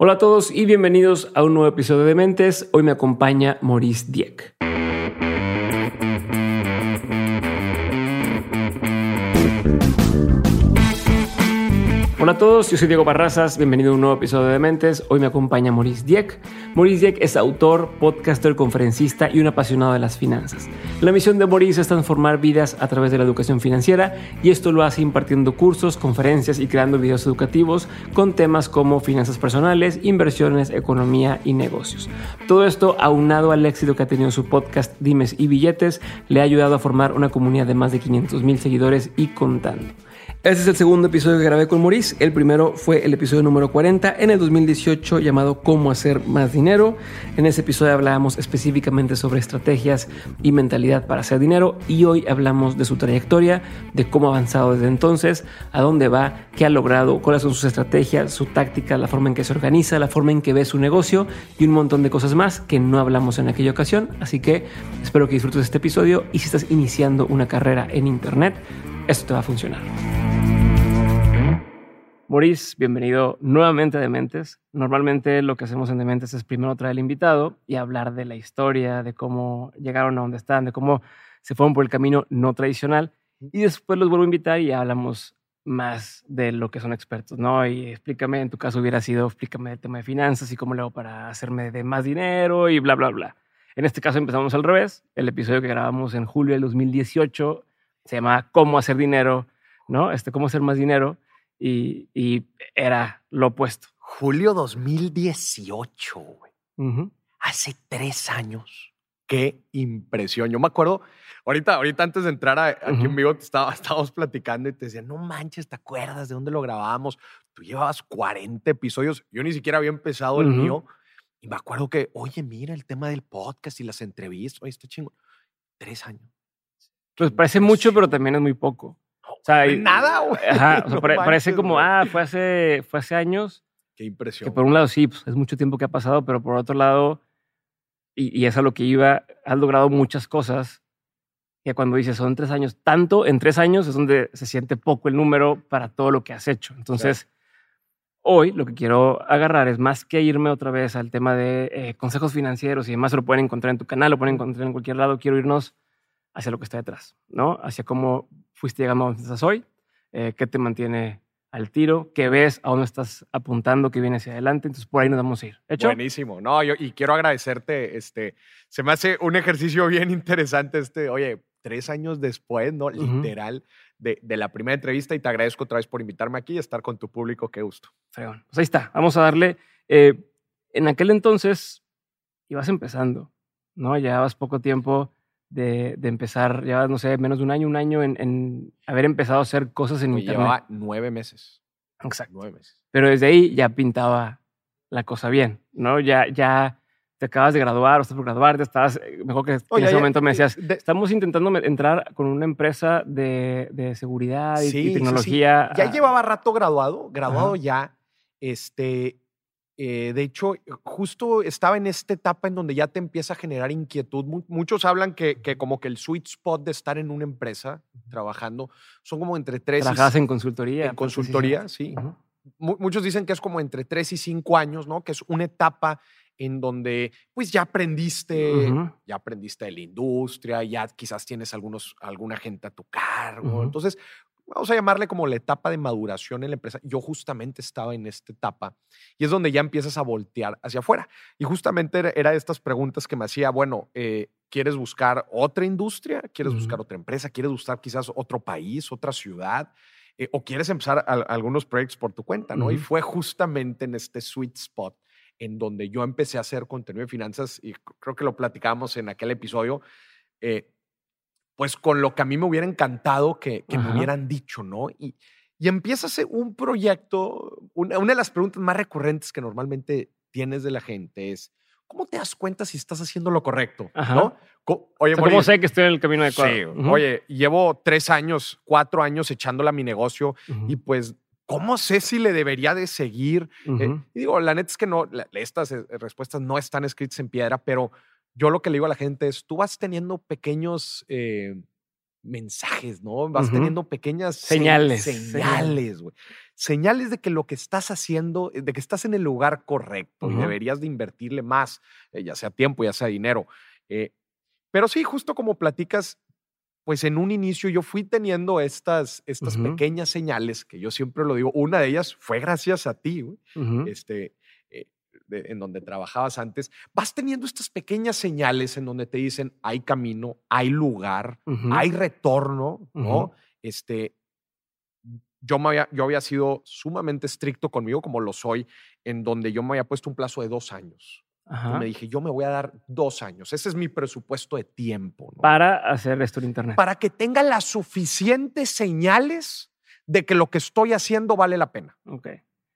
Hola a todos y bienvenidos a un nuevo episodio de Mentes. Hoy me acompaña Maurice Dieck. Hola a todos, yo soy Diego Barrazas, bienvenido a un nuevo episodio de Mentes. Hoy me acompaña Maurice Dieck. Maurice Dieck es autor, podcaster, conferencista y un apasionado de las finanzas. La misión de Maurice es transformar vidas a través de la educación financiera y esto lo hace impartiendo cursos, conferencias y creando videos educativos con temas como finanzas personales, inversiones, economía y negocios. Todo esto, aunado al éxito que ha tenido su podcast Dimes y Billetes, le ha ayudado a formar una comunidad de más de 500 mil seguidores y contando. Este es el segundo episodio que grabé con Maurice. El primero fue el episodio número 40 en el 2018 llamado Cómo hacer más dinero. En ese episodio hablábamos específicamente sobre estrategias y mentalidad para hacer dinero y hoy hablamos de su trayectoria, de cómo ha avanzado desde entonces, a dónde va, qué ha logrado, cuáles son sus estrategias, su táctica, la forma en que se organiza, la forma en que ve su negocio y un montón de cosas más que no hablamos en aquella ocasión. Así que espero que disfrutes este episodio y si estás iniciando una carrera en Internet, esto te va a funcionar. Maurice, bienvenido nuevamente a Dementes. Normalmente lo que hacemos en Dementes es primero traer al invitado y hablar de la historia, de cómo llegaron a donde están, de cómo se fueron por el camino no tradicional. Y después los vuelvo a invitar y hablamos más de lo que son expertos, ¿no? Y explícame, en tu caso hubiera sido, explícame el tema de finanzas y cómo le hago para hacerme de más dinero y bla, bla, bla. En este caso empezamos al revés. El episodio que grabamos en julio del 2018 se llama Cómo hacer dinero, ¿no? Este, cómo hacer más dinero y, era lo opuesto. Julio 2018, güey. Hace tres años. Qué impresión. Yo me acuerdo, ahorita, ahorita antes de entrar aquí en vivo, te estaba, estábamos platicando y te decía, no manches, ¿te acuerdas de dónde lo grabamos? Tú llevabas 40 episodios. Yo ni siquiera había empezado el mío. Y me acuerdo que, oye, mira el tema del podcast y las entrevistas. Oye, está chingo. Tres años. Pues parece mucho, pero también es muy poco. O sea, nada, güey. parece como, ah, fue hace, fue hace años. Qué impresión. Que por un lado sí, pues, es mucho tiempo que ha pasado, pero por otro lado, y, y es a lo que iba, has logrado muchas cosas que cuando dices son tres años, tanto en tres años es donde se siente poco el número para todo lo que has hecho. Entonces, hoy lo que quiero agarrar es más que irme otra vez al tema de eh, consejos financieros y demás, lo pueden encontrar en tu canal, lo pueden encontrar en cualquier lado, quiero irnos hacia lo que está detrás, ¿no? Hacia cómo fuiste llegando a donde estás hoy, eh, qué te mantiene al tiro, qué ves, a dónde estás apuntando, qué viene hacia adelante. Entonces, por ahí nos vamos a ir. ¿Hecho? Buenísimo. No, yo, y quiero agradecerte. Este, se me hace un ejercicio bien interesante este, oye, tres años después, ¿no? Literal, de, de, la primera entrevista y te agradezco otra vez por invitarme aquí y estar con tu público. Qué gusto. Fregón. Pues ahí está. Vamos a darle. Eh, en aquel entonces ibas empezando, ¿no? Llevabas poco tiempo de, de, empezar, ya no sé, menos de un año, un año en, en haber empezado a hacer cosas en Internet. Llevaba nueve meses. Exacto. Nueve meses. Pero desde ahí ya pintaba la cosa bien, ¿no? Ya, ya te acabas de graduar o estás por graduarte, estás, eh, mejor que en ese momento me decías, estamos intentando entrar con una empresa de, de seguridad y, tecnología. Ya llevaba rato graduado, graduado ya, este, eh, de hecho, justo estaba en esta etapa en donde ya te empieza a generar inquietud. Muchos hablan que, que como que el sweet spot de estar en una empresa trabajando son como entre tres. Trabajas en consultoría. En consultoría, sí. Muchos dicen que es como entre tres y cinco años, ¿no? Que es una etapa en donde pues ya aprendiste, ya aprendiste de la industria, ya quizás tienes algunos, alguna gente a tu cargo. Entonces, vamos a llamarle como la etapa de maduración en la empresa. Yo justamente estaba en esta etapa y es donde ya empiezas a voltear hacia afuera. Y justamente era, estas preguntas que me hacía, bueno, eh, ¿quieres buscar otra industria? ¿Quieres buscar otra empresa? ¿Quieres buscar quizás otro país, otra ciudad? Eh, ¿O quieres empezar algunos proyectos por tu cuenta? ¿no? Y fue justamente en este sweet spot en donde yo empecé a hacer contenido de finanzas y creo que lo platicamos en aquel episodio. Eh, pues con lo que a mí me hubiera encantado que, me hubieran dicho, ¿no? Y, y empieza a un proyecto, una, de las preguntas más recurrentes que normalmente tienes de la gente es, ¿cómo te das cuenta si estás haciendo lo correcto? ¿no? Oye, ¿Cómo sé que estoy en el camino adecuado? Sí, oye, llevo tres años, cuatro años echándola a mi negocio y pues, ¿cómo sé si le debería de seguir? Eh, y digo, la neta es que no, estas eh, respuestas no están escritas en piedra, pero yo lo que le digo a la gente es, tú vas teniendo pequeños, eh, mensajes, ¿no? Vas teniendo pequeñas señales. Señales, güey. Señales de que lo que estás haciendo, de que estás en el lugar correcto y deberías de invertirle más, eh, ya sea tiempo, ya sea dinero. Eh, pero sí, justo como platicas, pues en un inicio yo fui teniendo estas, estas pequeñas señales, que yo siempre lo digo, una de ellas fue gracias a ti, güey. este, en donde trabajabas antes, vas teniendo estas pequeñas señales en donde te dicen hay camino, hay lugar, hay retorno, ¿no? Este, yo, me había, yo había sido sumamente estricto conmigo, como lo soy, en donde yo me había puesto un plazo de dos años. Y me dije, yo me voy a dar dos años. Ese es mi presupuesto de tiempo. Para hacer esto en Internet. Para que tenga las suficientes señales de que lo que estoy haciendo vale la pena. Ok.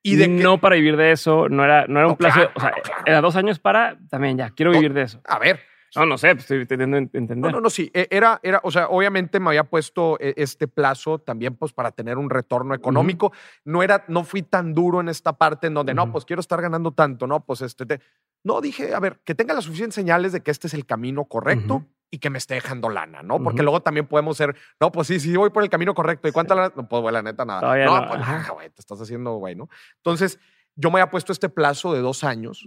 Y de no para vivir de eso, no era, no era un plazo, o sea, era dos años para, también ya, quiero vivir de eso. A ver. No, no sé, pues, estoy intentando entender. No, no, no, sí, e, era, era, o sea, obviamente me había puesto e, este plazo también pues para tener un retorno económico. No era, no fui tan duro en esta parte en donde, no, pues quiero estar ganando tanto, no, pues este, no, dije, a ver, que tenga las suficientes señales de que este es el camino correcto y que me esté dejando lana, ¿no? Porque luego también podemos ser, no, pues sí, sí, voy por el camino correcto. ¿Y cuánta lana? No, pues, güey, la neta, nada. no, pues, güey, te estás haciendo, güey, ¿no? Entonces, yo me había puesto este plazo de dos años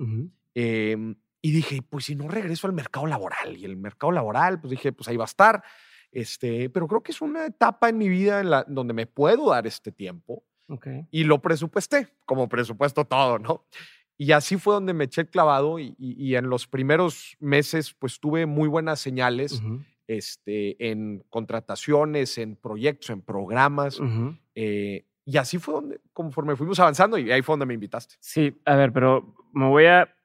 em, y dije, pues si no regreso al mercado laboral. Y el mercado laboral, pues dije, pues ahí va a estar. Este, pero creo que es una etapa en mi vida en la, donde me puedo dar este tiempo. Okay. Y lo presupuesté, como presupuesto todo, ¿no? Y así fue donde me eché el clavado y, en los primeros meses pues tuve muy buenas señales este, en contrataciones, en proyectos, en programas. Eh, y así fue donde, conforme fuimos avanzando y ahí fue donde me invitaste. Sí, a ver, pero me voy a,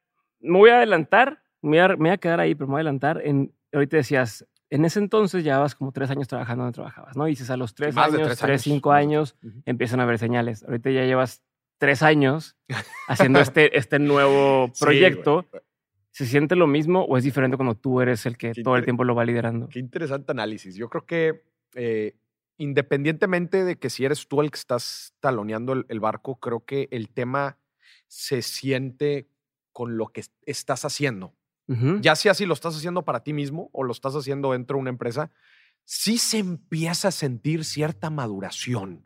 me voy a adelantar, me voy a, quedar ahí, pero me voy a adelantar. En, ahorita decías, en ese entonces llevabas como tres años trabajando donde trabajabas, ¿no? Y dices a los tres años, tres, cinco años, empiezan a haber señales. Ahorita ya llevas tres años haciendo este, este nuevo proyecto. ¿Se siente lo mismo o es diferente cuando tú eres el que todo el tiempo lo va liderando? Qué interesante análisis. Yo creo que eh, independientemente de que si eres tú el que estás taloneando el, barco, creo que el tema se siente con lo que estás haciendo. Ya sea si lo estás haciendo para ti mismo o lo estás haciendo dentro de una empresa, sí se empieza a sentir cierta maduración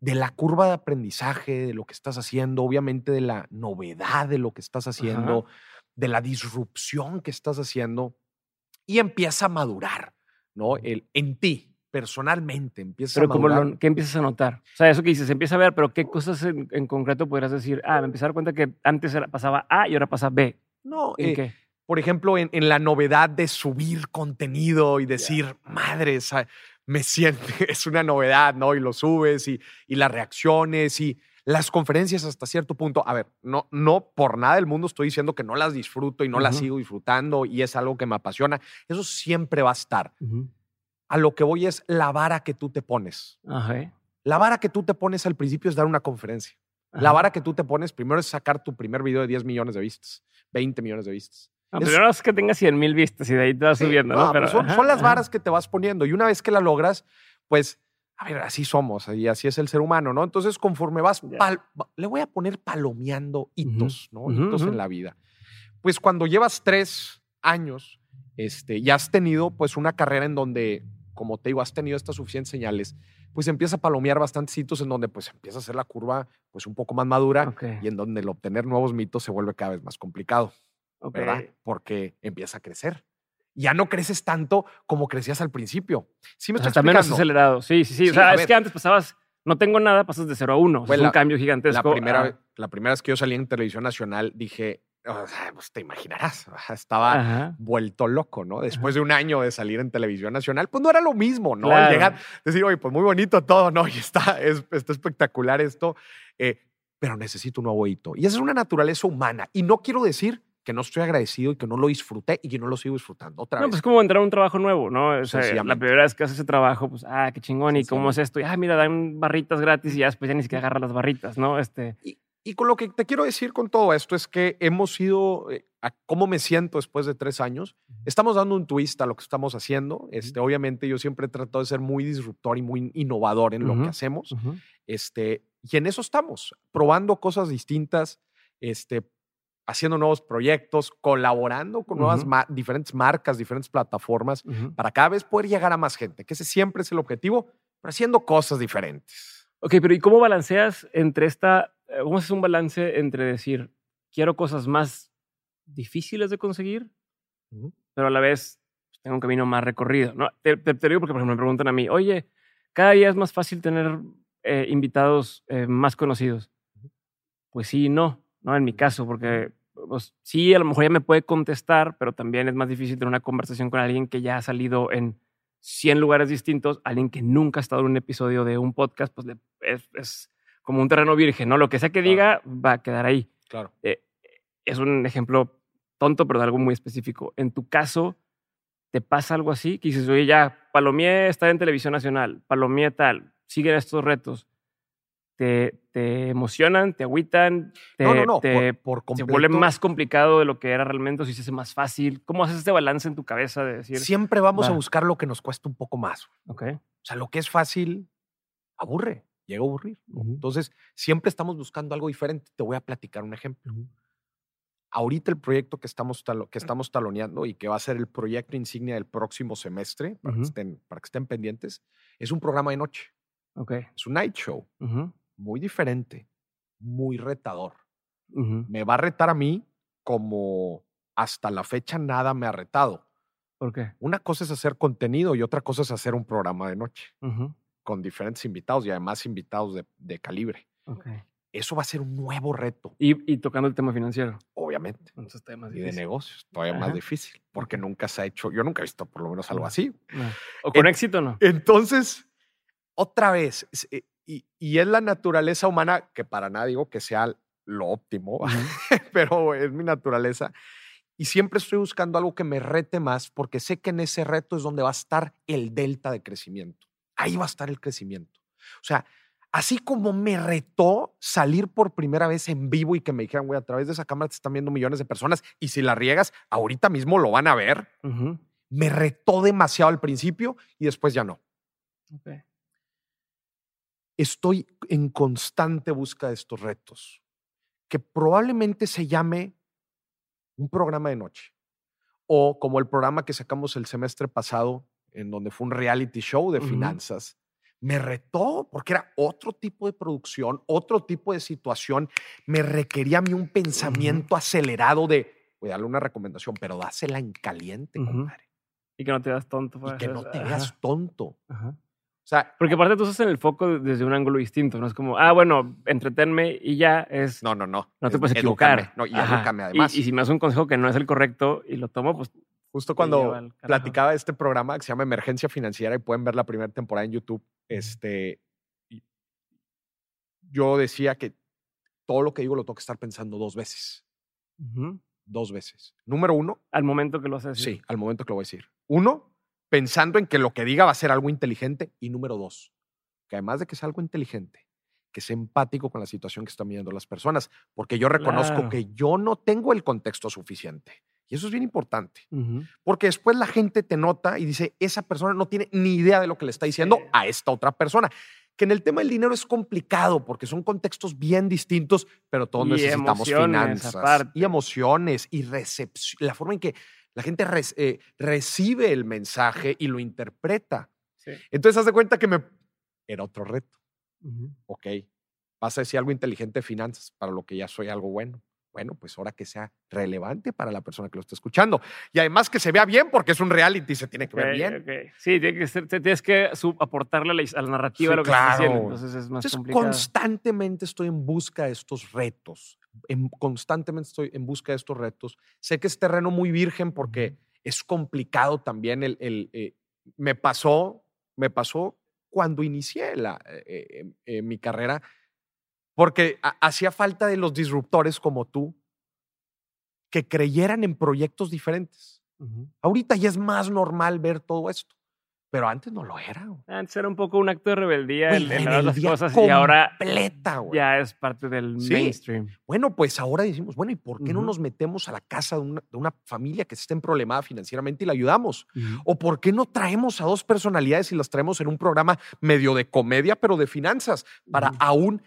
de la curva de aprendizaje, de lo que estás haciendo, obviamente de la novedad de lo que estás haciendo, de la disrupción que estás haciendo, y empieza a madurar, ¿no? El, en ti, personalmente, empieza a madurar. Pero ¿qué empiezas a notar? O sea, eso que dices, empieza a ver, pero ¿qué cosas en, concreto podrías decir? Ah, me empecé a dar cuenta que antes pasaba A y ahora pasa B. No, ¿En eh, qué? Por ejemplo, en, la novedad de subir contenido y decir, madre, me siente, es una novedad, ¿no? Y lo subes y, y las reacciones y las conferencias hasta cierto punto. A ver, no, no por nada del mundo estoy diciendo que no las disfruto y no las sigo disfrutando y es algo que me apasiona. Eso siempre va a estar. A lo que voy es la vara que tú te pones. La vara que tú te pones al principio es dar una conferencia. La vara que tú te pones primero es sacar tu primer video de 10 millones de vistas, 20 millones de vistas. No, primero es que tenga 100 mil vistas y de ahí te vas subiendo, ¿no? Pero, son, las varas que te vas poniendo y una vez que la logras, pues, a ver, así somos y así es el ser humano, ¿no? Entonces, conforme vas, le voy a poner palomeando hitos, ¿no? hitos en la vida. Pues cuando llevas tres años este, y has tenido pues una carrera en donde, como te digo, has tenido estas suficientes señales, pues empieza a palomear bastantes hitos en donde pues empieza a ser la curva pues un poco más madura y en donde el obtener nuevos mitos se vuelve cada vez más complicado. ¿Verdad? Porque empieza a crecer. Ya no creces tanto como crecías al principio. Sí, me estoy menos acelerado. Sí, sí, sí. o sea, es que antes pasabas, no tengo nada, pasas de 0 a 1. es un cambio gigantesco. La primera, la primera vez que yo salí en televisión nacional dije, pues te imaginarás, estaba vuelto loco, ¿no? Después de un año de salir en televisión nacional, pues no era lo mismo, ¿no? Al llegar, decir, oye, pues muy bonito todo, ¿no? Y está, es, está espectacular esto, eh, pero necesito un nuevo hito. Y esa es una naturaleza humana. Y no quiero decir que no estoy agradecido y que no lo disfruté y que no lo sigo disfrutando otra no, pues es como entrar a un trabajo nuevo, ¿no? O sea, la primera vez que haces ese trabajo, pues, ah, qué chingón, ¿y cómo es esto? Y, ah, mira, dan barritas gratis y ya después ya ni siquiera agarra las barritas, ¿no? Este... Y, y con lo que te quiero decir con todo esto es que hemos ido, eh, a cómo me siento después de tres años, estamos dando un twist a lo que estamos haciendo. Este, obviamente yo siempre he tratado de ser muy disruptor y muy innovador en lo que hacemos. este, y en eso estamos, probando cosas distintas, este, haciendo nuevos proyectos, colaborando con nuevas diferentes marcas, diferentes plataformas, para cada vez poder llegar a más gente, que ese siempre es el objetivo, pero haciendo cosas diferentes. Ok, pero ¿y cómo balanceas entre esta, eh, cómo haces un balance entre decir, quiero cosas más difíciles de conseguir, pero a la vez pues, tengo un camino más recorrido? ¿no? Te, digo porque, por ejemplo, me preguntan a mí, oye, cada día es más fácil tener eh, invitados eh, más conocidos. Pues sí no, ¿no? En mi caso, porque pues, sí, a lo mejor ya me puede contestar, pero también es más difícil tener una conversación con alguien que ya ha salido en 100 lugares distintos, alguien que nunca ha estado en un episodio de un podcast, pues es, como un terreno virgen, ¿no? Lo que sea que diga va a quedar ahí. Claro. Eh, es un ejemplo tonto, pero de algo muy específico. En tu caso, ¿te pasa algo así? Que dices, oye, ya, Palomier está en televisión nacional, Palomier tal, siguen estos retos te, te emocionan, te agüitan, te, no, no, no. te por, se vuelve más complicado de lo que era realmente o si se hace más fácil. ¿Cómo haces este balance en tu cabeza de decir? Siempre vamos a buscar lo que nos cuesta un poco más. Ok. O sea, lo que es fácil aburre, llega a aburrir. Entonces, siempre estamos buscando algo diferente. Te voy a platicar un ejemplo. Ahorita el proyecto que estamos, que estamos taloneando y que va a ser el proyecto insignia del próximo semestre, para, que, estén, para que estén pendientes, es un programa de noche. Okay. Es un night show muy diferente, muy retador. Me va a retar a mí como hasta la fecha nada me ha retado. ¿Por qué? Una cosa es hacer contenido y otra cosa es hacer un programa de noche con diferentes invitados y además invitados de, calibre. Eso va a ser un nuevo reto. Y, tocando el tema financiero. Obviamente. Y de negocios, todavía más difícil, porque nunca se ha hecho, yo nunca he visto por lo menos algo así. O con éxito, ¿no? Entonces, otra vez, y, es la naturaleza humana, que para nada digo que sea lo óptimo, pero es mi naturaleza. Y siempre estoy buscando algo que me rete más porque sé que en ese reto es donde va a estar el delta de crecimiento. Ahí va a estar el crecimiento. O sea, así como me retó salir por primera vez en vivo y que me dijeran, güey, a través de esa cámara te están viendo millones de personas y si la riegas, ahorita mismo lo van a ver. Me retó demasiado al principio y después ya no. Okay estoy en constante busca de estos retos, que probablemente se llame un programa de noche o como el programa que sacamos el semestre pasado, en donde fue un reality show de finanzas. Me retó porque era otro tipo de producción, otro tipo de situación. Me requería a mí un pensamiento acelerado de, voy a darle una recomendación, pero dásela en caliente, compadre. Y que no te veas tonto. Y que no te veas tonto. O sea, porque aparte tú estás en el foco desde un ángulo distinto, no es como, ah, bueno, entretenme y ya es. No, no, no. No te puedes equivocar. No, y edúcame además. Y, si me das un consejo que no es el correcto y lo tomo, pues. Justo cuando platicaba de este programa que se llama Emergencia Financiera y pueden ver la primera temporada en YouTube, este, yo decía que todo lo que digo lo tengo que estar pensando dos veces. Dos veces. Número uno. Al momento que lo haces. Sí, al momento que lo voy a decir. Uno, pensando en que lo que diga va a ser algo inteligente. Y número dos, que además de que sea algo inteligente, que sea empático con la situación que están viviendo las personas, porque yo reconozco que yo no tengo el contexto suficiente. Y eso es bien importante, porque después la gente te nota y dice, esa persona no tiene ni idea de lo que le está diciendo a esta otra persona. Que en el tema del dinero es complicado porque son contextos bien distintos, pero todos necesitamos finanzas y emociones y recepción, la forma en que la gente eh, recibe el mensaje y lo interpreta. Entonces, haz de cuenta que me... Era otro reto. Ok, vas a decir algo inteligente de finanzas para lo que ya soy algo bueno. Bueno, pues ahora que sea relevante para la persona que lo está escuchando. Y además que se vea bien, porque es un reality se tiene que ver bien. Sí, tiene que tienes que aportarle a la, narrativa lo que claro. estás haciendo. Entonces es más Entonces, constantemente estoy en busca de estos retos constantemente estoy en busca de estos retos. Sé que es terreno muy virgen porque es complicado también. El, eh, me pasó, me pasó cuando inicié la, eh, eh, mi carrera, porque hacía falta de los disruptores como tú que creyeran en proyectos diferentes. Ahorita ya es más normal ver todo esto. Pero antes no lo era. Antes era un poco un acto de rebeldía en, las cosas y ahora ya es parte del mainstream. Bueno, pues ahora decimos, bueno, ¿y por qué no nos metemos a la casa de una, familia que esté en problemada financieramente y la ayudamos? ¿O por qué no traemos a dos personalidades y las traemos en un programa medio de comedia, pero de finanzas, para aún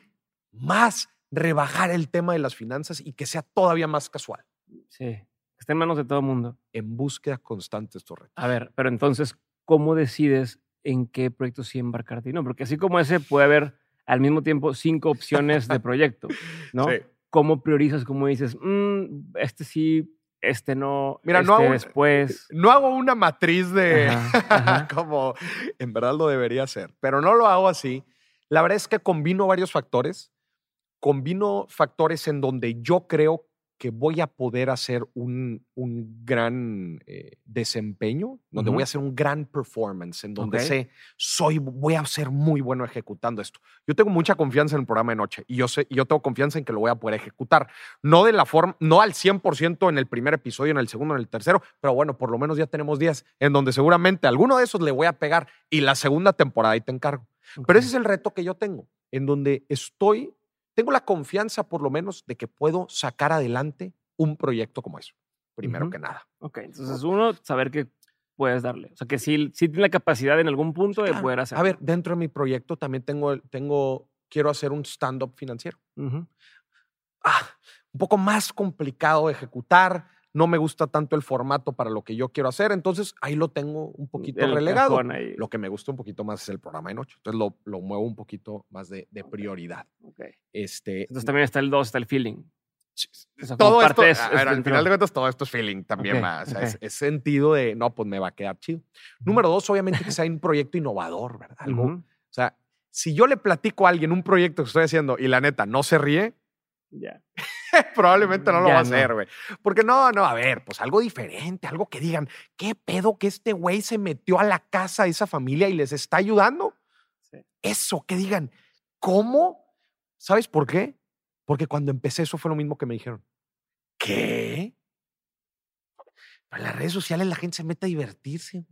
más rebajar el tema de las finanzas y que sea todavía más casual. Sí, está en manos de todo el mundo. En búsqueda constante estos retos. A ver, pero entonces, ¿cómo decides en qué proyecto sí embarcarte? No, porque así como ese puede haber al mismo tiempo cinco opciones de proyecto, ¿no? Sí. ¿Cómo priorizas? ¿Cómo dices, mm, este sí, este no, Mira, este no hago, después? No hago una matriz de como en verdad lo debería hacer, pero no lo hago así. La verdad es que combino varios factores. Combino factores en donde yo creo que voy a poder hacer un, un gran eh, desempeño, donde voy a hacer un gran performance, en donde sé, soy, voy a ser muy bueno ejecutando esto. Yo tengo mucha confianza en el programa de noche y yo, sé, yo tengo confianza en que lo voy a poder ejecutar. No de la forma, no al 100% en el primer episodio, en el segundo, en el tercero, pero bueno, por lo menos ya tenemos días en donde seguramente alguno de esos le voy a pegar y la segunda temporada ahí te encargo. Pero ese es el reto que yo tengo, en donde estoy tengo la confianza por lo menos de que puedo sacar adelante un proyecto como eso, primero que nada. Ok, entonces uno, saber que puedes darle. O sea, que sí, sí tiene la capacidad en algún punto de poder hacer. A ver, dentro de mi proyecto también tengo, tengo quiero hacer un stand-up financiero. ah, un poco más complicado de ejecutar, no me gusta tanto el formato para lo que yo quiero hacer, entonces ahí lo tengo un poquito relegado. Lo que me gusta un poquito más es el programa de noche, entonces lo, lo muevo un poquito más de, de prioridad. Okay. Este, entonces también está el 2, está el feeling. todo esto, al final de cuentas, todo esto es feeling también más. es, sentido de, no, pues me va a quedar chido. Número dos, obviamente que sea un proyecto innovador, ¿verdad? Algo, O sea, si yo le platico a alguien un proyecto que estoy haciendo y la neta no se ríe, ya. Probablemente no lo va a hacer, güey. Porque no, no, a ver, pues algo diferente, algo que digan, ¿qué pedo que este güey se metió a la casa de esa familia y les está ayudando? Eso, que digan, ¿cómo? ¿Sabes por qué? Porque cuando empecé eso fue lo mismo que me dijeron. ¿Qué? Para las redes sociales la gente se mete a divertirse.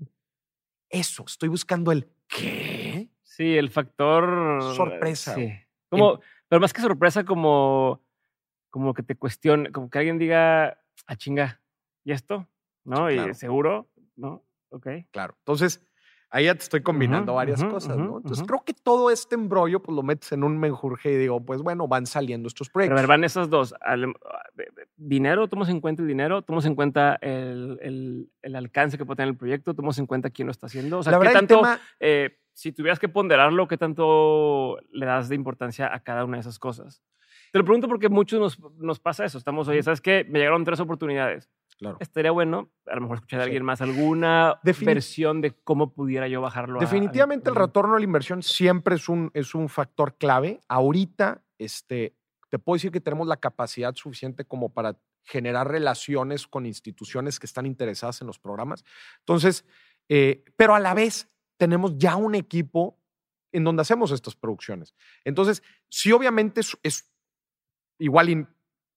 Eso, estoy buscando el ¿qué? Sí, el factor sorpresa. Sí. Como, pero más que sorpresa, como como que te cuestione, como que alguien diga, a ah, chinga, ¿y esto? ¿No? Y seguro, ¿no? Ok. Claro. Entonces, ahí ya te estoy combinando varias cosas, ¿no? Entonces, creo que todo este embrollo, pues lo metes en un menjurje y digo, pues bueno, van saliendo estos proyectos. Pero a ver, van esas dos. dinero, tomas en cuenta el dinero, tomas en cuenta el, el, el, alcance que puede tener el proyecto, tomas en cuenta quién lo está haciendo. O sea, ¿qué tanto, eh, si tuvieras que ponderarlo, qué tanto le das de importancia a cada una de esas cosas? Te lo pregunto porque muchos nos, nos pasa eso. Estamos, oye, ¿sabes qué? Me llegaron tres oportunidades. Claro. Estaría bueno, a lo mejor escuchar a alguien más alguna versión de cómo pudiera yo bajarlo. Definitivamente el retorno a la inversión siempre es un, es un factor clave. Ahorita, este, te puedo decir que tenemos la capacidad suficiente como para generar relaciones con instituciones que están interesadas en los programas. Entonces, eh, pero a la vez tenemos ya un equipo en donde hacemos estas producciones. Entonces, sí, obviamente es igual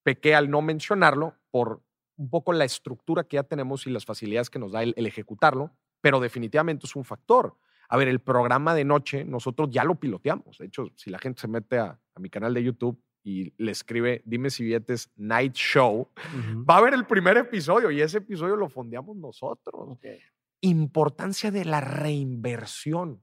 pequé al no mencionarlo por un poco la estructura que ya tenemos y las facilidades que nos da el, ejecutarlo, pero definitivamente es un factor. A ver, el programa de noche nosotros ya lo piloteamos. De hecho, si la gente se mete a, mi canal de YouTube y le escribe Dime si vietes Night Show, va a ver el primer episodio y ese episodio lo fondeamos nosotros. Importancia de la reinversión.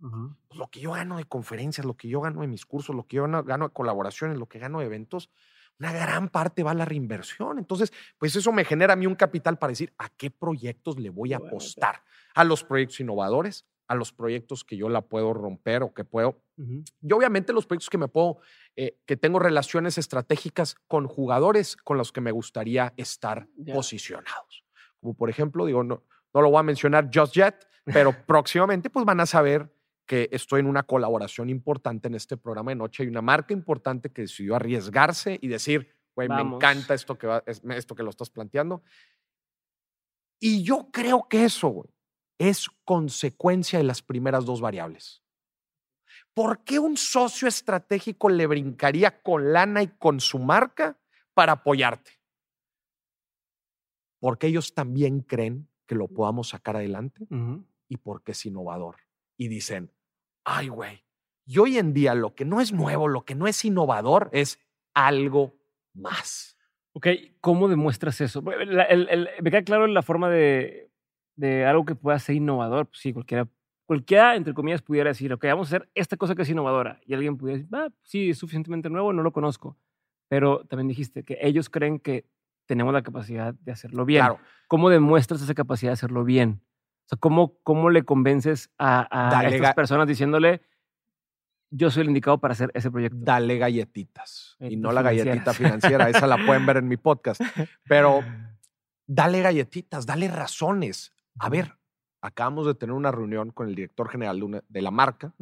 Lo que yo gano de conferencias, lo que yo gano de mis cursos, lo que yo gano, de colaboraciones, lo que gano de eventos, una gran parte va a la reinversión. Entonces, pues eso me genera a mí un capital para decir a qué proyectos le voy a apostar. A los proyectos innovadores, a los proyectos que yo la puedo romper o que puedo. Y obviamente los proyectos que me puedo, eh, que tengo relaciones estratégicas con jugadores con los que me gustaría estar posicionados. Como por ejemplo, digo, no, no lo voy a mencionar just yet, pero próximamente pues van a saber que estoy en una colaboración importante en este programa de noche. Hay una marca importante que decidió arriesgarse y decir, güey, me encanta esto que, esto que lo estás planteando. Y yo creo que eso, es consecuencia de las primeras dos variables. ¿Por qué un socio estratégico le brincaría con lana y con su marca para apoyarte? Porque ellos también creen que lo podamos sacar adelante y porque es innovador. Y dicen, ay, güey. Y hoy en día lo que no es nuevo, lo que no es innovador, es algo más. Ok, ¿cómo demuestras eso? me queda claro la forma de, de algo que pueda ser innovador. Pues sí, cualquiera cualquiera, entre comillas, pudiera decir, ok, vamos a hacer esta cosa que es innovadora. Y alguien pudiera decir, ah, sí, es suficientemente nuevo, no lo conozco. Pero también dijiste que ellos creen que tenemos la capacidad de hacerlo bien. Claro. ¿Cómo demuestras esa capacidad de hacerlo bien? O sea, ¿cómo, cómo le convences a, a estas personas diciéndole, yo soy el indicado para hacer ese proyecto? Dale galletitas. y no la galletita financiera, esa la pueden ver en mi podcast. Pero dale galletitas, dale razones. A ver, acabamos de tener una reunión con el director general de, la marca,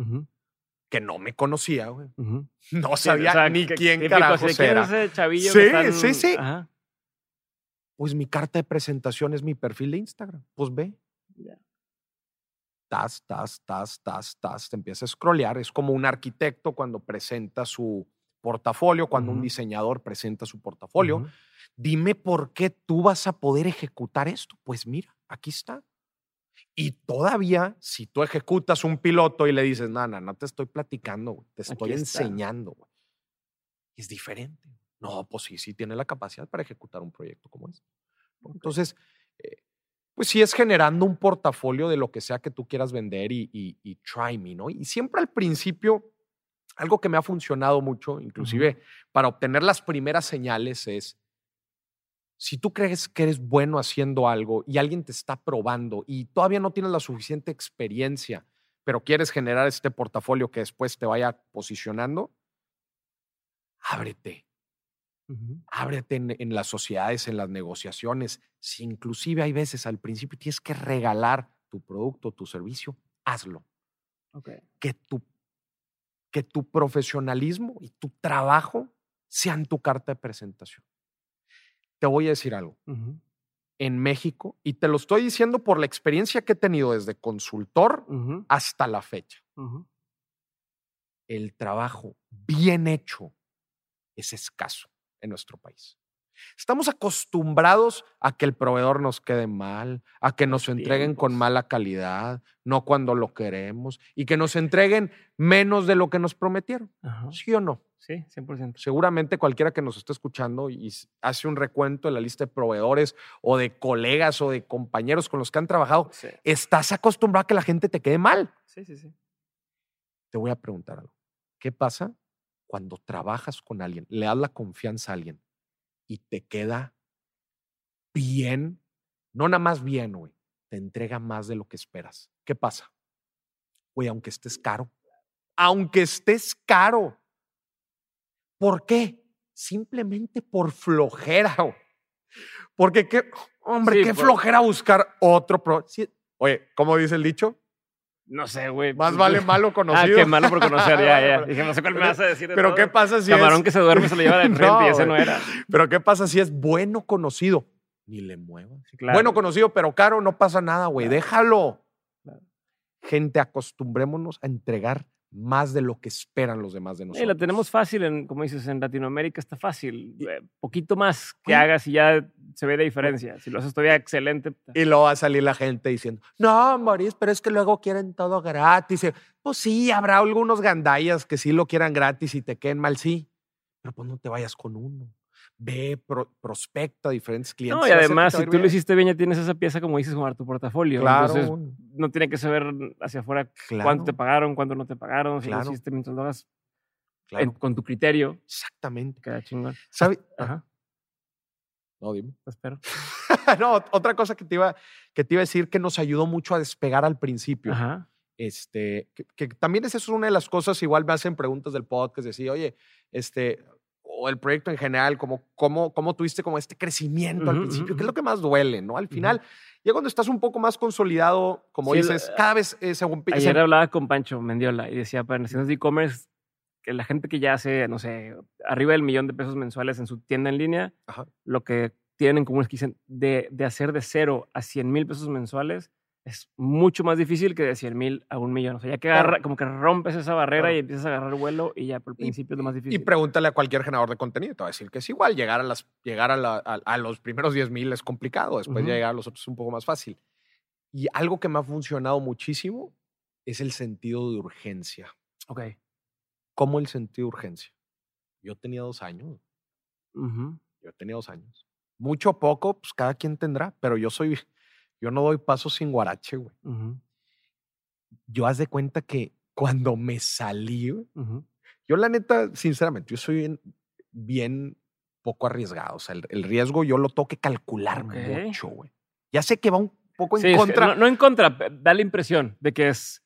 que no me conocía, güey. No sabía ni quién carajo era. Ese chavillo sí, sí, sí. Pues mi carta de presentación es mi perfil de Instagram. Pues ve. Tas, tas, tas, tas, tas. Te empieza a scrollear. Es como un arquitecto cuando presenta su portafolio, cuando un diseñador presenta su portafolio. Dime por qué tú vas a poder ejecutar esto. Pues mira, aquí está. Y todavía, si tú ejecutas un piloto y le dices, no, no, no te estoy platicando, te estoy enseñando, es diferente. No, pues sí, sí tiene la capacidad para ejecutar un proyecto como este. Entonces, eh, pues sí es generando un portafolio de lo que sea que tú quieras vender y, y, try me, ¿no? Y siempre al principio, algo que me ha funcionado mucho, inclusive para obtener las primeras señales, es si tú crees que eres bueno haciendo algo y alguien te está probando y todavía no tienes la suficiente experiencia, pero quieres generar este portafolio que después te vaya posicionando, ábrete. Ábrete en, las sociedades, en las negociaciones. Si inclusive hay veces al principio tienes que regalar tu producto, tu servicio, hazlo. Que, tu, que tu profesionalismo y tu trabajo sean tu carta de presentación. Te voy a decir algo. En México, y te lo estoy diciendo por la experiencia que he tenido desde consultor hasta la fecha, el trabajo bien hecho es escaso en nuestro país. Estamos acostumbrados a que el proveedor nos quede mal, a que nos entreguen con mala calidad, no cuando lo queremos, y que nos entreguen menos de lo que nos prometieron. ¿Sí o no? Sí, 100%. Seguramente cualquiera que nos esté escuchando y hace un recuento de la lista de proveedores o de colegas o de compañeros con los que han trabajado, estás acostumbrado a que la gente te quede mal. Sí, sí, sí. Te voy a preguntar algo. ¿Qué pasa cuando trabajas con alguien, le das la confianza a alguien y te queda bien? No nada más bien, güey. Te entrega más de lo que esperas. ¿Qué pasa? Güey, aunque estés caro. Aunque estés caro ¿Por qué? Simplemente por flojera. Porque qué, hombre, qué flojera buscar otro. Pro Oye, ¿cómo dice el dicho? No sé, güey. Más vale malo conocido. Ah, qué malo por conocer, ya, ya. Dije, no sé cuál me vas a decir. Pero ¿qué pasa si Camarón que se duerme se lo lleva de frente y ese no era. Pero ¿qué pasa si es bueno conocido? Ni le muevas. Bueno conocido, pero caro, no pasa nada, güey. Déjalo. Gente, acostumbrémonos a entregar más de lo que esperan los demás de nosotros. Sí, la tenemos fácil, en, como dices, en Latinoamérica está fácil. Eh, poquito más que hagas y ya se ve la diferencia. Si lo haces todavía excelente. Y luego va a salir la gente diciendo, no, Maurice, pero es que luego quieren todo gratis. Pues sí, habrá algunos gandallas que sí lo quieran gratis y te queden mal, sí. Pero pues no te vayas con uno ve, prospecta a diferentes clientes. No, y además, si tú lo hiciste bien, ya tienes esa pieza, como dices, como tu portafolio. Claro. Entonces, no tiene que saber hacia afuera cuánto te pagaron, cuánto no te pagaron, si lo hiciste mientras lo hagas con tu criterio. Exactamente. Queda chingón. ¿Sabes? Ajá. No, dime. Espero. no, otra cosa que te, iba, que te iba a decir que nos ayudó mucho a despegar al principio. Ajá. Este, que, también es una de las cosas, igual me hacen preguntas del podcast, decir, oye, este, o el proyecto en general, como cómo, cómo tuviste como este crecimiento al principio, que es lo que más duele, ¿no? Al final, ya cuando estás un poco más consolidado, como dices, cada vez eh, según... Ayer hablaba con Pancho Mendiola y decía, para negocios de e-commerce, que la gente que ya hace, no sé, arriba del millón de pesos mensuales en su tienda en línea, lo que tienen en común es que dicen, de, de hacer de cero a 100 mil pesos mensuales, es mucho más difícil que de 100 mil a un millón. O sea, ya que agarra, como que rompes esa barrera y empiezas a agarrar vuelo y ya por el principio es lo más difícil. Y pregúntale a cualquier generador de contenido, te va a decir que es igual. Llegar a, las, llegar a, a, los primeros 10 mil es complicado, después llegar a los otros es un poco más fácil. Y algo que me ha funcionado muchísimo es el sentido de urgencia. Ok. ¿Cómo el sentido de urgencia? Yo tenía dos años. Yo tenía dos años. Mucho o poco, pues cada quien tendrá, pero yo soy yo no doy paso sin guarache, güey. yo haz de cuenta que cuando me salí, yo la neta, sinceramente, yo soy bien, bien poco arriesgado. O sea, el, riesgo yo lo tengo que calcular mucho, güey. Ya sé que va un poco en contra. no, en contra, da la impresión de que es.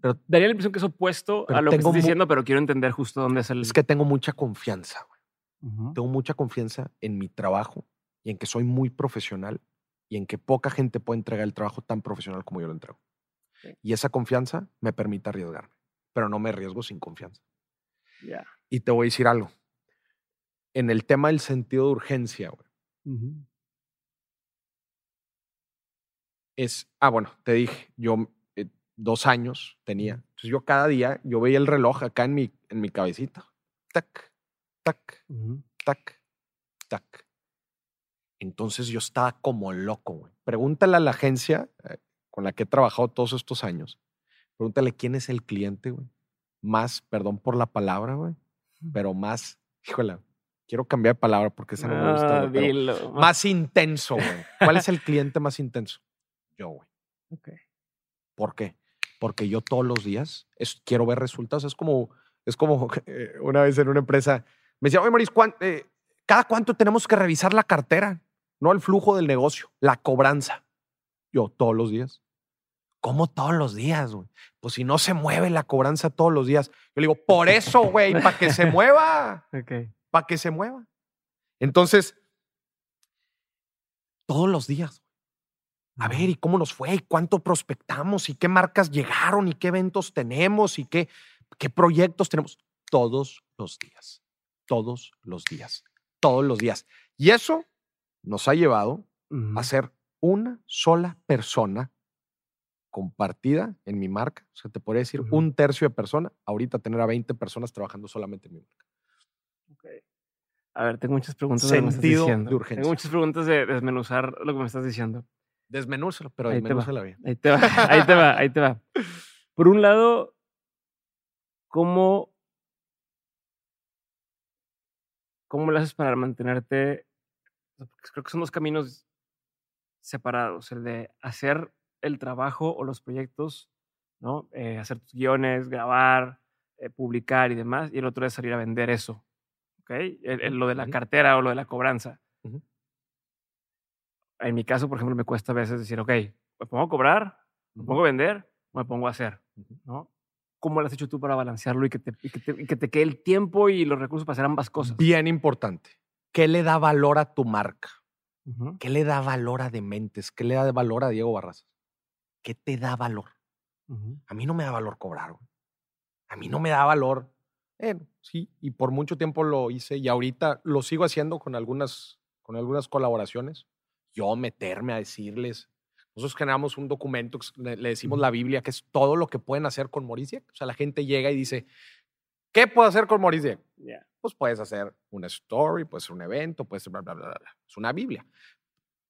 Pero, daría la impresión que es opuesto a lo que estás diciendo, pero quiero entender justo dónde es el. Es que tengo mucha confianza, güey. Tengo mucha confianza en mi trabajo y en que soy muy profesional y en que poca gente puede entregar el trabajo tan profesional como yo lo entrego. Y esa confianza me permite arriesgarme, pero no me arriesgo sin confianza. Y te voy a decir algo. En el tema del sentido de urgencia, Es, ah, bueno, te dije, yo eh, dos años tenía. Entonces yo cada día, yo veía el reloj acá en mi, en mi cabecita. Tac, tac, tac, tac. Entonces yo estaba como loco, Pregúntale a la agencia eh, con la que he trabajado todos estos años. Pregúntale quién es el cliente, güey. Más, perdón por la palabra, güey, pero más, híjole, quiero cambiar de palabra porque esa no me gusta. Ah, más intenso, güey. ¿Cuál es el cliente más intenso? Yo, güey. Ok. ¿Por qué? Porque yo todos los días quiero ver resultados. Es como, es como eh, una vez en una empresa me decía, oye, Maris, eh, ¿cada cuánto tenemos que revisar la cartera? No el flujo del negocio, la cobranza. Yo, todos los días. ¿Cómo todos los días, güey? Pues si no se mueve la cobranza todos los días. Yo le digo, por eso, güey, para que se mueva. Para que se mueva. Entonces, todos los días. A ver, ¿y cómo nos fue? ¿Y cuánto prospectamos? ¿Y qué marcas llegaron? ¿Y qué eventos tenemos? ¿Y qué, qué proyectos tenemos? Todos los días. Todos los días. Todos los días. Y eso nos ha llevado a ser una sola persona compartida en mi marca. O sea, te podría decir un tercio de persona, ahorita tener a 20 personas trabajando solamente en mi marca. A ver, tengo muchas preguntas Sentido de, de urgencia. Tengo muchas preguntas de desmenuzar lo que me estás diciendo. Desmenúzalo, pero desmenúzala bien. Ahí te va, ahí te va, ahí te va. Por un lado, ¿cómo, cómo lo haces para mantenerte? Creo que son dos caminos separados, el de hacer el trabajo o los proyectos, ¿no? Eh, hacer tus guiones, grabar, eh, publicar y demás, y el otro es salir a vender eso, ¿ok? lo de la cartera o lo de la cobranza. En mi caso, por ejemplo, me cuesta a veces decir, ok, me pongo a cobrar, me pongo a vender, me pongo a hacer, ¿no? ¿Cómo lo has hecho tú para balancearlo y que te, y que te, que te quede el tiempo y los recursos para hacer ambas cosas? Bien importante. ¿Qué le da valor a tu marca? ¿Qué le da valor a Dementes? ¿Qué le da valor a Diego Barrazas? ¿Qué te da valor? A mí no me da valor cobrar. A mí no me da valor. Eh, sí, y por mucho tiempo lo hice y ahorita lo sigo haciendo con algunas, con algunas colaboraciones. Yo meterme a decirles. Nosotros generamos un documento, le, decimos la Biblia, que es todo lo que pueden hacer con Maurice O sea, la gente llega y dice, ¿qué puedo hacer con Maurice pues puedes hacer una story, puede ser un evento, puede ser bla, bla, bla, bla. Es una Biblia.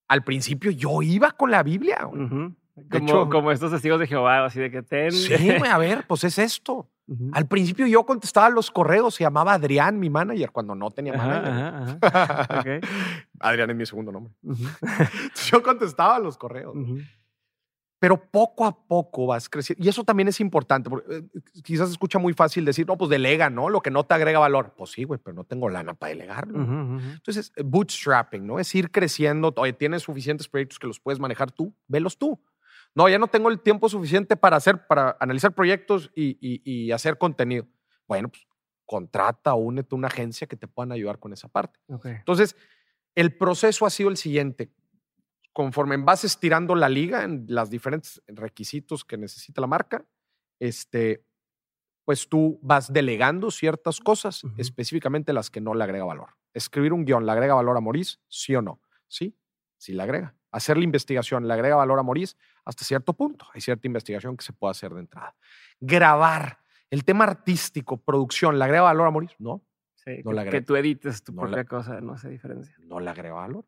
Al principio yo iba con la Biblia. como, como, estos testigos de Jehová, así de que ten. Sí, a ver, pues es esto. Al principio yo contestaba los correos, se llamaba Adrián, mi manager, cuando no tenía manager. Adrián es mi segundo nombre. yo contestaba los correos. Pero poco a poco vas creciendo. Y eso también es importante. Porque, eh, quizás se escucha muy fácil decir, no, pues delega, ¿no? Lo que no te agrega valor. Pues sí, güey, pero no tengo lana para delegarlo. Entonces, eh, bootstrapping, ¿no? Es ir creciendo. Oye, tienes suficientes proyectos que los puedes manejar tú, velos tú. No, ya no tengo el tiempo suficiente para hacer, para analizar proyectos y, y, hacer contenido. Bueno, pues contrata o únete a una agencia que te puedan ayudar con esa parte. Entonces, el proceso ha sido el siguiente conforme vas estirando la liga en los diferentes requisitos que necesita la marca, este, pues tú vas delegando ciertas cosas, específicamente las que no le agrega valor. Escribir un guion, ¿le agrega valor a Maurice? ¿Sí o no? Sí, sí le agrega. Hacer la investigación, ¿le agrega valor a Maurice? Hasta cierto punto. Hay cierta investigación que se puede hacer de entrada. Grabar, el tema artístico, producción, ¿le agrega valor a Maurice? No. Sí, no que, le que tú edites tu propia cosa, no hace diferencia. No le agrega valor.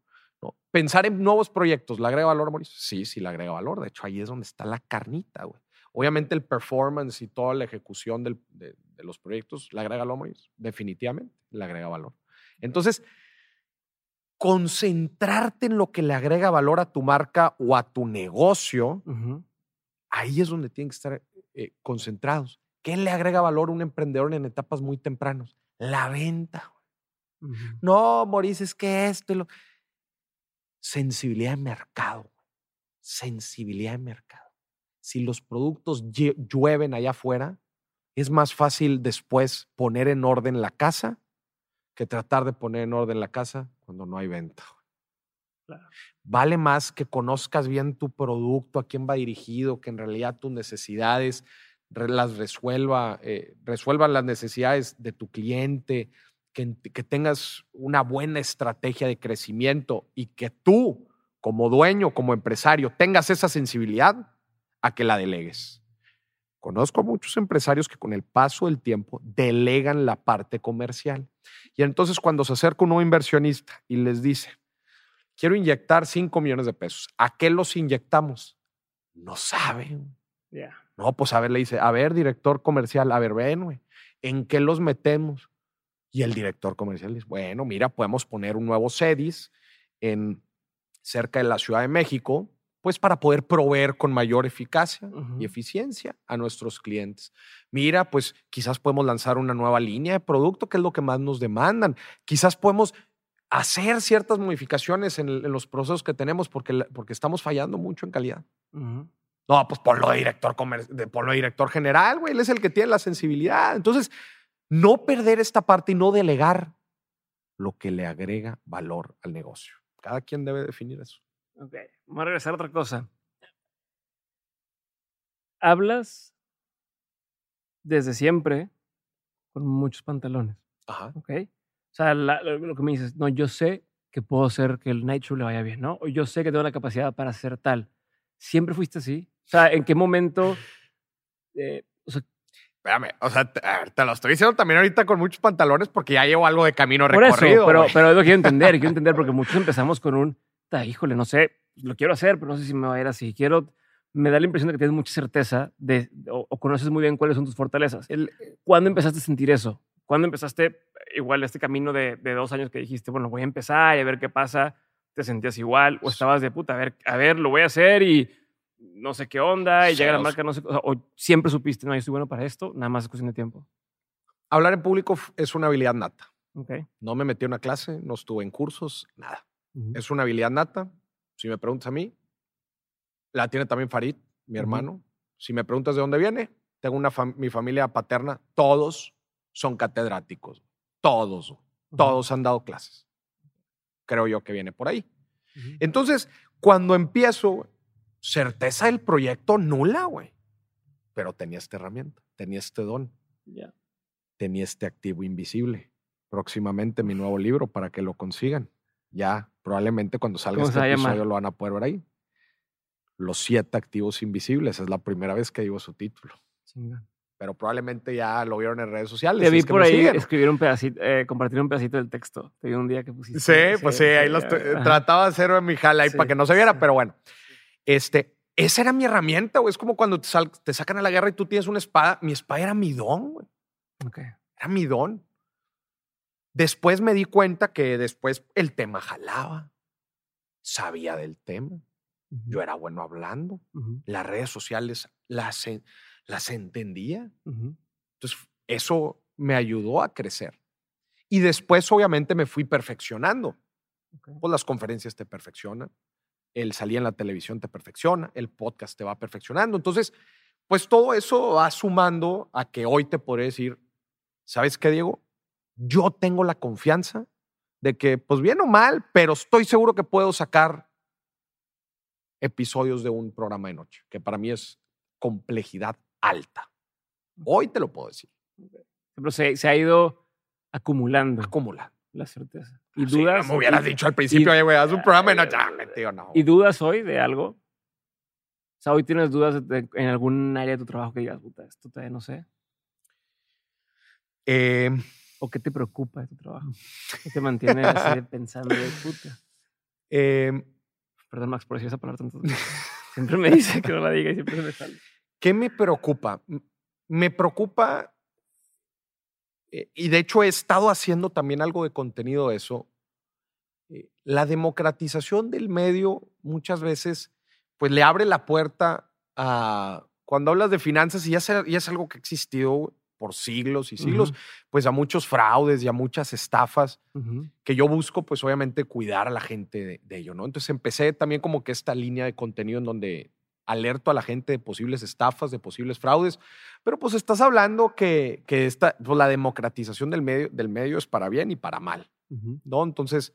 Pensar en nuevos proyectos, ¿le agrega valor, Mauricio? Sí, sí, le agrega valor. De hecho, ahí es donde está la carnita, güey. Obviamente el performance y toda la ejecución de, los proyectos, ¿le agrega valor, Mauricio? Definitivamente le agrega valor. Entonces, concentrarte en lo que le agrega valor a tu marca o a tu negocio Ahí es donde tienen que estar eh, concentrados. ¿Qué le agrega valor a un emprendedor en etapas muy tempranas? La venta. No, Maurice, es que esto. Lo... Sensibilidad de mercado. Sensibilidad de mercado. Si los productos llueven allá afuera, es más fácil después poner en orden la casa que tratar de poner en orden la casa cuando no hay venta. Vale más que conozcas bien tu producto, a quién va dirigido, que en realidad tus necesidades las resuelva, eh, resuelvan las necesidades de tu cliente, que, que tengas una buena estrategia de crecimiento y que tú, como dueño, como empresario, tengas esa sensibilidad a que la delegues. Conozco a muchos empresarios que con el paso del tiempo delegan la parte comercial. Y entonces cuando se acerca un nuevo inversionista y les dice, quiero inyectar 5 millones de pesos, ¿a qué los inyectamos? No saben. No, pues a ver, le dice, a ver, director comercial, a ver, ven, ¿en qué los metemos? Y el director comercial dice, bueno, mira, podemos poner un nuevo CEDIS en, cerca de la Ciudad de México, pues para poder proveer con mayor eficacia y eficiencia a nuestros clientes. Mira, pues quizás podemos lanzar una nueva línea de producto, que es lo que más nos demandan. Quizás podemos hacer ciertas modificaciones en, los procesos que tenemos porque, porque estamos fallando mucho en calidad. No, pues ponlo de director, de, ponlo director general, güey. Él es el que tiene la sensibilidad. Entonces, no perder esta parte y no delegar lo que le agrega valor al negocio. Cada quien debe definir eso. Ok, vamos a regresar a otra cosa. Hablas desde siempre con muchos pantalones. Ajá. Ok. O sea, lo que me dices, no, yo sé que puedo hacer que el Night Show le vaya bien, ¿no? O yo sé que tengo la capacidad para hacer tal. ¿Siempre fuiste así? O sea, ¿en qué momento? Eh, o sea, Espérame, o sea, te, lo estoy diciendo también ahorita con muchos pantalones porque ya llevo algo de camino por recorrido. Eso, pero, pero es lo que quiero entender, quiero entender porque muchos empezamos con un, híjole, no sé, lo quiero hacer, pero no sé si me va a ir así. Quiero, me da la impresión de que tienes mucha certeza de, o, conoces muy bien cuáles son tus fortalezas. El, ¿Cuándo empezaste a sentir eso? ¿Cuándo empezaste igual este camino de, de, dos años que dijiste, bueno, voy a empezar y a ver qué pasa? ¿Te sentías igual? ¿O estabas de puta, a ver, a ver, lo voy a hacer y no sé qué onda y llega la marca, no sé, o, siempre supiste, no, yo soy bueno para esto, nada más es cuestión de tiempo. Hablar en público es una habilidad nata. Okay. No me metí en una clase, no estuve en cursos, nada. Es una habilidad nata. Si me preguntas a mí, la tiene también Farid, mi hermano. Si me preguntas de dónde viene, tengo una mi familia paterna, todos son catedráticos, todos, todos han dado clases. Creo yo que viene por ahí. Entonces, cuando empiezo, certeza del proyecto nula, güey. Pero tenía esta herramienta, tenía este don. Tenía este activo invisible. Próximamente mi nuevo libro para que lo consigan. Ya, probablemente cuando salga este episodio lo van a poder ver ahí. Los siete activos invisibles. Es la primera vez que digo su título. Pero probablemente ya lo vieron en redes sociales. Te vi por ahí escribir un pedacito, eh, compartir un pedacito del texto. Te vi un día que pusiste. Sí, pues sí, ahí los trataba de hacer en mi jala ahí para que no se viera, pero bueno. Este, esa era mi herramienta, güey. Es como cuando te, te, sacan a la guerra y tú tienes una espada. Mi espada era mi don, güey. Era mi don. Después me di cuenta que después el tema jalaba. Sabía del tema. Yo era bueno hablando. Las redes sociales las, las entendía. Entonces, eso me ayudó a crecer. Y después, obviamente, me fui perfeccionando. Pues las conferencias te perfeccionan el salir en la televisión te perfecciona, el podcast te va perfeccionando. Entonces, pues todo eso va sumando a que hoy te podré decir, ¿sabes qué, Diego? Yo tengo la confianza de que, pues bien o mal, pero estoy seguro que puedo sacar episodios de un programa de noche, que para mí es complejidad alta. Hoy te lo puedo decir. Pero se, se ha ido acumulando. Acumulando. La certeza. ¿Y dudas? me hubieras dicho al principio, güey, haz un programa y no, ya, tío, no. ¿Y dudas hoy de algo? O sea, hoy tienes dudas en algún área de tu trabajo que digas, puta, esto todavía no sé. Eh, ¿O qué te preocupa de tu trabajo? ¿Qué te mantiene así pensando de puta? Eh, Perdón, Max, por decir esa palabra tanto. Siempre me dice que no la diga y siempre me sale. ¿Qué me preocupa? Me preocupa y de hecho he estado haciendo también algo de contenido de eso. Eh, la democratización del medio muchas veces pues le abre la puerta a, cuando hablas de finanzas, y ya, es algo que ha existido por siglos y siglos, pues a muchos fraudes y a muchas estafas que yo busco, pues obviamente cuidar a la gente de, de, ello, ¿no? Entonces empecé también como que esta línea de contenido en donde alerto a la gente de posibles estafas, de posibles fraudes, pero pues estás hablando que, que esta, pues, la democratización del medio, del medio es para bien y para mal, ¿no? Entonces,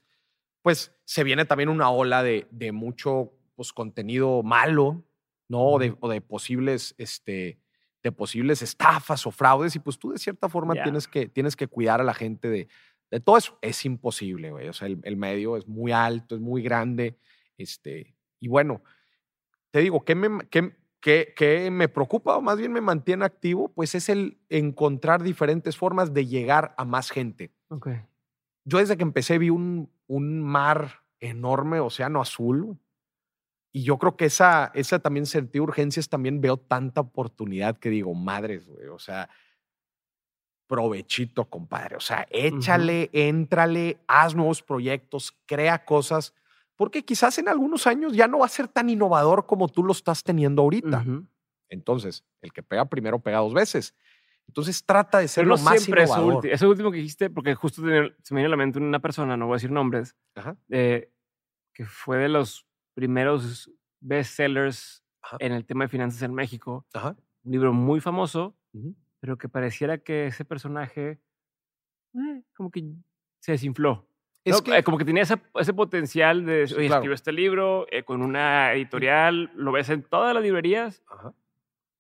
pues se viene también una ola de, de mucho pues, contenido malo, ¿no? O de, o de, posibles, este, de posibles estafas o fraudes y pues tú de cierta forma tienes, que, tienes que cuidar a la gente de, de todo eso. Es imposible, güey. O sea, el, el, medio es muy alto, es muy grande, este, y bueno, te digo, ¿qué me, qué, me preocupa o más bien me mantiene activo? Pues es el encontrar diferentes formas de llegar a más gente. Okay. Yo desde que empecé vi un, un mar enorme, océano azul, y yo creo que esa, esa también sentí urgencias, también veo tanta oportunidad que digo, madres, güey, o sea, provechito, compadre. O sea, échale, éntrale, haz nuevos proyectos, crea cosas porque quizás en algunos años ya no va a ser tan innovador como tú lo estás teniendo ahorita. Entonces, el que pega primero pega dos veces. Entonces trata de ser lo más innovador. Eso, eso, último que dijiste, porque justo se me viene a la mente una persona, no voy a decir nombres, eh, que fue de los primeros bestsellers en el tema de finanzas en México. Un libro muy famoso, pero que pareciera que ese personaje eh, como que se desinfló. Es que, eh, como que tenía ese, potencial de, oye, este libro eh, con una editorial, lo ves en todas las librerías,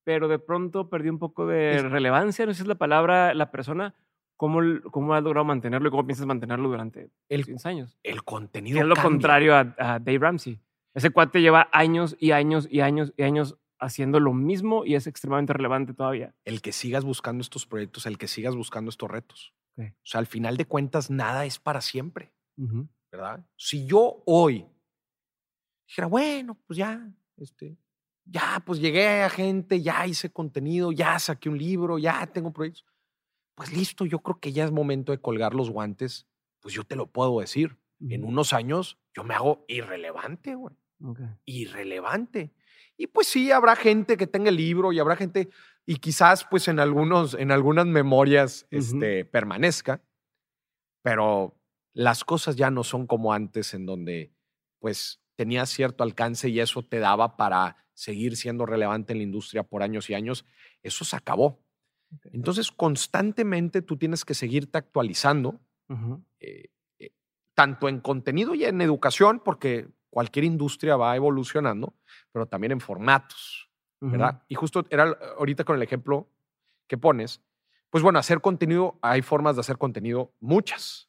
pero de pronto perdió un poco de relevancia, no sé si es la palabra, la persona. ¿Cómo, ¿Cómo has logrado mantenerlo y cómo piensas mantenerlo durante el, 15 años? El contenido. es lo contrario a, a Dave Ramsey. Ese cuate lleva años y años y años y años haciendo lo mismo y es extremadamente relevante todavía. El que sigas buscando estos proyectos, el que sigas buscando estos retos. O sea, al final de cuentas, nada es para siempre. ¿Verdad? Si yo hoy dijera, bueno, pues ya, este, ya, pues llegué a gente, ya hice contenido, ya saqué un libro, ya tengo proyectos, pues listo, yo creo que ya es momento de colgar los guantes, pues yo te lo puedo decir. En unos años yo me hago irrelevante, güey. Irrelevante. Y pues sí, habrá gente que tenga el libro y habrá gente, y quizás pues en, algunos, en algunas memorias este, permanezca, pero las cosas ya no son como antes en donde pues tenías cierto alcance y eso te daba para seguir siendo relevante en la industria por años y años. Eso se acabó. Entonces, constantemente tú tienes que seguirte actualizando, eh, eh, tanto en contenido y en educación, porque cualquier industria va evolucionando, pero también en formatos, ¿verdad? Y justo era ahorita con el ejemplo que pones, pues bueno, hacer contenido, hay formas de hacer contenido muchas.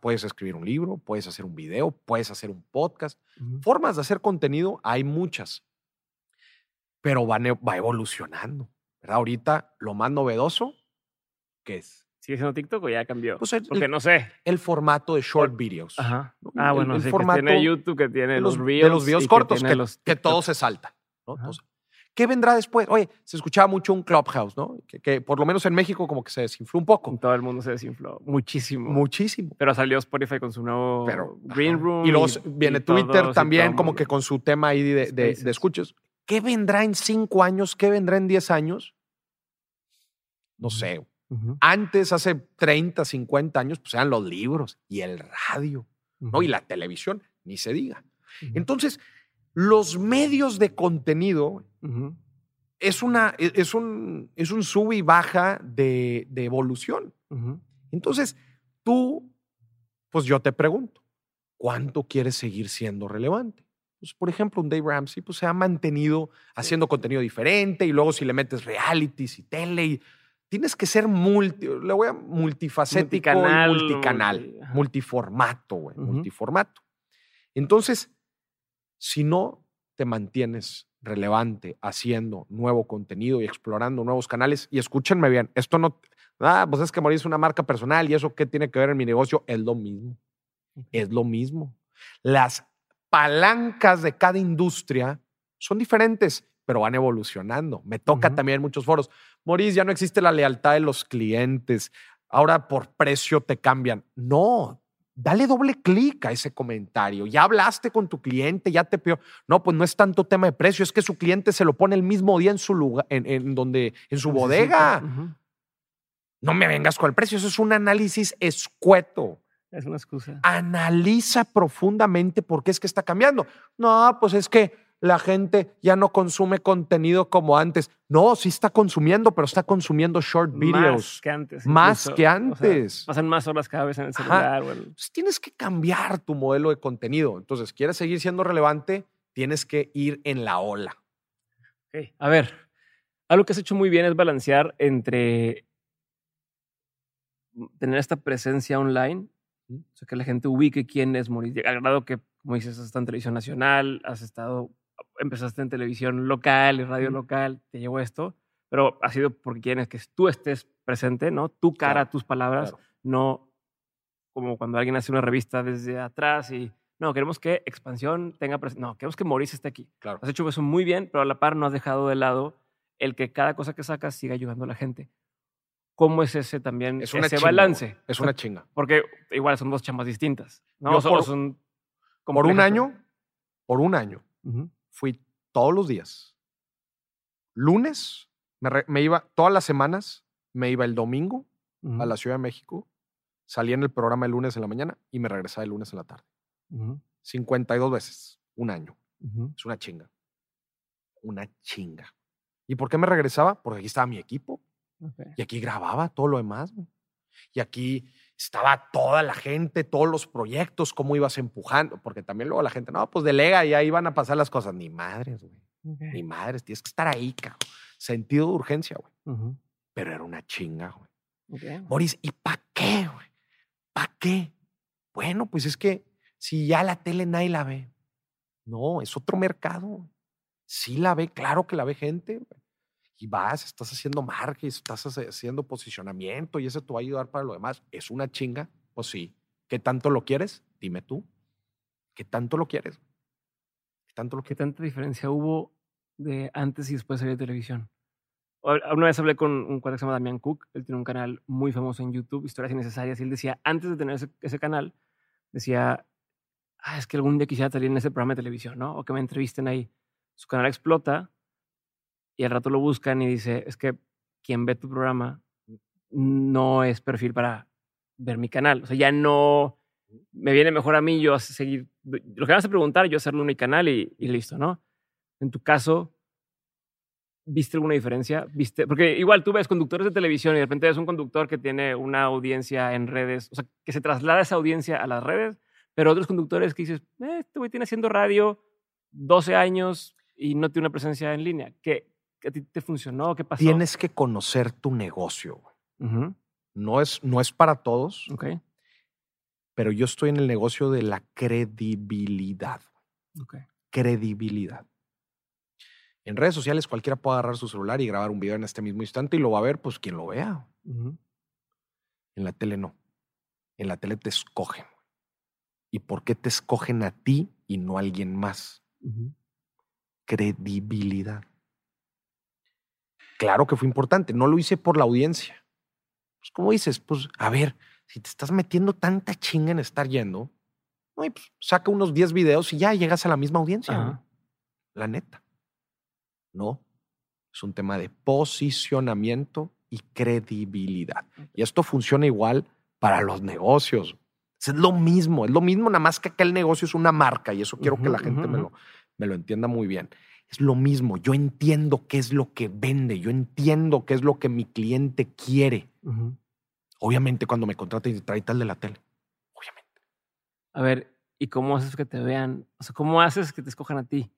Puedes escribir un libro, puedes hacer un video, puedes hacer un podcast. Formas de hacer contenido hay muchas, pero va, va evolucionando. ¿verdad? Ahorita lo más novedoso, ¿qué es? ¿Sigue siendo TikTok o ya cambió? Pues Porque no sé. El formato de short videos. Ajá. Ah, bueno, el, formato que tiene YouTube, que tiene los, reels. De los videos cortos, que, que, todo se salta. ¿no? ¿Qué vendrá después? Oye, se escuchaba mucho un Clubhouse, ¿no? Que, por lo menos en México como que se desinfló un poco. Todo el mundo se desinfló. Muchísimo. Muchísimo. Pero salió Spotify con su nuevo Green Room. Y luego viene Twitter también como que con su tema ahí de, de, escuchos. ¿Qué vendrá en cinco años? ¿Qué vendrá en diez años? No sé. Antes, hace 30, 50 años, pues eran los libros y el radio, ¿no? Y la televisión, ni se diga. Entonces, los medios de contenido es, una, e, es, un, es un sub y baja de, evolución. Entonces, tú, pues yo te pregunto, ¿cuánto quieres seguir siendo relevante? Pues, por ejemplo, un Dave Ramsey pues, se ha mantenido haciendo contenido diferente y luego si le metes realities y tele, tienes que ser multi, le voy a multifacético multicanal, multicanal, multiformato, güey, multiformato. Entonces, si no te mantienes relevante haciendo nuevo contenido y explorando nuevos canales, y escúchenme bien, esto no, ah, pues es que Morir es una marca personal y eso qué tiene que ver en mi negocio, es lo mismo, es lo mismo. Las palancas de cada industria son diferentes, pero van evolucionando. Me toca también en muchos foros. Maurice, ya no existe la lealtad de los clientes. Ahora por precio te cambian. No, dale doble clic a ese comentario. Ya hablaste con tu cliente, ya te peor. No, pues no es tanto tema de precio, es que su cliente se lo pone el mismo día en su lugar, en, donde, en su bodega. No me vengas con el precio, eso es un análisis escueto. Es una excusa. Analiza profundamente por qué es que está cambiando. No, pues es que la gente ya no consume contenido como antes. No, sí está consumiendo, pero está consumiendo short videos. Más que antes. Más que antes. pasan más horas cada vez en el celular. Pues tienes que cambiar tu modelo de contenido. Entonces, ¿quieres seguir siendo relevante? Tienes que ir en la ola. A ver, algo que has hecho muy bien es balancear entre tener esta presencia online, o sea, que la gente ubique quién es Maurice. Agrado que, como dices, has estado en televisión nacional, has estado empezaste en televisión local y radio local, te llevó esto, pero ha sido porque quieres que tú estés presente, ¿no? Tu cara, tus palabras, no como cuando alguien hace una revista desde atrás y no, queremos que expansión tenga presencia. No, queremos que Maurice esté aquí. Claro. Has hecho eso muy bien, pero a la par no has dejado de lado el que cada cosa que sacas siga ayudando a la gente. ¿Cómo es ese también, es ese balance? Es una chinga. Porque igual son dos chambas distintas. ¿no? por, son por un año, por un año, fui todos los días. Lunes, me, iba todas las semanas, me iba el domingo a la Ciudad de México, salía en el programa el lunes en la mañana y me regresaba el lunes en la tarde. 52 veces, un año. Es una chinga. Una chinga. ¿Y por qué me regresaba? Porque aquí estaba mi equipo. Y aquí grababa todo lo demás. Y aquí estaba toda la gente, todos los proyectos, cómo ibas empujando, porque también luego la gente, no, pues delega y ahí van a pasar las cosas. Ni madres, güey. Ni madres, tienes que estar ahí, cabrón. Sentido de urgencia, güey. Pero era una chinga, güey. Boris, ¿y para qué, güey? ¿Para qué? Bueno, pues es que si ya la tele nadie la ve. No, es otro mercado. Sí la ve, claro que la ve gente. Güey y vas, estás haciendo marketing, estás haciendo posicionamiento y eso te va a ayudar para lo demás. ¿Es una chinga? Pues sí. ¿Qué tanto lo quieres? Dime tú. ¿Qué tanto lo quieres? ¿Qué, tanto lo ¿Qué tanta diferencia hubo de antes y después de salir de televisión? Una vez hablé con un cuate que se llama Damián Cook, él tiene un canal muy famoso en YouTube, Historias Innecesarias, y él decía, antes de tener ese, ese canal, decía, ah, es que algún día quisiera salir en ese programa de televisión, ¿no? O que me entrevisten ahí. Su canal explota, y al rato lo buscan y dice, es que quien ve tu programa no es perfil para ver mi canal. O sea, ya no me viene mejor a mí yo a seguir. Lo que vas a preguntar, yo hacerlo en mi canal y, listo, ¿no? En tu caso, ¿viste alguna diferencia? ¿Viste? Porque igual tú ves conductores de televisión y de repente ves un conductor que tiene una audiencia en redes, o sea, que se traslada esa audiencia a las redes, pero otros conductores que dices, eh, este güey tiene haciendo radio 12 años y no tiene una presencia en línea. ¿Qué, a ti te funcionó? ¿Qué pasó? Tienes que conocer tu negocio. no, es, no es para todos. Okay. Pero yo estoy en el negocio de la credibilidad. Okay. Credibilidad. En redes sociales cualquiera puede agarrar su celular y grabar un video en este mismo instante y lo va a ver, pues quien lo vea. En la tele no. En la tele te escogen. ¿Y por qué te escogen a ti y no a alguien más? Credibilidad. Claro que fue importante, no lo hice por la audiencia. Pues, como dices, pues, a ver, si te estás metiendo tanta chinga en estar yendo, pues, saca unos 10 videos y ya llegas a la misma audiencia. La neta. No. Es un tema de posicionamiento y credibilidad. Y esto funciona igual para los negocios. Es lo mismo, es lo mismo, nada más que acá el negocio es una marca y eso quiero que la gente me, lo, me lo entienda muy bien. Es lo mismo, yo entiendo qué es lo que vende, yo entiendo qué es lo que mi cliente quiere. Obviamente cuando me contrata y trae tal de la tele, obviamente. A ver, ¿y cómo haces que te vean? O sea, ¿cómo haces que te escojan a ti?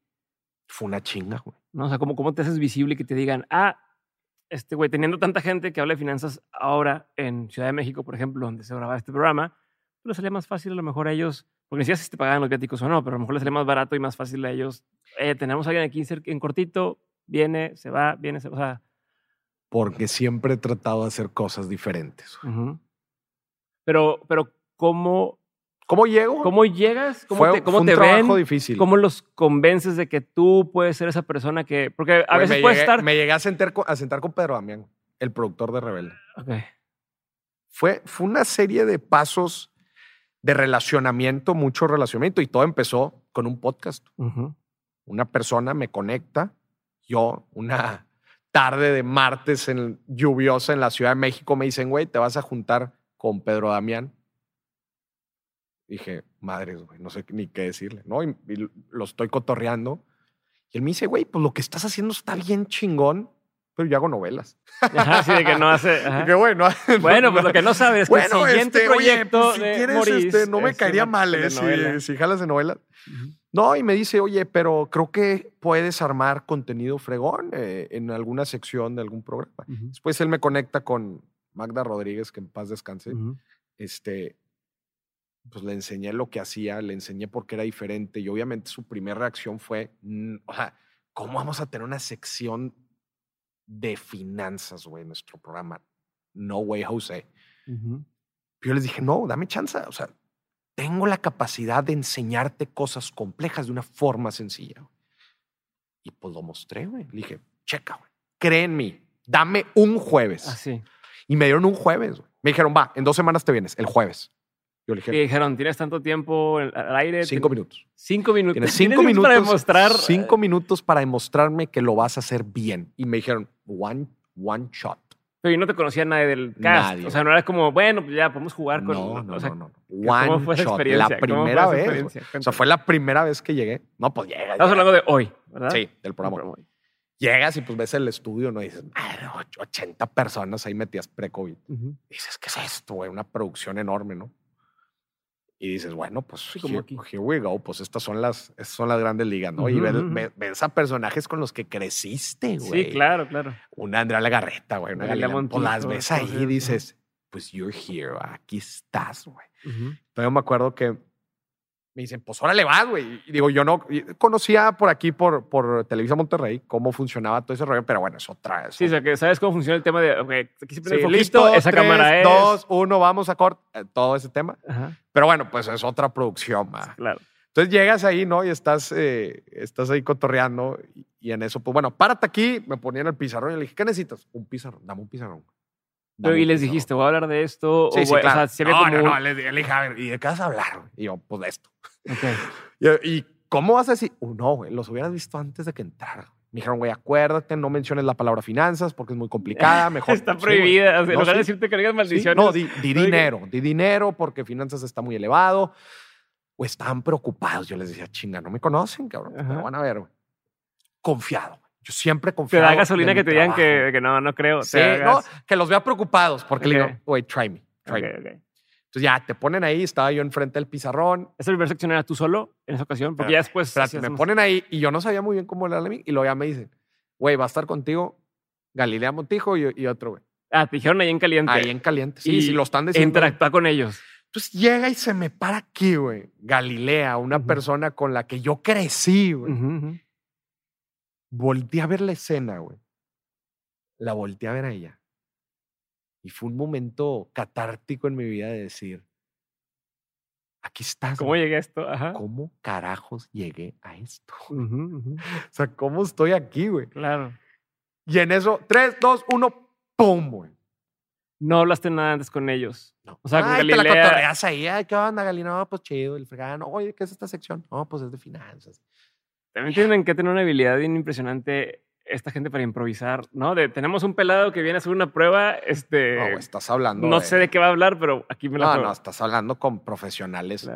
Fue una chinga, güey. ¿No? O sea, ¿cómo, ¿cómo te haces visible y que te digan, ah, este güey, teniendo tanta gente que habla de finanzas ahora en Ciudad de México, por ejemplo, donde se grababa este programa, pues sería más fácil a lo mejor a ellos porque si si te pagan los viáticos o no, pero a lo mejor les sale más barato y más fácil a ellos. Eh, tenemos a alguien aquí en cortito, viene, se va, viene, se va. Porque siempre he tratado de hacer cosas diferentes. Pero, pero ¿cómo, ¿Cómo llego? ¿Cómo llegas? ¿Cómo te, cómo te ven? difícil. ¿Cómo los convences de que tú puedes ser esa persona que...? Porque a veces puedes estar... Me llegué a sentar, con, a sentar con Pedro Damián, el productor de Rebelde. Ok. Fue, fue una serie de pasos de relacionamiento, mucho relacionamiento. Y todo empezó con un podcast. Una persona me conecta, yo, una tarde de martes en, lluviosa en la Ciudad de México, me dicen, güey, te vas a juntar con Pedro Damián. Dije, madres, güey, no sé ni qué decirle, ¿no? Y, lo estoy cotorreando. Y él me dice, güey, pues lo que estás haciendo está bien chingón, pero yo hago novelas. Ajá, sí, de que no hace. Que bueno, bueno, pues lo que no sabes es que el siguiente este, proyecto oye, pues, si quieres, este, no me caería mal eh, si, si, jalas de novelas. No, y me dice, oye, pero creo que puedes armar contenido fregón eh, en alguna sección de algún programa. Después él me conecta con Magda Rodríguez, que en paz descanse. Este, pues le enseñé lo que hacía, le enseñé por qué era diferente y obviamente su primera reacción fue, o sea, ¿cómo vamos a tener una sección de finanzas, güey, en nuestro programa? No way, José. Yo les dije, no, dame chance, o sea, tengo la capacidad de enseñarte cosas complejas de una forma sencilla. Y pues lo mostré, güey. Le dije, checa, güey, cree en mí, dame un jueves. Así. Ah, y me dieron un jueves. Me dijeron, va, en dos semanas te vienes, el jueves. Yo le dije, y dijeron, ¿tienes tanto tiempo al aire? Cinco minutos. Cinco minutos. Tienes cinco minutos para demostrar. Cinco minutos para demostrarme que lo vas a hacer bien. Y me dijeron, one, one shot. Pero yo no te conocía nadie del cast. O sea, no era como, bueno, pues ya podemos jugar con. No, no, no, no. One fue shot. La primera vez. O sea, fue la primera vez que llegué. No, pues llega. Estamos hablando de hoy, ¿verdad? Sí, del programa. Llegas y pues ves el estudio, ¿no? Y dices, madre, 80 personas ahí metidas pre-COVID. Dices, ¿qué es esto, güey? Una producción enorme, ¿no? Y dices, bueno, pues here, we go, pues estas son las, son las grandes ligas, ¿no? y ves, a personajes con los que creciste, güey. Sí, claro, claro. Una Andrea Legarreta, güey, una Galilea Pues las ves ahí y dices, pues you're here, aquí estás, güey. Uh Yo me acuerdo que me dicen, pues órale vas, güey. Y digo, yo no conocía por aquí, por, por Televisa Monterrey, cómo funcionaba todo ese rollo, pero bueno, es otra. Sí, o sea, que sabes cómo funciona el tema de, aquí el listo, esa cámara es. Dos, uno, vamos a cortar, eh, todo ese tema. Pero bueno, pues es otra producción, más. Claro. Entonces llegas ahí, ¿no? Y estás, eh, estás ahí cotorreando y, en eso, pues bueno, párate aquí, me ponían el pizarrón y le dije, ¿qué necesitas? Un pizarrón, dame un pizarrón. Pero, y les dijiste, voy a hablar de esto. Sí, sí, claro. O sea, no, no, no, le, dije, a ver, ¿y de qué vas a hablar? Y yo, pues de esto. Okay. Y, cómo vas a decir? Uh, no, güey, los hubieras visto antes de que entrara. Me dijeron, güey, acuérdate, no menciones la palabra finanzas porque es muy complicada. Mejor. está prohibida. en lugar de decirte que digas maldiciones. no, di, dinero. Di dinero porque finanzas está muy elevado. O están preocupados. Yo les decía, chinga, no me conocen, cabrón. Pero van a ver, güey. Confiado. Yo siempre confío. Te da gasolina que te digan que, que, no, no creo. Sí, no, que los vea preocupados porque le digo, güey, try me. Try me. Entonces ya te ponen ahí, estaba yo enfrente del pizarrón. ¿Esa primera sección era tú solo en esa ocasión? Porque ya después. me ponen ahí y yo no sabía muy bien cómo era a mí y luego ya me dicen, güey, va a estar contigo Galilea Montijo y, y otro, güey. Ah, te dijeron ahí en caliente. Ahí en caliente. Sí, y sí, lo están diciendo. Interactúa con ellos. Entonces llega y se me para aquí, güey. Galilea, una persona con la que yo crecí, güey volteé a ver la escena, güey. La volteé a ver a ella. Y fue un momento catártico en mi vida de decir, aquí estás. ¿Cómo llegué a esto? ¿Cómo carajos llegué a esto? O sea, ¿cómo estoy aquí, güey? Claro. Y en eso, tres, dos, uno, ¡pum, güey! No hablaste nada antes con ellos. No. O sea, con Galilea... te la cotorreas ahí. Ay, ¿qué onda, Galilea? No, pues chido. El fregano. Oye, ¿qué es esta sección? No, pues es de finanzas. También tienen que tener una habilidad bien impresionante esta gente para improvisar, ¿no? De tenemos un pelado que viene a hacer una prueba, este... No, estás hablando... No sé de qué va a hablar, pero aquí me la No, no, estás hablando con profesionales.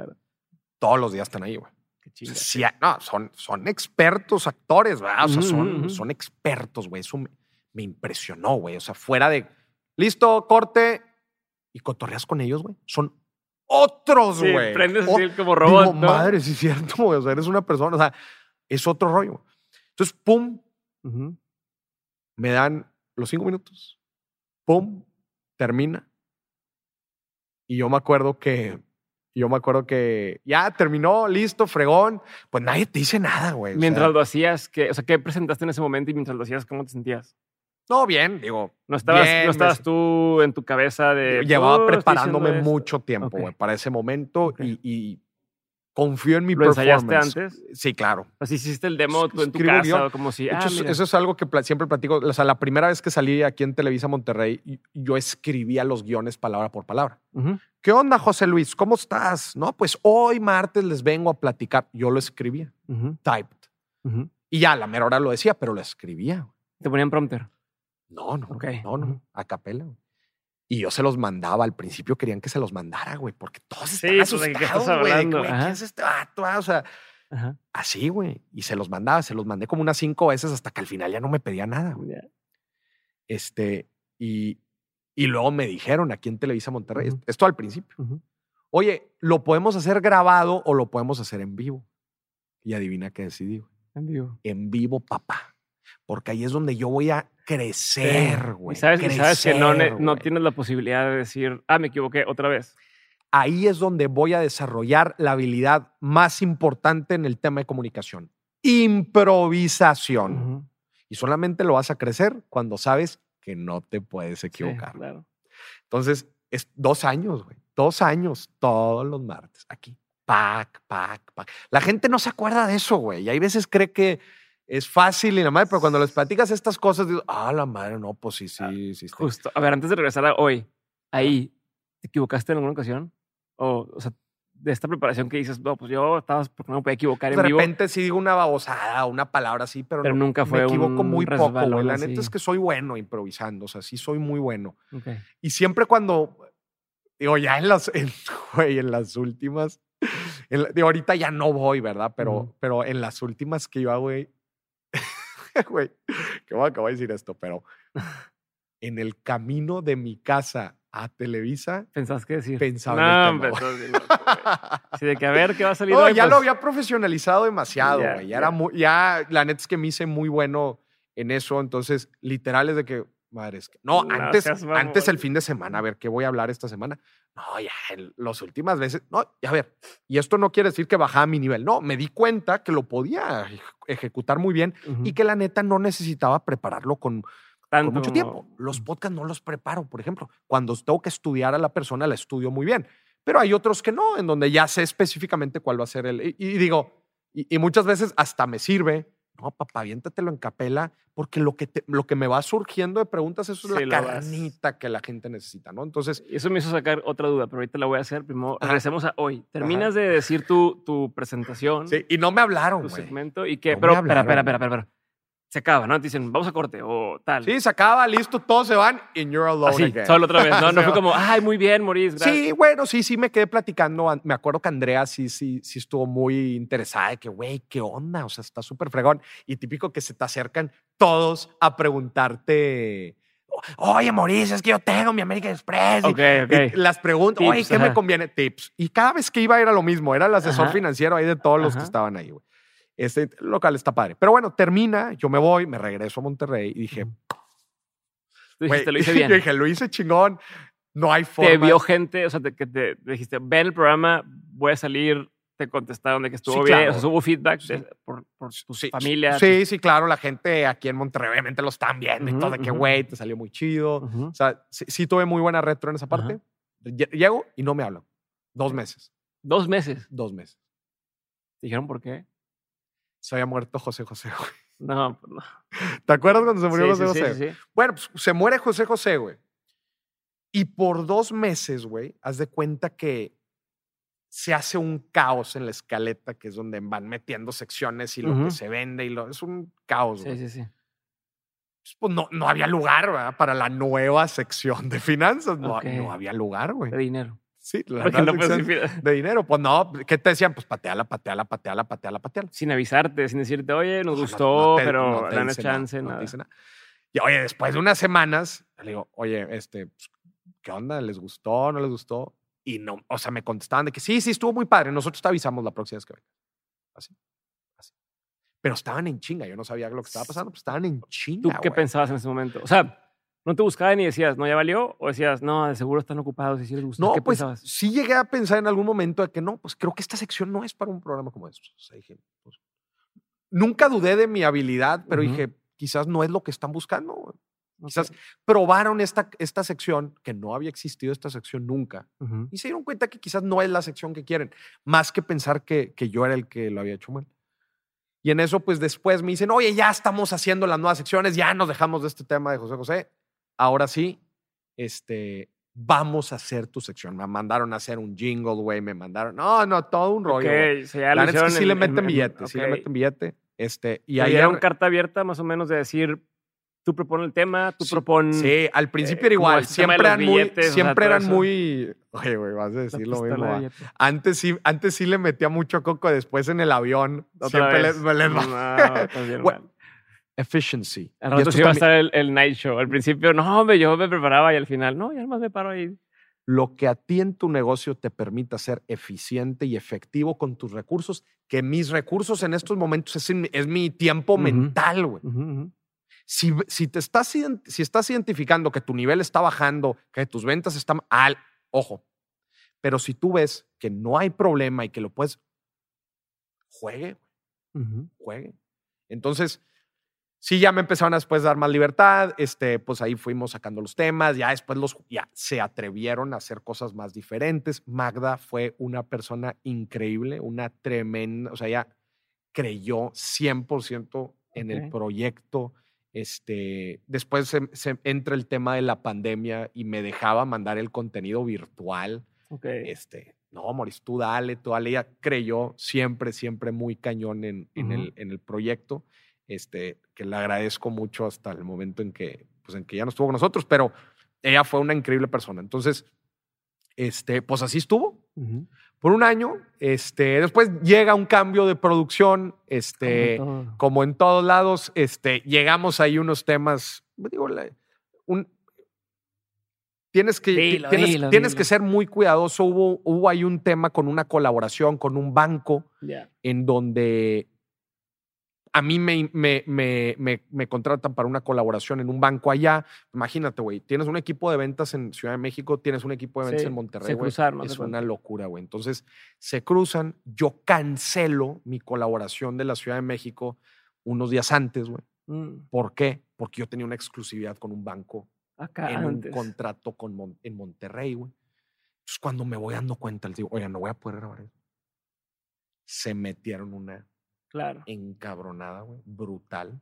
Todos los días están ahí, güey. Qué. Sí, no, son, son expertos actores, ¿verdad? O sea, son, son expertos, güey. Eso me, impresionó, güey. O sea, fuera de... Listo, corte. Y cotorreas con ellos, güey. Son otros, güey. Sí, prendes así como robot, madre, sí es cierto, güey. O sea, eres una persona... O sea, es otro rollo. Entonces, pum, me dan los cinco minutos, pum, termina. Y yo me acuerdo que, yo me acuerdo que ya terminó, listo, fregón. Pues nadie te dice nada, güey. Mientras lo hacías, ¿qué, o sea, ¿qué presentaste en ese momento y mientras lo hacías, cómo te sentías? No, bien, digo. No estabas, no estabas tú en tu cabeza de. Llevaba oh, preparándome mucho tiempo, güey, para ese momento y confío en mi ¿Lo ensayaste performance. antes? Sí, claro. Así hiciste el demo tú en tu casa, guion. o como si, De ah, eso es algo que siempre platico. O sea, la primera vez que salí aquí en Televisa Monterrey, yo escribía los guiones palabra por palabra. ¿Qué onda, José Luis? ¿Cómo estás? No, pues hoy martes les vengo a platicar. Yo lo escribía, typed. Y ya a la mera hora lo decía, pero lo escribía. Te ponían prompter. No, no, no, no, a capela. Y yo se los mandaba. Al principio querían que se los mandara, güey, porque todos Sí, estaban pues, ¿de qué estás asustados, güey. de hablando? güey. ¿Quién es este vato? ah? O sea, Ajá. así, güey. Y se los mandaba. Se los mandé como unas cinco veces hasta que al final ya no me pedía nada, güey. Este, y, y luego me dijeron aquí en Televisa Monterrey, esto al principio, oye, ¿lo podemos hacer grabado o lo podemos hacer en vivo? Y adivina qué decidí, güey. En vivo. En vivo, papá. Porque ahí es donde yo voy a crecer, güey. Y sabes, y sabes que no, tienes la posibilidad de decir, ah, me equivoqué otra vez. Ahí es donde voy a desarrollar la habilidad más importante en el tema de comunicación. Improvisación. Y solamente lo vas a crecer cuando sabes que no te puedes Sí, equivocar. claro. Entonces, es dos años, güey. Dos años, todos los martes, aquí. Pac, pac, pac. La gente no se acuerda de eso, güey. Y hay veces cree que es fácil y la madre, pero cuando les platicas estas cosas, digo, ah, la madre, no, pues sí, sí, sí. está Justo. A ver, antes de regresar a hoy, ahí, ¿te equivocaste en alguna ocasión? O, o sea, de esta preparación que dices, no, pues yo estaba, porque no me podía equivocar De en vivo. repente sí digo una babosada, una palabra así, pero, Pero no- nunca fue me equivoco un muy poco, güey. La neta es que soy bueno improvisando, o sea, sí soy muy bueno. Ok. Y siempre cuando, digo, ya en las, en, güey, en las últimas, en digo, ahorita ya no voy, ¿verdad? Pero, Ujú. pero en las últimas que iba, güey, güey, que voy a acabar de decir esto, pero en el camino de mi casa a Televisa, ¿Pensabas qué decir? Pensaba en no. Así de que a ver qué va a salir no, hoy, ya pues, lo había profesionalizado demasiado, Ya, güey. Ya, ya. era muy, ya, la neta es que me hice muy bueno en eso, entonces, literal es de que, madre, es que, no, antes, antes el fin de semana, a ver, ¿qué voy a hablar esta semana? No, ya, en las últimas veces, no, ya a ver, y esto no quiere decir que bajaba mi nivel, no, me di cuenta que lo podía ej- ejecutar muy bien ujú, y que la neta no necesitaba prepararlo con, con tanto mucho como- tiempo. Los podcasts no los preparo, por ejemplo. Cuando tengo que estudiar a la persona, la estudio muy bien. Pero hay otros que no, en donde ya sé específicamente cuál va a ser el. Y, y digo, y, y muchas veces hasta me sirve. No, papá, aviéntatelo en capela, porque lo que, te- lo que me va surgiendo de preguntas, eso es Sí, la vas- carnita que la gente necesita, ¿no? Entonces, Eso me hizo sacar otra duda, pero ahorita la voy a hacer. Primero, Ajá. regresemos a hoy. Terminas de decir tu, tu presentación, sí, y no me hablaron, tu segmento, y. No me pero, espera, espera, espera, espera. Se acaba, ¿no? Te dicen, vamos a corte o tal. Sí, se acaba, listo, todos se van, and you're alone Así, again. solo otra vez. No, no fue como, ay, muy bien, Maurice. gracias". Sí, bueno, sí, sí me quedé platicando. An- Me acuerdo que Andrea sí, sí, sí estuvo muy interesada de que, güey, ¿qué onda? O sea, está súper fregón. Y típico que se te acercan todos a preguntarte, oye, Mauricio, es que yo tengo mi American Express. Y- Ok, ok. y las preguntas, oye, ¿qué me conviene? Tips. Y cada vez que iba era lo mismo, era el asesor Ajá. financiero ahí de todos los que estaban ahí, güey. Este local está padre. Pero bueno, termina, yo me voy, me regreso a Monterrey y dije, dijiste, lo hice bien. yo dije, lo hice chingón, no hay forma. te vio gente, o sea, te, que te te dijiste, ven el programa, voy a salir, te contestaron de que estuvo Sí, bien, claro. o sea, hubo feedback Sí. de- por, por tu Sí, familia. Sí, sí, claro. La gente aquí en Monterrey obviamente lo están viendo y Ujú, todo de que, güey, te salió muy chido. Ujú. O sea, sí, tuve muy buena retro en esa parte. Lle- Llego y no me hablan. Dos meses. Dos meses. Dos meses. ¿Te dijeron por qué? Se había muerto José José, güey. No, pues no. ¿Te acuerdas cuando se murió Sí, José sí, José? sí, sí, sí. Bueno, pues se muere José José, güey. Y por dos meses, güey, haz de cuenta que se hace un caos en la escaleta, que es donde van metiendo secciones y lo que se vende y lo. Es un caos, Sí, güey. sí, sí. pues no, no había lugar ¿verdad? para la nueva sección de finanzas. No había lugar, güey. De dinero. Sí, la Porque no puedes de dinero. Pues no, ¿qué te decían? Pues pateala, pateala, pateala, pateala, pateala. sin avisarte, sin decirte, oye, nos No, no- gustó, no te- pero no danos nada, chance, no te nada. nada. Y oye, después de unas semanas, le digo, oye, este, pues, ¿qué onda? ¿Les gustó? ¿No les gustó? Y no, o sea, me contestaban de que sí, sí, estuvo muy padre. Nosotros te avisamos la próxima vez que venga. Así, así. Pero estaban en chinga. Yo no sabía lo que estaba pasando, pues estaban en ¿Tú chinga. qué güey. pensabas en ese momento? O sea, ¿no te buscaban y decías, no, ya valió? ¿O decías, no, de seguro están ocupados y si les gustó? No, ¿Qué pues pensabas? sí llegué a pensar en algún momento de que no, pues creo que esta sección no es para un programa como estos. O sea, dije, pues, nunca dudé de mi habilidad, pero dije, quizás no es lo que están buscando. Quizás probaron esta, esta sección, que no había existido esta sección nunca, y se dieron cuenta que quizás no es la sección que quieren, más que pensar que, que yo era el que lo había hecho mal. Y en eso, pues después me dicen, oye, ya estamos haciendo las nuevas secciones, ya nos dejamos de este tema de José José. Ahora sí, este, vamos a hacer tu sección. Me mandaron a hacer un jingle, güey, me mandaron, no, no, todo un rollo. Okay, la es que sí le meten billete, sí le meten billete. Este, y ahí era una carta abierta más o menos de decir, tú propones el tema, tú propones. Sí, al principio era igual. Siempre eran muy. Siempre eran muy. Oye, güey, vas a decir lo mismo. Antes sí, antes sí le metía mucho coco, después en el avión. siempre les, les efficiency. Al rato sí iba a estar el, night show. Al principio, no, hombre, yo me preparaba y al final, no, ya más me paro ahí. Lo que a ti en tu negocio te permita ser eficiente y efectivo con tus recursos, que mis recursos en estos momentos es, mi tiempo mental, güey. Si, si, te estás, si estás identificando que tu nivel está bajando, que tus ventas están al, ojo, pero si tú ves que no hay problema y que lo puedes, juegue, juegue. Entonces, sí, ya me empezaron a después dar más libertad, este, pues ahí fuimos sacando los temas, ya después los, ya se atrevieron a hacer cosas más diferentes. Magda fue una persona increíble, una tremenda, o sea, ella creyó 100% en el proyecto este, después se, entra el tema de la pandemia y me dejaba mandar el contenido virtual. Este, no, Moris, tú dale, tú dale. Ella creyó siempre, siempre muy cañón en, en, el, en el proyecto. Este, que le agradezco mucho hasta el momento en que, pues, en que ya no estuvo con nosotros, pero ella fue una increíble persona. Entonces, este, pues así estuvo por un año. Este, después llega un cambio de producción, este, como en, todos lados, este, llegamos ahí unos temas, digo, un, tienes que, tienes, que ser muy cuidadoso. Hubo, hubo ahí un tema con una colaboración con un banco en donde a mí me, me, me, me, contratan para una colaboración en un banco allá. Imagínate, güey, tienes un equipo de ventas en Ciudad de México, tienes un equipo de ventas en Monterrey, güey. Es una locura, güey. Entonces, se cruzan, yo cancelo mi colaboración de la Ciudad de México unos días antes, güey. Mm. ¿Por qué? Porque yo tenía una exclusividad con un banco Acá en un contrato con en Monterrey, güey. Entonces, cuando me voy dando cuenta, les digo, oye, no voy a poder grabar eso. Se metieron una Claro. Encabronada, güey. Brutal.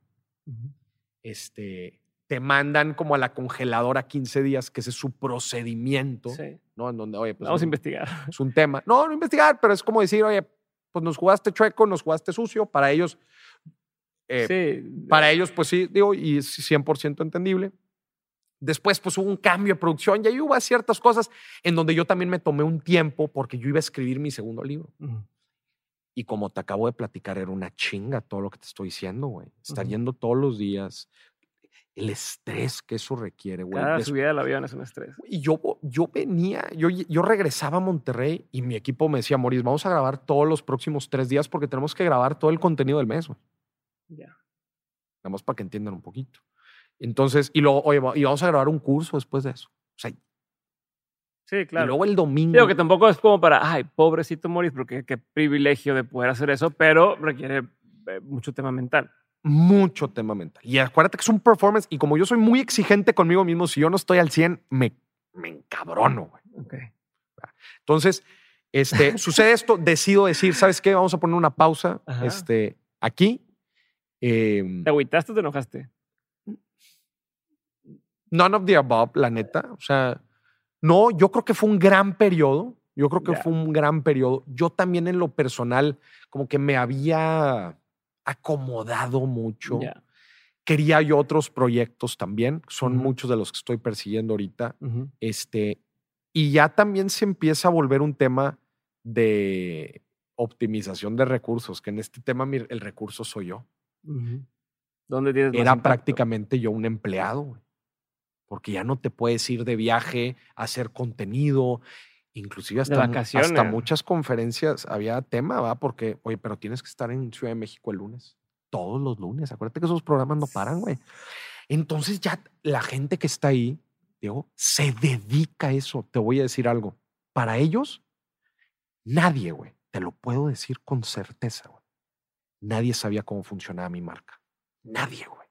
Este, te mandan como a la congeladora 15 días, que ese es su procedimiento. Sí. ¿No? En donde, oye, pues. Vamos a investigar. Es un tema. No, no investigar, pero es como decir, oye, pues nos jugaste chueco, nos jugaste sucio. Para ellos. Eh, sí. Para ellos, pues sí, digo, y es 100% entendible. Después, pues hubo un cambio de producción y ahí hubo ciertas cosas en donde yo también me tomé un tiempo porque yo iba a escribir mi segundo libro. Y como te acabo de platicar, era una chinga todo lo que te estoy diciendo, güey. Estar yendo todos los días, el estrés que eso requiere, güey. Cada subida del avión es un estrés. Y yo, yo venía, yo, yo regresaba a Monterrey y mi equipo me decía, Moris, vamos a grabar todos los próximos tres días porque tenemos que grabar todo el contenido del mes, güey. Ya. Nada más para que entiendan un poquito. Entonces, y luego, oye, y vamos a grabar un curso después de eso. O sea, Sí, claro. Y luego el domingo. Digo que tampoco es como para, ay, pobrecito Moris, porque qué privilegio de poder hacer eso, pero requiere eh, mucho tema mental. Mucho tema mental. Y acuérdate que es un performance, y como yo soy muy exigente conmigo mismo, si yo no estoy al 100, me, me encabrono, güey. Okay. Entonces, este, sucede esto, decido decir, ¿sabes qué? Vamos a poner una pausa este, aquí. Em, ¿Te agüitaste o te enojaste? None of the above, la neta. O sea, no, yo creo que fue un gran periodo. Yo creo que fue un gran periodo. Yo también en lo personal, como que me había acomodado mucho. Quería yo otros proyectos también. Son muchos de los que estoy persiguiendo ahorita. este, y ya también se empieza a volver un tema de optimización de recursos, que en este tema el recurso soy yo. ¿Dónde tienes Era prácticamente yo un empleado porque ya no te puedes ir de viaje a hacer contenido, inclusive hasta, hasta muchas conferencias había tema, ¿va? Porque, oye, pero tienes que estar en Ciudad de México el lunes, todos los lunes, acuérdate que esos programas no paran, güey. Entonces ya la gente que está ahí, digo, se dedica a eso. Te voy a decir algo. Para ellos, nadie, güey, te lo puedo decir con certeza, güey. Nadie sabía cómo funcionaba mi marca. Nadie, güey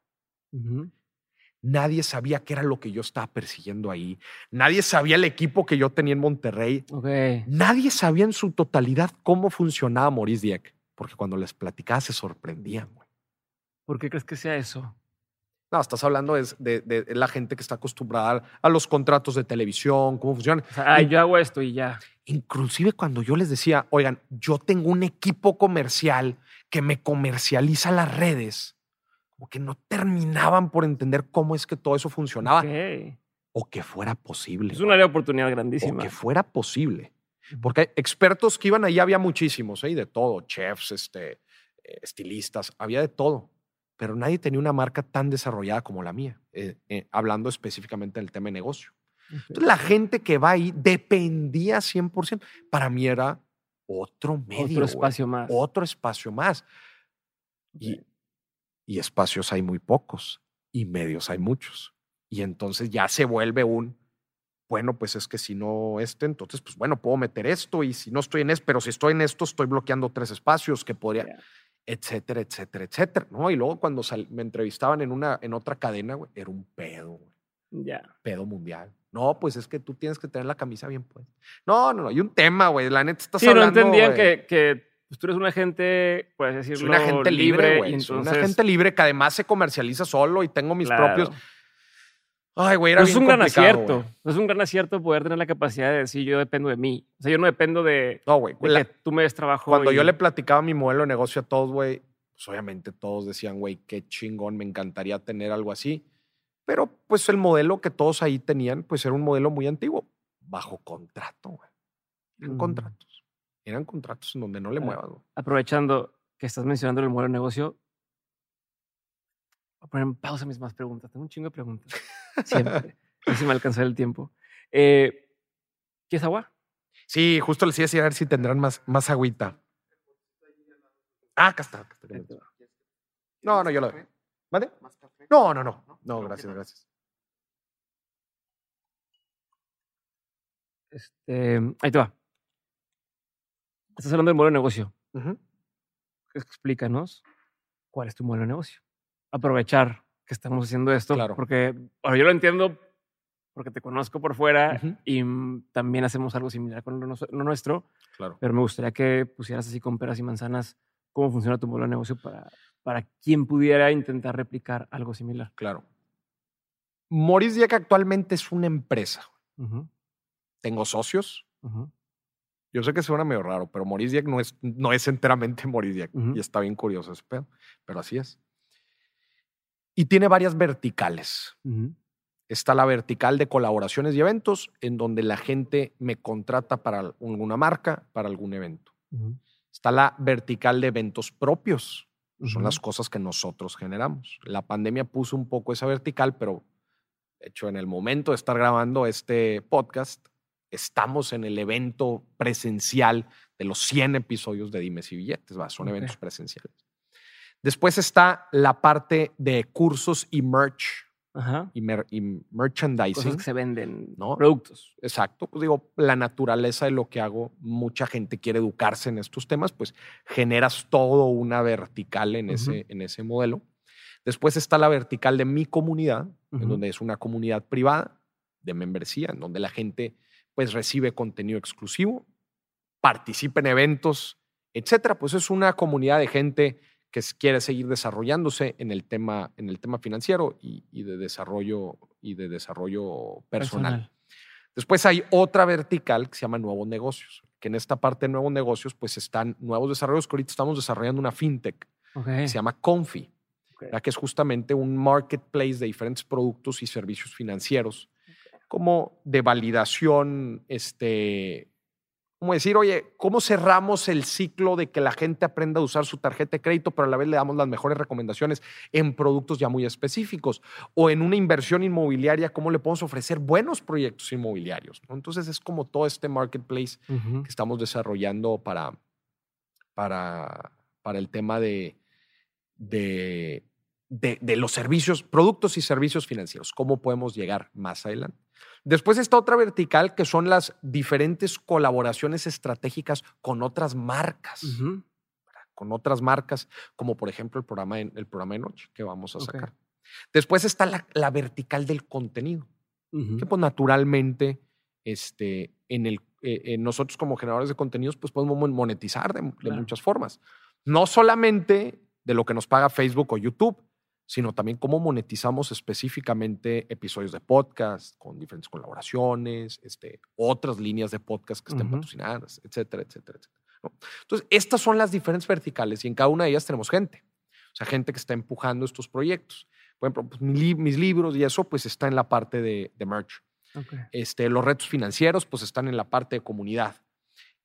Nadie sabía qué era lo que yo estaba persiguiendo ahí. Nadie sabía el equipo que yo tenía en Monterrey. Nadie sabía en su totalidad cómo funcionaba Maurice Dieck, porque cuando les platicaba se sorprendían. Güey. ¿Por qué crees que sea eso? No, estás hablando de, la gente que está acostumbrada a los contratos de televisión, cómo funcionan. O yo hago esto y ya. Inclusive cuando yo les decía, oigan, yo tengo un equipo comercial que me comercializa las redes como que no terminaban por entender cómo es que todo eso funcionaba. O que fuera posible. Es una área de oportunidad grandísima. O que fuera posible. Porque expertos que iban ahí había muchísimos, ¿eh? de todo, chefs, este, eh, estilistas, había de todo. Pero nadie tenía una marca tan desarrollada como la mía, eh, eh, hablando específicamente del tema de negocio. Entonces, la gente que va ahí dependía 100%. Para mí era otro medio. Otro espacio más. Otro espacio más. Y, y espacios hay muy pocos y medios hay muchos. Y entonces ya se vuelve un, bueno, pues es que si no este, entonces, pues bueno, puedo meter esto y si no estoy en esto, pero si estoy en esto, estoy bloqueando tres espacios que podría, etcétera, etcétera, etcétera, ¿no? Y luego cuando me entrevistaban en, una, en otra cadena, güey, era un pedo, güey. Ya. Pedo mundial. No, pues es que tú tienes que tener la camisa bien puesta. No, no, no, hay un tema, güey. La neta estás sí, no entendían que, que pues tú eres un agente, puedes decirlo, un agente libre, güey. Un agente libre que además se comercializa solo y tengo mis propios. Ay, güey, era es un gran acierto. Es un gran acierto poder tener la capacidad de decir yo dependo de mí. O sea, yo no dependo de, no, güey, que tú me des trabajo. Cuando yo le platicaba mi modelo de negocio a todos, güey, pues obviamente todos decían, güey, qué chingón, me encantaría tener algo así. Pero pues el modelo que todos ahí tenían, pues era un modelo muy antiguo, bajo contrato, güey. En contratos. Eran contratos en donde no le muevas. Aprovechando que estás mencionando el modelo de negocio, voy a poner en pausa mis más preguntas. Tengo un chingo de preguntas. Siempre. si me alcanzó el tiempo. Eh, ¿Quieres agua? Sí, justo les iba a ver si tendrán más, más agüita. Ah, acá está. No, no, yo lo veo. ¿Vale? No, no, no. No, gracias, gracias. Este, ahí te va. Estás hablando del modelo de negocio. Explícanos cuál es tu modelo de negocio. Aprovechar que estamos haciendo esto. Claro. Porque yo lo entiendo porque te conozco por fuera y también hacemos algo similar con lo, nuestro. Claro. Pero me gustaría que pusieras así con peras y manzanas cómo funciona tu modelo de negocio para, para quien pudiera intentar replicar algo similar. Claro. Maurice Dieck actualmente es una empresa. Tengo socios. Yo sé que suena medio raro, pero Maurice Dieck no es, no es enteramente Maurice Dieck. Y está bien curioso ese pedo, pero así es. Y tiene varias verticales. Está la vertical de colaboraciones y eventos, en donde la gente me contrata para alguna marca, para algún evento. Está la vertical de eventos propios. Son las cosas que nosotros generamos. La pandemia puso un poco esa vertical, pero de hecho en el momento de estar grabando este podcast, estamos en el evento presencial de los 100 episodios de Dimes y Billetes, ¿va? son eventos presenciales. Después está la parte de cursos y merch. Y, merchandising. Cosas que se venden, ¿no? Productos. Exacto. Pues digo, la naturaleza de lo que hago, mucha gente quiere educarse en estos temas, pues generas todo una vertical en, ese, en ese modelo. Después está la vertical de mi comunidad, en donde es una comunidad privada de membresía, en donde la gente pues recibe contenido exclusivo, participa en eventos, etcétera. Pues es una comunidad de gente que quiere seguir desarrollándose en el tema, en el tema financiero y, de desarrollo y de desarrollo personal. Después hay otra vertical que se llama nuevos negocios, que en esta parte de nuevos negocios pues están nuevos desarrollos que ahorita estamos desarrollando una fintech que se llama Confi, que es justamente un marketplace de diferentes productos y servicios financieros como de validación, este, como decir, oye, ¿cómo cerramos el ciclo de que la gente aprenda a usar su tarjeta de crédito, pero a la vez le damos las mejores recomendaciones en productos ya muy específicos? O en una inversión inmobiliaria, ¿cómo le podemos ofrecer buenos proyectos inmobiliarios? Entonces es como todo este marketplace que estamos desarrollando para, para, para el tema de, de, de los servicios, productos y servicios financieros. ¿Cómo podemos llegar más adelante? Después está otra vertical que son las diferentes colaboraciones estratégicas con otras marcas. Con otras marcas, como por ejemplo el programa, el programa de noche que vamos a sacar. Después está la, vertical del contenido, que pues naturalmente este, en el, eh, nosotros como generadores de contenidos pues podemos monetizar de, muchas formas. No solamente de lo que nos paga Facebook o YouTube, sino también cómo monetizamos específicamente episodios de podcast con diferentes colaboraciones, este, otras líneas de podcast que estén patrocinadas, etcétera, etcétera, etcétera. Entonces, estas son las diferentes verticales y en cada una de ellas tenemos gente. O sea, gente que está empujando estos proyectos. Por ejemplo, pues, mis libros y eso, pues está en la parte de, merch. Este, los retos financieros, pues están en la parte de comunidad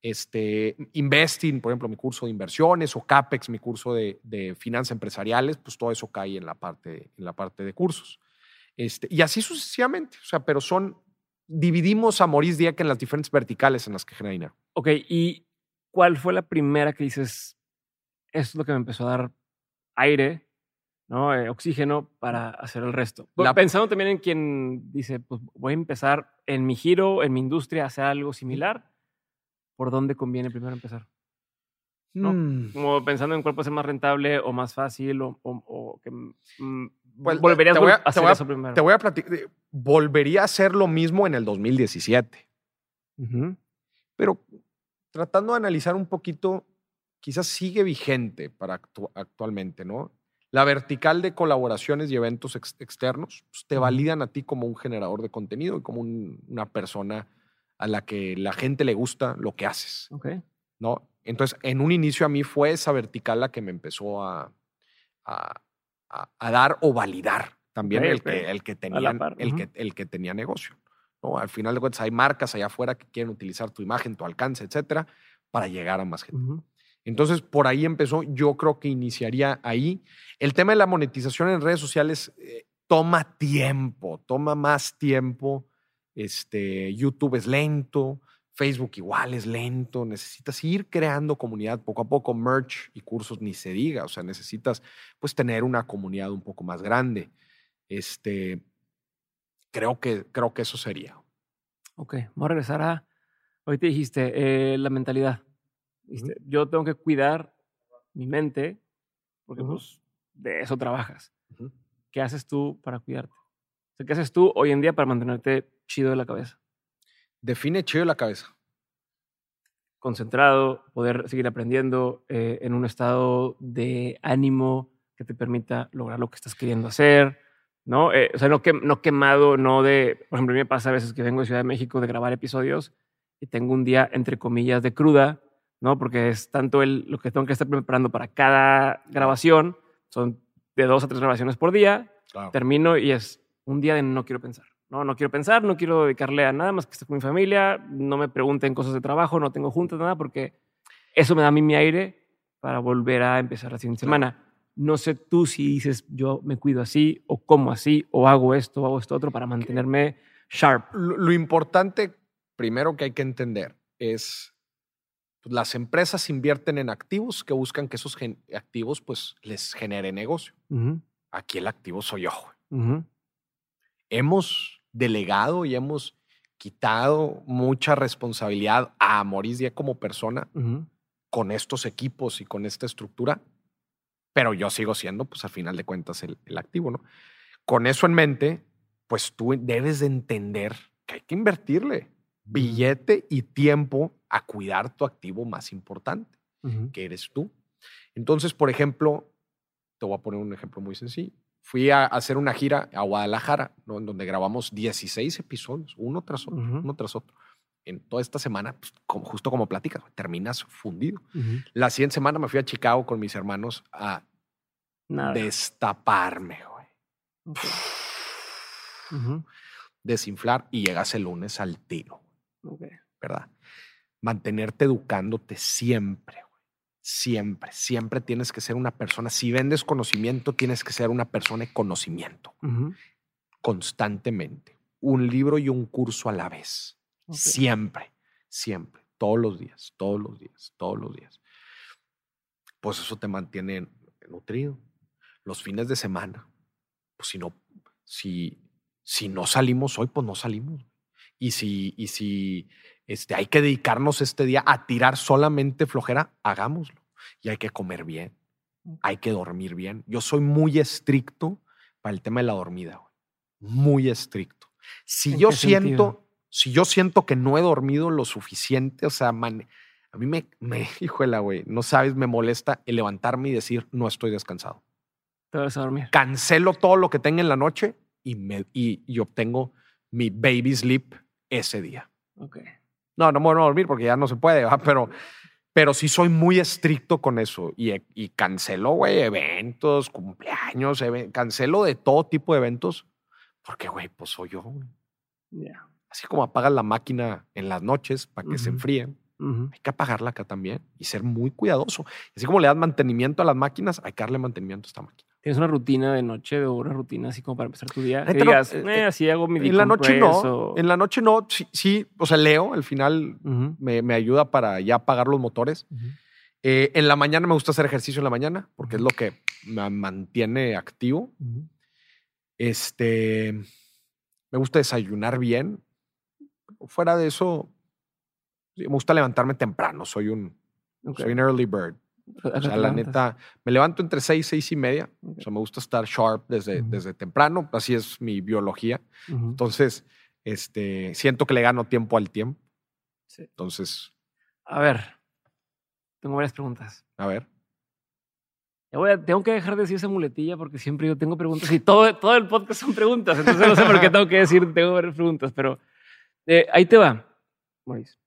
este, Investing, por ejemplo, mi curso de inversiones, o CAPEX, mi curso de, finanzas empresariales, pues todo eso cae en la parte, en la parte de cursos. Este, y así sucesivamente, o sea, pero son, dividimos a Maurice Dieck en las diferentes verticales en las que genera dinero. Ok, ¿y cuál fue la primera que dices, esto es lo que me empezó a dar aire, ¿no? Eh, oxígeno para hacer el resto? Pensando también en quien dice, pues voy a empezar en mi giro, en mi industria, a hacer algo similar por dónde conviene primero empezar. ¿No? Mm. Como pensando en cuál puede ser más rentable o más fácil o, que mm, pues, volverías a hacer eso primero. Te voy a platicar. Volvería a hacer lo mismo en el 2017. Pero tratando de analizar un poquito, quizás sigue vigente para actualmente, ¿no? La vertical de colaboraciones y eventos externos pues, te validan a ti como un generador de contenido y como una persona a la que la gente le gusta lo que haces. Okay. ¿no? Entonces, en un inicio a mí fue esa vertical la que me empezó a, a, a, dar o validar también el, Que, el, que tenía, el, que, el que tenía negocio. ¿no? Al final de cuentas, hay marcas allá afuera que quieren utilizar tu imagen, tu alcance, etcétera, para llegar a más gente. Entonces, por ahí empezó. Yo creo que iniciaría ahí. El tema de la monetización en redes sociales eh, toma tiempo, toma más tiempo este, YouTube es lento, Facebook igual es lento, necesitas ir creando comunidad poco a poco, merch y cursos ni se diga, o sea, necesitas pues tener una comunidad un poco más grande. Este, creo que, creo que eso sería. Ok, vamos a regresar a, ahorita dijiste, eh, la mentalidad. Yo tengo que cuidar mi mente porque pues de eso trabajas. ¿Qué haces tú para cuidarte? ¿Qué haces tú hoy en día para mantenerte chido de la cabeza? Define chido de la cabeza. Concentrado, poder seguir aprendiendo eh, en un estado de ánimo que te permita lograr lo que estás queriendo hacer, ¿no? Eh, o sea, no, que, no quemado, no de, por ejemplo, a mí me pasa a veces que vengo de Ciudad de México de grabar episodios y tengo un día, entre comillas, de cruda, ¿no? Porque es tanto el, lo que tengo que estar preparando para cada grabación, son de dos a tres grabaciones por día, termino y es un día de no quiero pensar. No, no quiero pensar, no quiero dedicarle a nada más que estar con mi familia, no me pregunten cosas de trabajo, no tengo juntas, nada, porque eso me da a mí mi aire para volver a empezar la siguiente semana. No sé tú si dices yo me cuido así, o como así, o hago esto, o hago esto otro para mantenerme sharp. Lo, importante, primero que hay que entender, es pues, las empresas invierten en activos que buscan que esos activos pues les genere negocio. Aquí el activo soy yo. Hemos delegado y hemos quitado mucha responsabilidad a Maurice Díaz como persona con estos equipos y con esta estructura, pero yo sigo siendo, pues al final de cuentas, el, activo, ¿no? Con eso en mente, pues tú debes de entender que hay que invertirle billete y tiempo a cuidar tu activo más importante, que eres tú. Entonces, por ejemplo, te voy a poner un ejemplo muy sencillo fui a hacer una gira a Guadalajara, en donde grabamos 16 episodios, uno tras otro, uno tras otro. En toda esta semana, pues, justo como platicas, terminas fundido. La siguiente semana me fui a Chicago con mis hermanos a destaparme, güey. Desinflar y llegas el lunes al tiro. ¿Verdad? Mantenerte educándote siempre, Siempre, siempre tienes que ser una persona. Si vendes conocimiento, tienes que ser una persona de conocimiento. Constantemente. Un libro y un curso a la vez. Siempre, siempre. Todos los días, todos los días, todos los días. Pues eso te mantiene nutrido. Los fines de semana, pues si no, si, si no salimos hoy, pues no salimos. Y si, y si este, hay que dedicarnos este día a tirar solamente flojera, hagámoslo. Y hay que comer bien, hay que dormir bien. Yo soy muy estricto para el tema de la dormida. Muy estricto. Si yo siento, si yo siento que no he dormido lo suficiente, o sea, a mí me, me, híjole, güey, no sabes, me molesta el levantarme y decir, no estoy descansado. Te vas a dormir. Cancelo todo lo que tenga en la noche y, me, y, obtengo mi baby sleep ese día. Ok. No, no me voy a dormir porque ya no se puede, pero pero sí soy muy estricto con eso y, y cancelo, güey, eventos, cumpleaños, cancelo de todo tipo de eventos porque, güey, pues soy yo. Así como apagas la máquina en las noches para que se enfríen, hay que apagarla acá también y ser muy cuidadoso. Así como le das mantenimiento a las máquinas, hay que darle mantenimiento a esta máquina. ¿Tienes una rutina de noche o una rutina así como para empezar tu día? digas, eh, eh, así hago mi En la noche no. En la noche no. Sí, o sea, leo. Al final me, me, ayuda para ya apagar los motores. Eh, en la mañana me gusta hacer ejercicio en la mañana porque es lo que me mantiene activo. Este. Me gusta desayunar bien. Fuera de eso, me gusta levantarme temprano. Soy un, soy un early bird. O sea, la neta, me levanto entre seis, seis y media. O sea, me gusta estar sharp desde, desde temprano. Así es mi biología. Entonces, este, siento que le gano tiempo al tiempo. Sí. Entonces. A ver, tengo varias preguntas. A ver. tengo que dejar de decir esa muletilla porque siempre yo tengo preguntas y todo, todo el podcast son preguntas. Entonces no sé por qué tengo que decir, tengo varias preguntas, pero eh, ahí te va, Maurice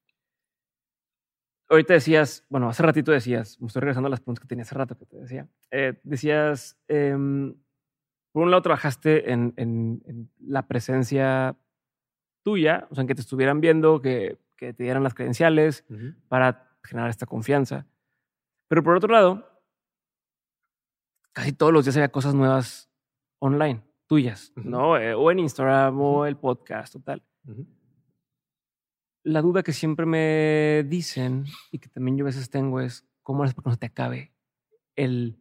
ahorita decías, bueno, hace ratito decías, me estoy regresando a las preguntas que tenía hace rato que te decía. Eh, decías, em, por un lado trabajaste en, en, la presencia tuya, o sea, en que te estuvieran viendo, que, que te dieran las credenciales para generar esta confianza. Pero por otro lado, casi todos los días había cosas nuevas online, tuyas, ¿no? Eh, o en Instagram o el podcast o tal la duda que siempre me dicen y que también yo a veces tengo es cómo es para que no se te acabe el,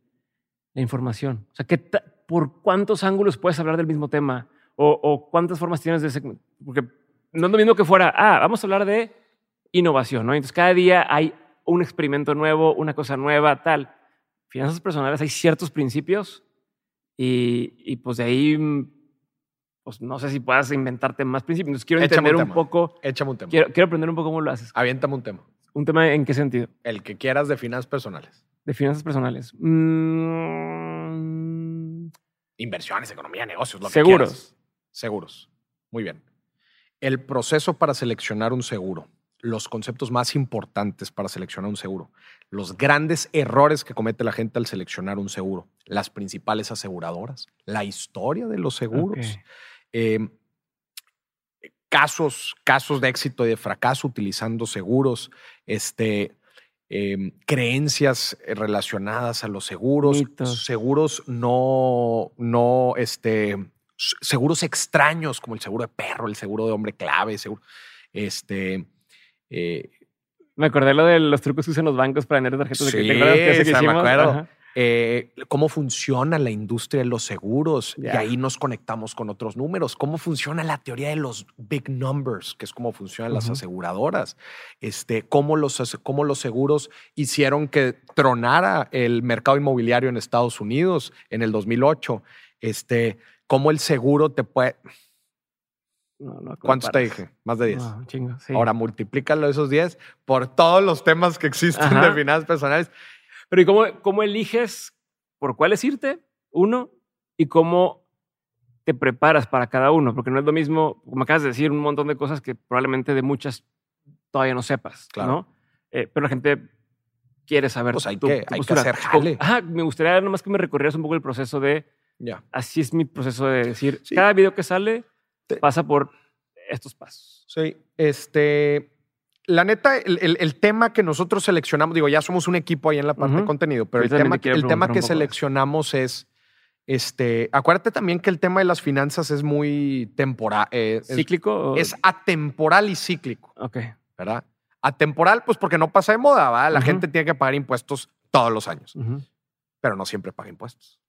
la información. O sea, ¿qué ¿por cuántos ángulos puedes hablar del mismo tema? O, cuántas formas tienes de... Porque no es lo mismo que fuera, ah, vamos a hablar de innovación, ¿no? Entonces cada día hay un experimento nuevo, una cosa nueva, tal. Finanzas personales hay ciertos principios y, y pues de ahí pues no sé si puedas inventarte más principios. Quiero entender un, poco. Échame un tema. Quiero, quiero, aprender un poco cómo lo haces. Aviéntame un tema. ¿Un tema en qué sentido? El que quieras de finanzas personales. De finanzas personales. Mm. Inversiones, economía, negocios, lo Seguros. Que quieras. Seguros. Muy bien. El proceso para seleccionar un seguro. Los conceptos más importantes para seleccionar un seguro. Los grandes errores que comete la gente al seleccionar un seguro. Las principales aseguradoras. La historia de los seguros. Em, casos, casos de éxito y de fracaso utilizando seguros, este, em, creencias relacionadas a los seguros, seguros no, no, este, seguros extraños como el seguro de perro, el seguro de hombre clave, seguro, este, eh, me acordé lo de los trucos que usan los bancos para tener tarjetas de crédito. Sí, me acuerdo. Eh, cómo funciona la industria de los seguros y ahí nos conectamos con otros números. Cómo funciona la teoría de los big numbers, que es cómo funcionan las aseguradoras. Este, cómo los, cómo los seguros hicieron que tronara el mercado inmobiliario en Estados Unidos en el 2008. Este, cómo el seguro te puede no, ¿Cuántos te dije? Más de 10. Ahora multiplícalo esos 10 por todos los temas que existen de finanzas personales. Pero ¿y cómo, cómo eliges por cuáles irte? Uno, y cómo te preparas para cada uno, porque no es lo mismo, como acabas de decir, un montón de cosas que probablemente de muchas todavía no sepas, claro. Eh, pero la gente quiere saber. Pues hay, que, hay que hacer jale. me gustaría nomás que me recorrieras un poco el proceso de. Ya. Así es mi proceso de decir, cada video que sale pasa por estos pasos. Sí, este la neta, el, tema que nosotros seleccionamos, digo, ya somos un equipo ahí en la parte de contenido, pero el tema, el tema que seleccionamos es, este, acuérdate también que el tema de las finanzas es muy temporal. Eh, ¿Cíclico? Es, atemporal y cíclico. Ok. ¿Verdad? Atemporal, pues porque no pasa de moda, ¿va? La gente tiene que pagar impuestos todos los años, pero no siempre paga impuestos.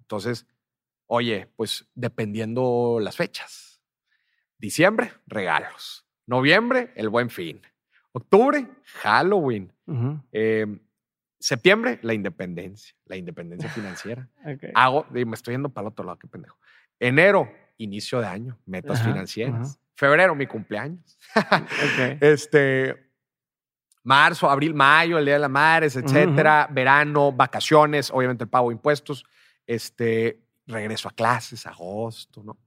Entonces, oye, pues dependiendo las fechas. Diciembre, regalos Noviembre, el buen fin. Octubre, Halloween. Em, Septiembre, la independencia, la independencia financiera. Hago, me estoy yendo para el otro lado, qué pendejo. Enero, inicio de año, metas financieras. Febrero, mi cumpleaños. Este, marzo, abril, mayo, el Día de las Madres, etcétera. Verano, vacaciones, obviamente el pago de impuestos. Este, regreso a clases, agosto, ¿no?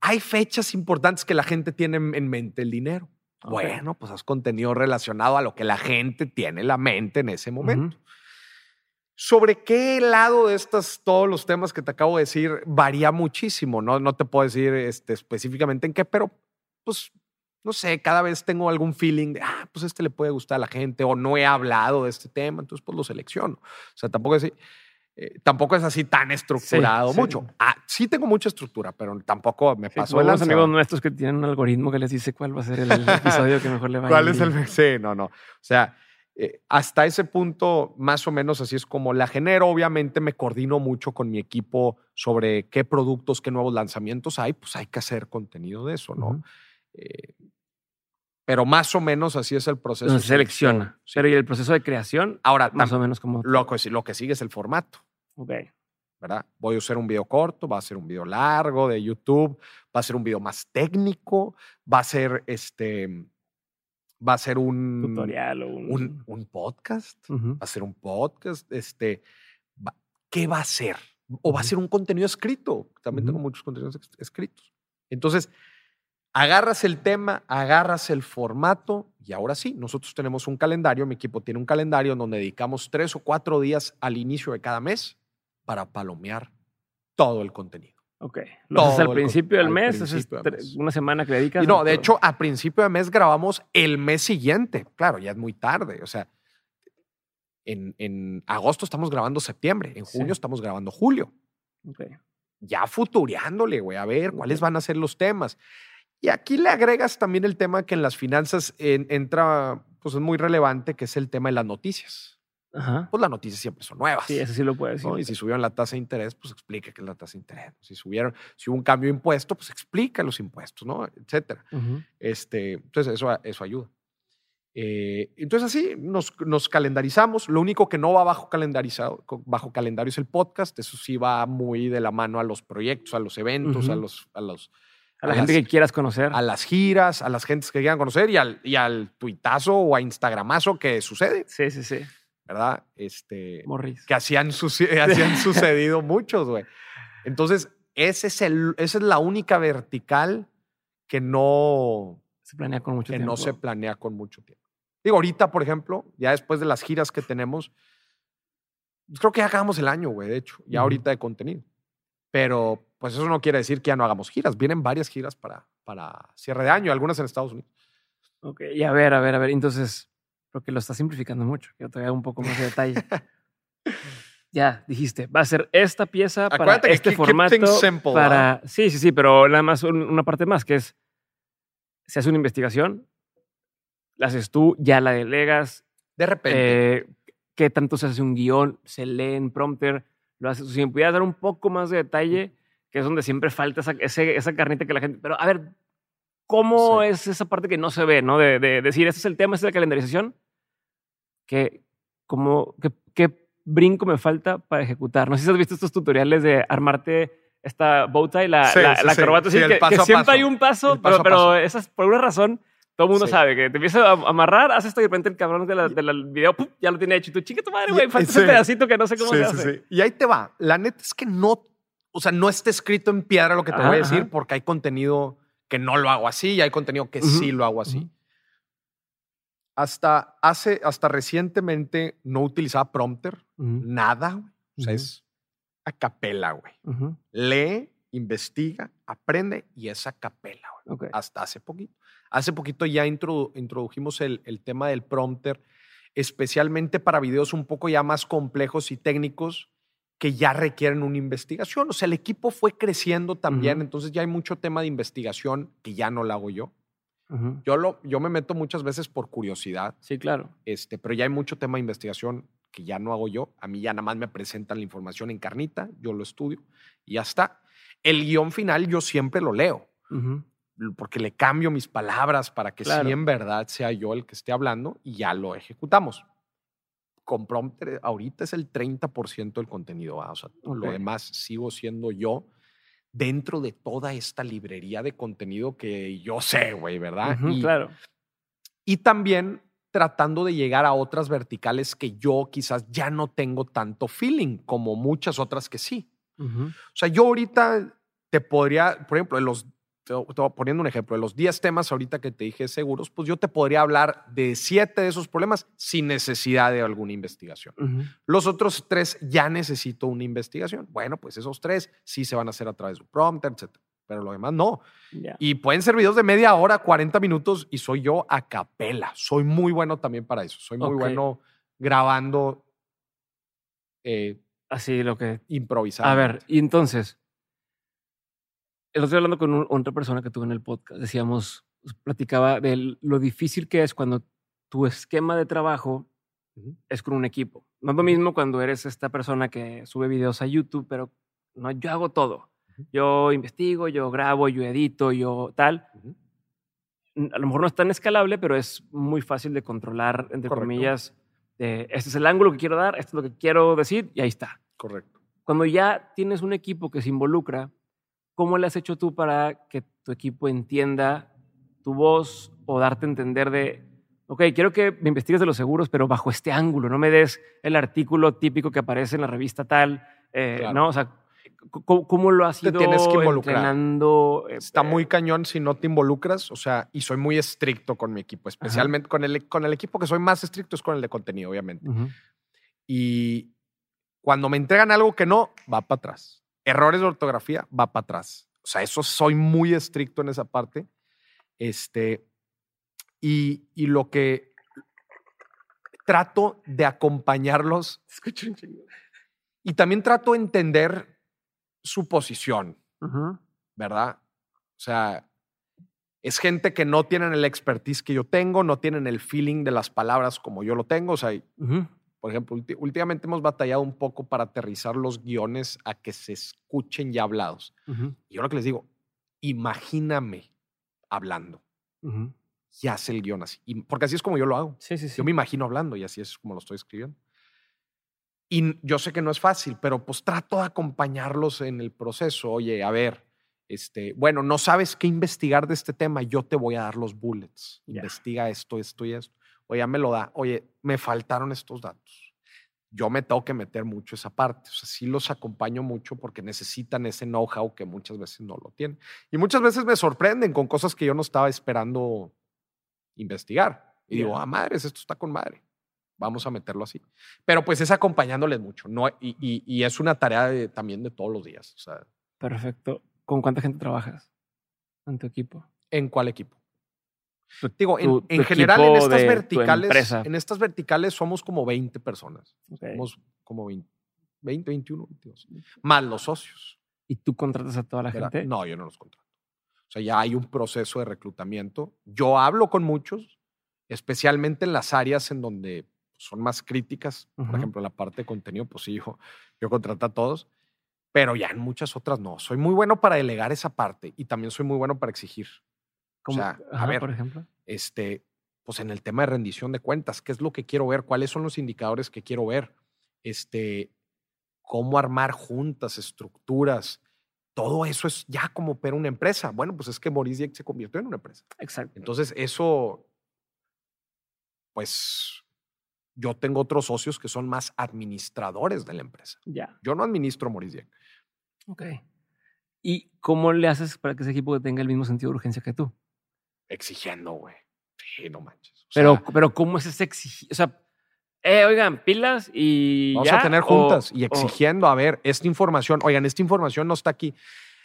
Hay fechas importantes que la gente tiene en mente el dinero. Bueno, pues has contenido relacionado a lo que la gente tiene en la mente en ese momento. ¿Sobre qué lado de estos, todos los temas que te acabo de decir, varía muchísimo? No, no te puedo decir este, específicamente en qué, pero pues, no sé, cada vez tengo algún feeling de, ah, pues este le puede gustar a la gente o no he hablado de este tema, entonces pues lo selecciono. O sea, tampoco es, eh, tampoco es así tan estructurado mucho. Ah, sí tengo mucha estructura, pero tampoco me paso Los amigos nuestros que tienen un algoritmo que les dice cuál va a ser el episodio que mejor le va a ¿Cuál es el? Sí, no, no. O sea, eh, hasta ese punto, más o menos así es como la genero. Obviamente me coordino mucho con mi equipo sobre qué productos, qué nuevos lanzamientos hay. Pues hay que hacer contenido de eso, ¿no? Eh, pero más o menos así es el proceso. Se selecciona. Pero ¿y el proceso de creación? Ahora, más o menos como... Lo que, lo que sigue es el formato. Ok. ¿Verdad? Voy a hacer un video corto, va a ser un video largo de YouTube, va a ser un video más técnico, va a ser este, va a ser un tutorial o un, un, podcast, va a ser un podcast, este, ¿qué va a ser? O va a ser un contenido escrito. También tengo muchos contenidos escritos. Entonces, agarras el tema, agarras el formato y ahora sí, nosotros tenemos un calendario, mi equipo tiene un calendario donde dedicamos tres o cuatro días al inicio de cada mes para palomear todo el contenido. Ok. Lo haces al principio del mes, es una semana que dedicas. Y no, de hecho, a principio de mes grabamos el mes siguiente. Claro, ya es muy tarde. O sea, en, agosto estamos grabando septiembre, en junio estamos grabando julio. Ok. Ya futureándole, güey, a ver cuáles van a ser los temas. Y aquí le agregas también el tema que en las finanzas entra, pues es muy relevante, que es el tema de las noticias. Ajá. Pues las noticias siempre son nuevas. Sí, eso sí lo puedes decir. Y si subieron la tasa de interés, pues explica qué es la tasa de interés. Si subieron, si hubo un cambio de impuesto, pues explica los impuestos, ¿no? Etcétera. este, entonces, eso, eso ayuda. Eh, entonces, así nos, nos, calendarizamos. Lo único que no va bajo, calendarizado, bajo calendario es el podcast. Eso sí va muy de la mano a los proyectos, a los eventos, a los, a los a la gente que quieras conocer. A las giras, a las gentes que quieran conocer y al, y al tuitazo o a Instagramazo que sucede. Sí, sí, sí. ¿Verdad? Este, Morris. Que hacían, hacían sucedido muchos, güey. Entonces, ese es el, esa es la única vertical que no se planea con mucho que tiempo. no se planea con mucho tiempo. Digo, ahorita, por ejemplo, ya después de las giras que tenemos, pues creo que ya acabamos el año, güey, de hecho, ya ahorita de contenido. Pero pues eso no quiere decir que ya no hagamos giras. Vienen varias giras para, para cierre de año, algunas en Estados Unidos. Ok, y a ver, a ver, a ver. Entonces, porque lo estás simplificando mucho. Quiero te un poco más de detalle. ya, dijiste, va a ser esta pieza para este formato. para... Sí, sí, sí, pero nada más una parte más, que es, se hace una investigación, la haces tú, ya la delegas. De repente. Eh, ¿Qué tanto se hace un guion? ¿Se lee en prompter? ¿Lo haces? Si me pudieras dar un poco más de detalle que es donde siempre falta esa, esa carnita que la gente... Pero a ver, ¿cómo es esa parte que no se ve, no? De, decir, este es el tema, esta es la calendarización. Que, como, ¿Qué brinco me falta para ejecutar? No sé si has visto estos tutoriales de armarte esta bow tie, la, la, corbata, sí, que, siempre hay un paso, pero, pero esas, por una razón todo el mundo sabe que te empiezas a amarrar, haces esto y de repente el cabrón del video ya lo tiene hecho. Y tú, chica tu madre, güey, falta ese pedacito que no sé cómo se hace. Y ahí te va. La neta es que no o sea, no está escrito en piedra lo que te voy a decir porque hay contenido que no lo hago así y hay contenido que sí lo hago así. Hasta hace, hasta recientemente no utilizaba prompter, nada. O sea, es a capela, güey. Lee, investiga, aprende y es a capela, güey. Hasta hace poquito. Hace poquito ya introdujimos el, el tema del prompter, especialmente para videos un poco ya más complejos y técnicos que ya requieren una investigación. O sea, el equipo fue creciendo también, entonces ya hay mucho tema de investigación que ya no lo hago yo. Yo, lo, yo me meto muchas veces por curiosidad. Sí, claro. Este, pero ya hay mucho tema de investigación que ya no hago yo. A mí ya nada más me presentan la información en carnita, yo lo estudio y ya está. El guion final yo siempre lo leo, porque le cambio mis palabras para que sí en verdad sea yo el que esté hablando y ya lo ejecutamos con prompter ahorita es el 30% del contenido. O sea, lo demás sigo siendo yo dentro de toda esta librería de contenido que yo sé, güey, ¿verdad? y, claro. Y también tratando de llegar a otras verticales que yo quizás ya no tengo tanto feeling como muchas otras que sí. O sea, yo ahorita te podría, por ejemplo, en los poniendo un ejemplo, de los 10 temas ahorita que te dije seguros, pues yo te podría hablar de 7 de esos problemas sin necesidad de alguna investigación. Los otros tres ya necesito una investigación. Bueno, pues esos tres sí se van a hacer a través de un prompter, etc. Pero lo demás no. Y pueden ser videos de media hora, 40 minutos y soy yo a capela. Soy muy bueno también para eso. Soy muy bueno grabando. Eh, Así lo que. Improvisando. A ver, y entonces, estoy hablando con otra persona que tuve en el podcast. Decíamos, pues, platicaba de lo difícil que es cuando tu esquema de trabajo es con un equipo. No es lo mismo cuando eres esta persona que sube videos a YouTube, pero no, yo hago todo. Yo investigo, yo grabo, yo edito, yo tal. A lo mejor no es tan escalable, pero es muy fácil de controlar, entre comillas. este es el ángulo que quiero dar, esto es lo que quiero decir, y ahí está. Correcto. Cuando ya tienes un equipo que se involucra, ¿cómo le has hecho tú para que tu equipo entienda tu voz o darte a entender de, ok, quiero que me investigues de los seguros, pero bajo este ángulo, no me des el artículo típico que aparece en la revista tal, eh, ¿no? O sea, ¿cómo, lo has ido te tienes que involucrar. entrenando? Eh, Está muy cañón si no te involucras, o sea, y soy muy estricto con mi equipo, especialmente con el, con el equipo que soy más estricto es con el de contenido, obviamente. Y cuando me entregan algo que no, va para atrás errores de ortografía, va para atrás. O sea, eso soy muy estricto en esa parte. Este, y, y lo que trato de acompañarlos. Y también trato de entender su posición, ¿verdad? O sea, es gente que no tienen el expertise que yo tengo, no tienen el feeling de las palabras como yo lo tengo. O sea, por ejemplo, últimamente hemos batallado un poco para aterrizar los guiones a que se escuchen ya hablados. Y yo lo que les digo, imagíname hablando. Y hace el guion así. porque así es como yo lo hago. Yo me imagino hablando y así es como lo estoy escribiendo. Y yo sé que no es fácil, pero pues trato de acompañarlos en el proceso. Oye, a ver, este, bueno, no sabes qué investigar de este tema, yo te voy a dar los bullets. Investiga esto, esto y esto o ya me lo da, oye, me faltaron estos datos. Yo me tengo que meter mucho esa parte. O sea, sí los acompaño mucho porque necesitan ese know-how que muchas veces no lo tienen. Y muchas veces me sorprenden con cosas que yo no estaba esperando investigar. Y digo, ah, madres, esto está con madre. Vamos a meterlo así. Pero pues es acompañándoles mucho. No, y, y, es una tarea también de todos los días. O sea, Perfecto. ¿Con cuánta gente trabajas en tu equipo? ¿En cuál equipo? Digo, en, general en estas verticales, en estas verticales somos como 20 personas. Somos como 20, 21, 22. Más los socios. ¿Y tú contratas a toda la gente? No, yo no los contrato. O sea, ya hay un proceso de reclutamiento. Yo hablo con muchos, especialmente en las áreas en donde son más críticas. Por ejemplo, en la parte de contenido, pues sí, yo, yo contrato a todos. Pero ya en muchas otras no. Soy muy bueno para delegar esa parte y también soy muy bueno para exigir o sea, a ver, por ejemplo. Este, pues en el tema de rendición de cuentas, ¿qué es lo que quiero ver? ¿Cuáles son los indicadores que quiero ver? Este, cómo armar juntas, estructuras. Todo eso es ya como opera una empresa. Bueno, pues es que Maurice se convirtió en una empresa. Exacto. Entonces, eso, pues yo tengo otros socios que son más administradores de la empresa. Ya. Yo no administro Maurice Ok. ¿Y cómo le haces para que ese equipo tenga el mismo sentido de urgencia que tú? Exigiendo, güey. Sí, no manches. pero, pero, ¿cómo es ese exigir? O sea, eh, oigan, pilas y. Vamos a tener juntas y exigiendo, a ver, esta información, oigan, esta información no está aquí.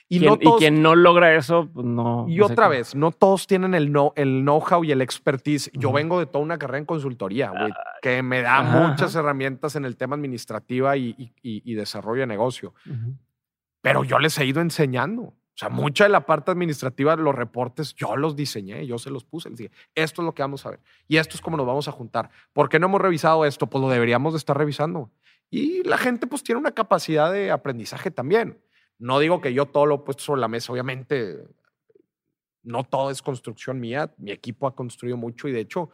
Y, no todos, y quien no logra eso, pues no. Y otra vez, no todos tienen el, no, el know-how y el expertise. Yo vengo de toda una carrera en consultoría, güey, que me da muchas herramientas en el tema administrativa y, y desarrollo de negocio. Pero yo les he ido enseñando. O sea, mucha de la parte administrativa, los reportes, yo los diseñé, yo se los puse. Les dije, esto es lo que vamos a ver. Y esto es cómo nos vamos a juntar. ¿Por qué no hemos revisado esto? Pues lo deberíamos de estar revisando. Y la gente pues tiene una capacidad de aprendizaje también. No digo que yo todo lo he puesto sobre la mesa, obviamente no todo es construcción mía, mi equipo ha construido mucho y de hecho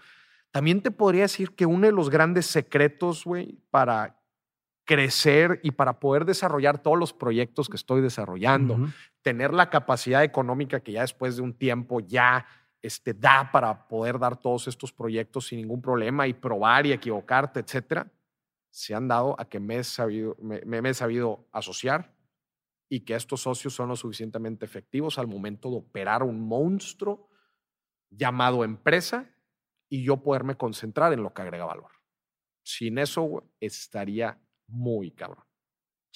También te podría decir que uno de los grandes secretos, güey, para crecer y para poder desarrollar todos los proyectos que estoy desarrollando, tener la capacidad económica que ya después de un tiempo ya este, da para poder dar todos estos proyectos sin ningún problema y probar y equivocarte, etcétera, se han dado a que me he sabido, me he sabido asociar y que estos socios son lo suficientemente efectivos al momento de operar un monstruo llamado empresa y yo poderme concentrar en lo que agrega valor. Sin eso estaría muy cabrón.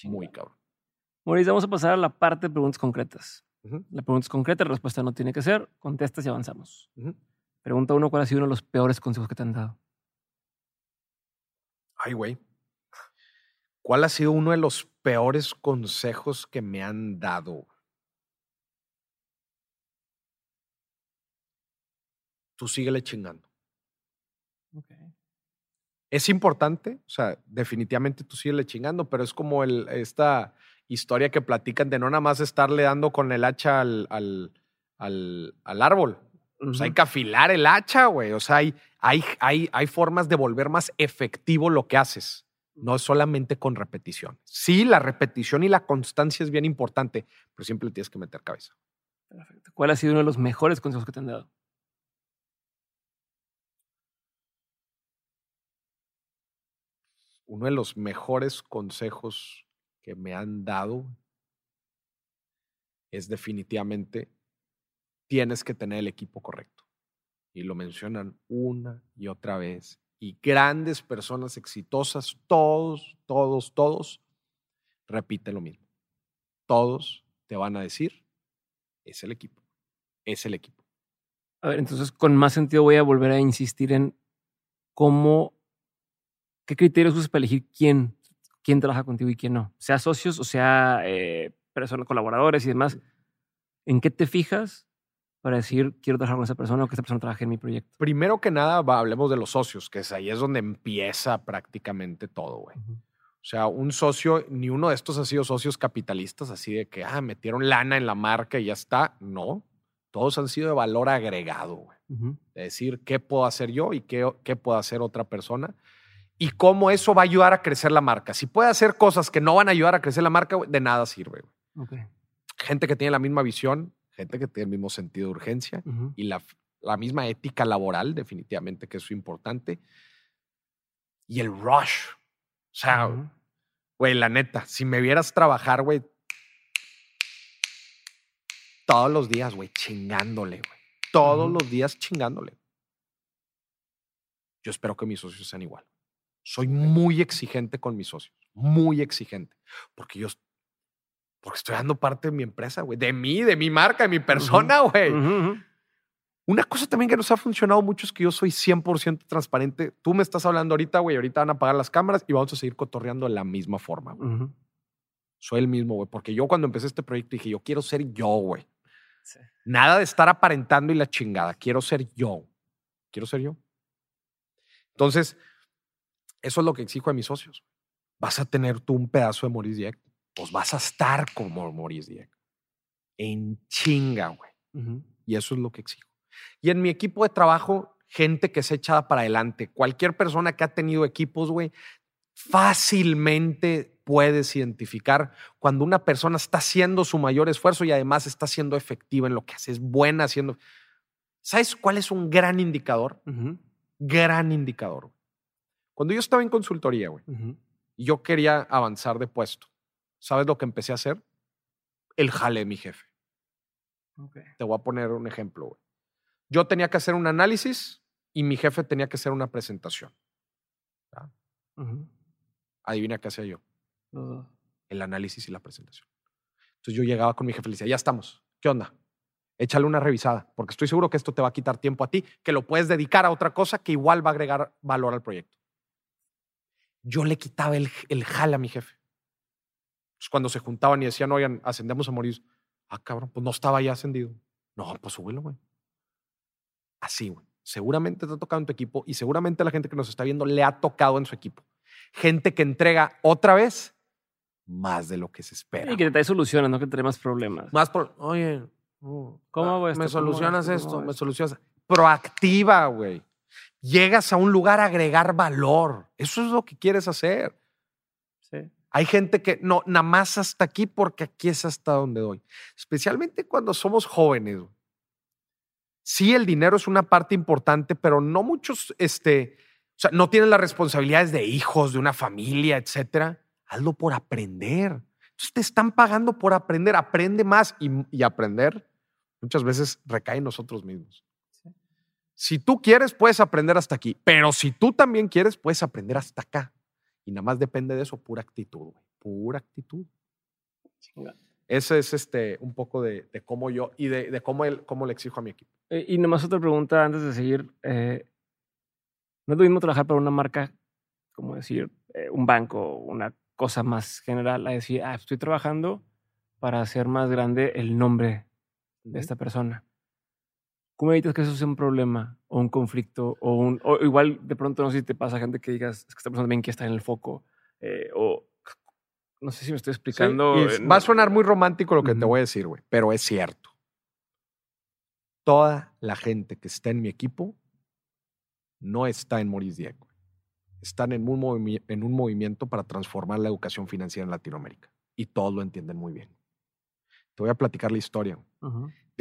Muy cabrón. Mauricio, vamos a pasar a la parte de preguntas concretas. La pregunta es concreta, la respuesta no tiene que ser. Contestas y avanzamos. Pregunta uno, ¿cuál ha sido uno de los peores consejos que te han dado? Ay, güey. ¿Cuál ha sido uno de los peores consejos que me han dado? Tú síguele chingando. Es importante, o sea, definitivamente tú síguele chingando, pero es como el, esta historia que platican de no nada más estarle dando con el hacha al, al, al, árbol. O sea, hay que afilar el hacha, güey. O sea, hay, hay, hay, hay formas de volver más efectivo lo que haces. No es solamente con repetición. Sí, la repetición y la constancia es bien importante, pero siempre le tienes que meter cabeza. Perfecto. ¿Cuál ha sido uno de los mejores consejos que te han dado? Uno de los mejores consejos que me han dado es definitivamente tienes que tener el equipo correcto. Y lo mencionan una y otra vez y grandes personas exitosas, todos, todos, todos, repiten lo mismo. Todos te van a decir, es el equipo, es el equipo. A ver, entonces con más sentido voy a volver a insistir en cómo, qué criterios usas para elegir quién, quién trabaja contigo y quién no. Sea socios o sea eh, personas, colaboradores y demás. ¿En qué te fijas para decir, quiero trabajar con esa persona o que esa persona trabaje en mi proyecto? Primero que nada, hablemos de los socios, que es ahí es donde empieza prácticamente todo, güey. O sea, un socio, ni uno de estos ha sido socios capitalistas, así de que, ah, metieron lana en la marca y ya está. No, todos han sido de valor agregado, güey. Es decir, ¿qué puedo hacer yo y qué, qué puedo hacer otra persona? Y cómo eso va a ayudar a crecer la marca. Si puede hacer cosas que no van a ayudar a crecer la marca, de nada sirve. Gente que tiene la misma visión, gente que tiene el mismo sentido de urgencia y la, la, misma ética laboral, definitivamente, que es importante. Y el rush. O sea, güey, la neta, si me vieras trabajar, güey, todos los días, güey, chingándole, güey. Todos los días chingándole. Yo espero que mis socios sean igual. Soy muy exigente con mis socios, muy exigente, porque yo porque estoy dando parte de mi empresa, güey. De mí, de mi marca, de mi persona, güey. Una cosa también que nos ha funcionado mucho es que yo soy 100% transparente. Tú me estás hablando ahorita, güey. Ahorita van a apagar las cámaras y vamos a seguir cotorreando de la misma forma, güey. Soy el mismo, güey. Porque yo cuando empecé este proyecto dije, yo quiero ser yo, güey. Nada de estar aparentando y la chingada. Quiero ser yo. Quiero ser yo. Entonces, eso es lo que exijo a mis socios. Vas a tener tú un pedazo de Maurice Dieck pues vas a estar como Maurice Dieck. En chinga, güey. Y eso es lo que exijo. Y en mi equipo de trabajo, gente que se echa para adelante. Cualquier persona que ha tenido equipos, güey, fácilmente puedes identificar cuando una persona está haciendo su mayor esfuerzo y además está siendo efectiva en lo que hace, es buena haciendo. ¿Sabes cuál es un gran indicador? Gran indicador. Cuando yo estaba en consultoría, güey, y yo quería avanzar de puesto, ¿Sabes lo que empecé a hacer? El jale de mi jefe. Te voy a poner un ejemplo. Yo tenía que hacer un análisis y mi jefe tenía que hacer una presentación. Adivina qué hacía yo. El análisis y la presentación. Entonces yo llegaba con mi jefe y le decía, ya estamos. ¿Qué onda? Échale una revisada, porque estoy seguro que esto te va a quitar tiempo a ti, que lo puedes dedicar a otra cosa que igual va a agregar valor al proyecto. Yo le quitaba el, el jale a mi jefe. Pues, cuando se juntaban y decían, oigan, ascendemos a morir. Ah, cabrón, pues no estaba ya ascendido. No, pues súbelo, güey. Así, güey. Seguramente te ha tocado en tu equipo y seguramente a la gente que nos está viendo le ha tocado en su equipo. Gente que entrega otra vez más de lo que se espera. Y que te trae soluciones, no que te trae más problemas. Más por, oye, ¿cómo ah, Me solucionas esto, me solucionas. Proactiva, güey. Llegas a un lugar a agregar valor. Eso es lo que quieres hacer. Sí. Hay gente que no, nada más hasta aquí porque aquí es hasta donde doy. Especialmente cuando somos jóvenes. Sí, el dinero es una parte importante, pero no muchos, este, o sea, no tienen las responsabilidades de hijos, de una familia, etcétera. Hazlo por aprender. Entonces te están pagando por aprender. Aprende más y, y aprender muchas veces recae en nosotros mismos. Si tú quieres, puedes aprender hasta aquí, pero si tú también quieres, puedes aprender hasta acá. Y nada más depende de eso, pura actitud, pura actitud. Ese es este, un poco de, cómo yo y de, cómo, el, cómo le exijo a mi equipo. Eh, y nomás otra pregunta antes de seguir. Eh, no es lo mismo trabajar para una marca, como decir, eh, un banco, una cosa más general, a decir, ah, estoy trabajando para hacer más grande el nombre de esta persona. ¿Cómo evitas que eso sea un problema o un conflicto? O, un, o igual de pronto no sé si te pasa gente que digas, es que esta persona también quiere estar en el foco. Eh, o no sé si me estoy explicando. va a sonar muy romántico lo que te voy a decir, güey, pero es cierto. Toda la gente que está en mi equipo no está en Maurice Diego. Están en un, en un movimiento para transformar la educación financiera en Latinoamérica. Y todos lo entienden muy bien. Te voy a platicar la historia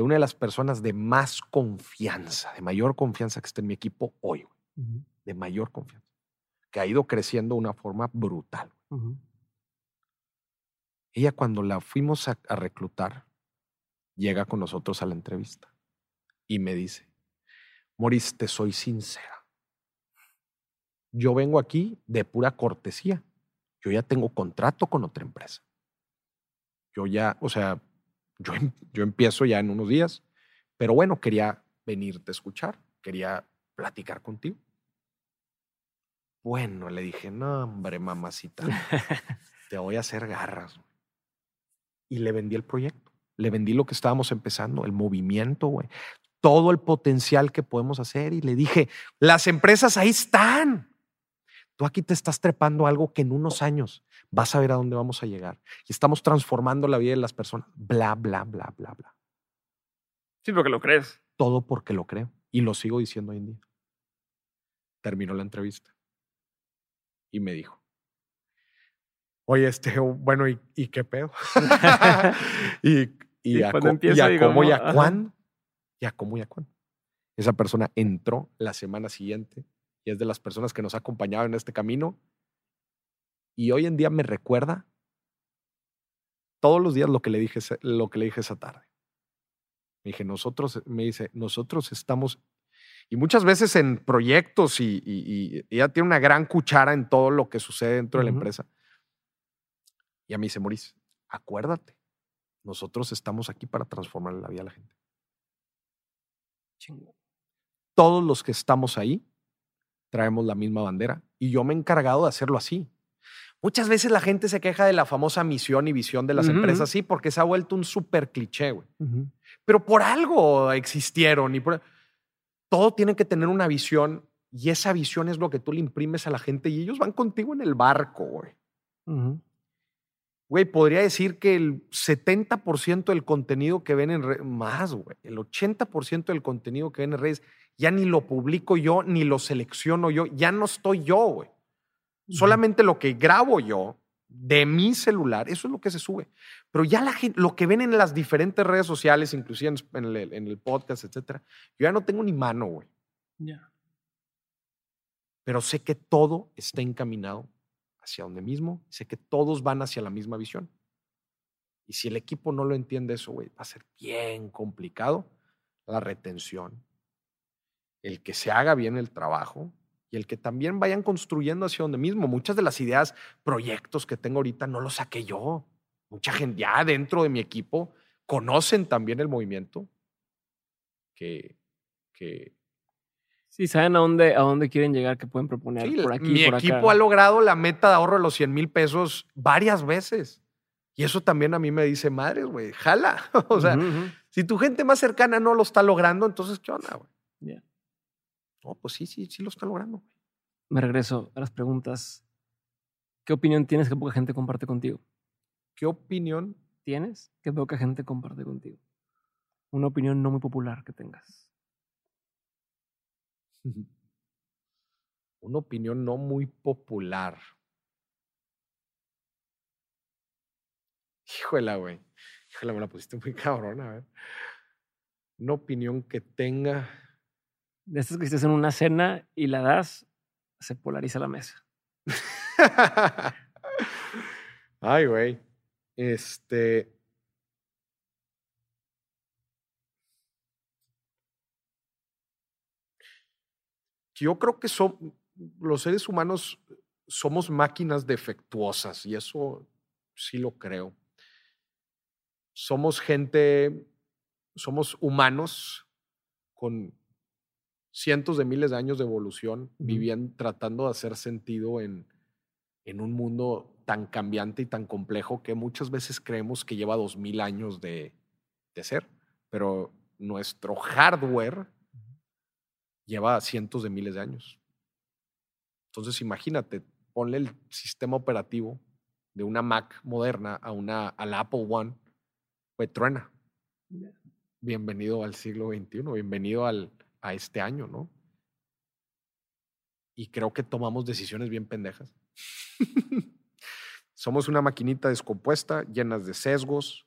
de una de las personas de más confianza, de mayor confianza que está en mi equipo hoy, de mayor confianza, que ha ido creciendo de una forma brutal. Ella cuando la fuimos a, a reclutar, llega con nosotros a la entrevista y me dice, Moris, te soy sincera. Yo vengo aquí de pura cortesía. Yo ya tengo contrato con otra empresa. Yo ya, o sea, yo, em, yo empiezo ya en unos días, pero bueno, quería venirte a escuchar, quería platicar contigo. Bueno, le dije, no, hombre, mamacita, te voy a hacer garras. Y le vendí el proyecto, le vendí lo que estábamos empezando, el movimiento, güey, todo el potencial que podemos hacer. Y le dije, las empresas ahí están. Tú aquí te estás trepando algo que en unos años vas a ver a dónde vamos a llegar. Y estamos transformando la vida de las personas. Bla, bla, bla, bla, bla. Sí, porque lo crees. Todo porque lo creo. Y lo sigo diciendo hoy en día. Terminó la entrevista. Y me dijo, oye, este, bueno, ¿y, qué pedo? y, y, a, y, a, cómo y a cuándo. Y a cómo y a cuándo. Esa persona entró la semana siguiente y es de las personas que nos ha acompañado en este camino. Y hoy en día me recuerda todos los días lo que le dije, lo que le dije esa tarde. Me dije, nosotros, me dice, nosotros estamos, y muchas veces en proyectos y, y, ella tiene una gran cuchara en todo lo que sucede dentro de la empresa. Y a mí dice, Maurice, acuérdate, nosotros estamos aquí para transformar la vida de la gente. Todos los que estamos ahí traemos la misma bandera. Y yo me he encargado de hacerlo así. Muchas veces la gente se queja de la famosa misión y visión de las empresas, sí, porque se ha vuelto un súper cliché, güey. Pero por algo existieron y todo tiene que tener una visión y esa visión es lo que tú le imprimes a la gente y ellos van contigo en el barco, güey. Güey, podría decir que el 70% del contenido que ven en redes, más, güey, el 80% del contenido que ven en redes ya ni lo publico yo, ni lo selecciono yo, ya no estoy yo, güey. Solamente lo que grabo yo de mi celular, eso es lo que se sube. Pero ya la gente, lo que ven en las diferentes redes sociales, inclusive en el, en el podcast, etcétera, yo ya no tengo ni mano, güey. Ya. Pero sé que todo está encaminado hacia donde mismo, sé que todos van hacia la misma visión. Y si el equipo no lo entiende eso, güey, va a ser bien complicado la retención, el que se haga bien el trabajo y el que también vayan construyendo hacia donde mismo. Muchas de las ideas, proyectos que tengo ahorita no los saqué yo. Mucha gente ya dentro de mi equipo conocen también el movimiento que, que Sí, saben a dónde, a dónde quieren llegar, que pueden proponer por aquí. Mi equipo ha logrado la meta de ahorro de los 100 mil pesos varias veces. Y eso también a mí me dice, madres, güey, jala. o sea, si tu gente más cercana no lo está logrando, entonces, ¿qué onda, güey? No, pues sí, sí, sí lo está logrando. Me regreso a las preguntas. ¿Qué opinión tienes que poca gente comparte contigo? ¿Qué opinión tienes que poca gente comparte contigo? Una opinión no muy popular que tengas. Una opinión no muy popular. Híjole, güey. Híjole, me la pusiste muy cabrón, a ver. Una opinión que tenga. De estas que estés en una cena y la das, se polariza la mesa. Ay, güey. Este. Yo creo que son, los seres humanos somos máquinas defectuosas y eso sí lo creo. Somos gente, somos humanos con cientos de miles de años de evolución, viviendo, tratando de hacer sentido en, en un mundo tan cambiante y tan complejo que muchas veces creemos que lleva dos mil años de, de ser, pero nuestro hardware lleva cientos de miles de años. Entonces imagínate, ponle el sistema operativo de una Mac moderna a una al Apple One, pues truena. Bienvenido al siglo XXI, bienvenido al, a este año, ¿no? Y creo que tomamos decisiones bien pendejas. Somos una maquinita descompuesta, llenas de sesgos,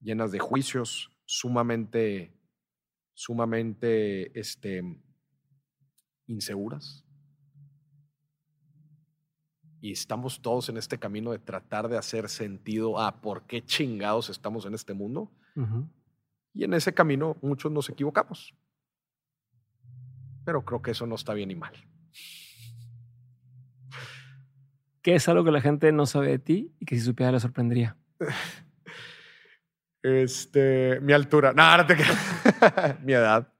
llenas de juicios, sumamente, sumamente, este, inseguras. Y estamos todos en este camino de tratar de hacer sentido a por qué chingados estamos en este mundo. Y en ese camino muchos nos equivocamos. Pero creo que eso no está bien y mal. ¿Qué es algo que la gente no sabe de ti y que si supiera le sorprendería? Este, mi altura. No, no te mi edad.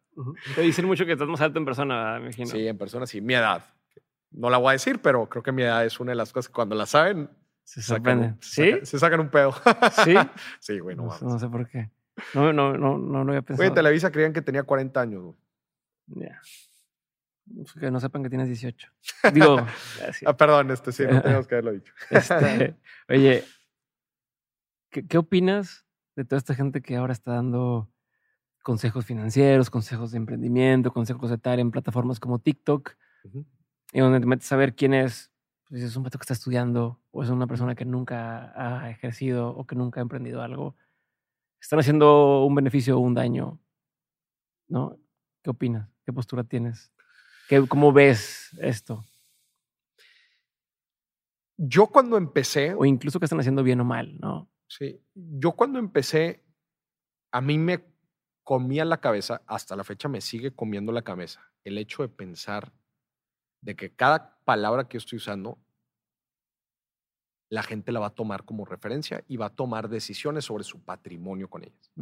Te dicen mucho que estás más alto en persona, me imagino. Sí, en persona sí. Mi edad. No la voy a decir, pero creo que mi edad es una de las cosas que cuando la saben. Se sorprenden. ¿Sí? se sacan un pedo. ¿Sí? sí, güey, no, no, sé por qué. No, no, no, no lo había pensado. Güey, en Televisa creían que tenía 40 años, güey. Ya. Que no sepan que tienes 18. Digo. ah, perdón, este sí, no tenemos que haberlo dicho. Este, oye, ¿qué, ¿qué opinas de toda esta gente que ahora está dando consejos financieros, consejos de emprendimiento, consejos de tal en plataformas como TikTok, y donde te metes a ver quién es, pues es un pato que está estudiando o es una persona que nunca ha ejercido o que nunca ha emprendido algo. Están haciendo un beneficio o un daño, ¿no? ¿Qué opinas? ¿Qué postura tienes? ¿Qué, ¿Cómo ves esto? Yo cuando empecé... O incluso que están haciendo bien o mal, ¿no? Sí. Yo cuando empecé, a mí me comía la cabeza, hasta la fecha me sigue comiendo la cabeza, el hecho de pensar de que cada palabra que yo estoy usando, la gente la va a tomar como referencia y va a tomar decisiones sobre su patrimonio con ellas.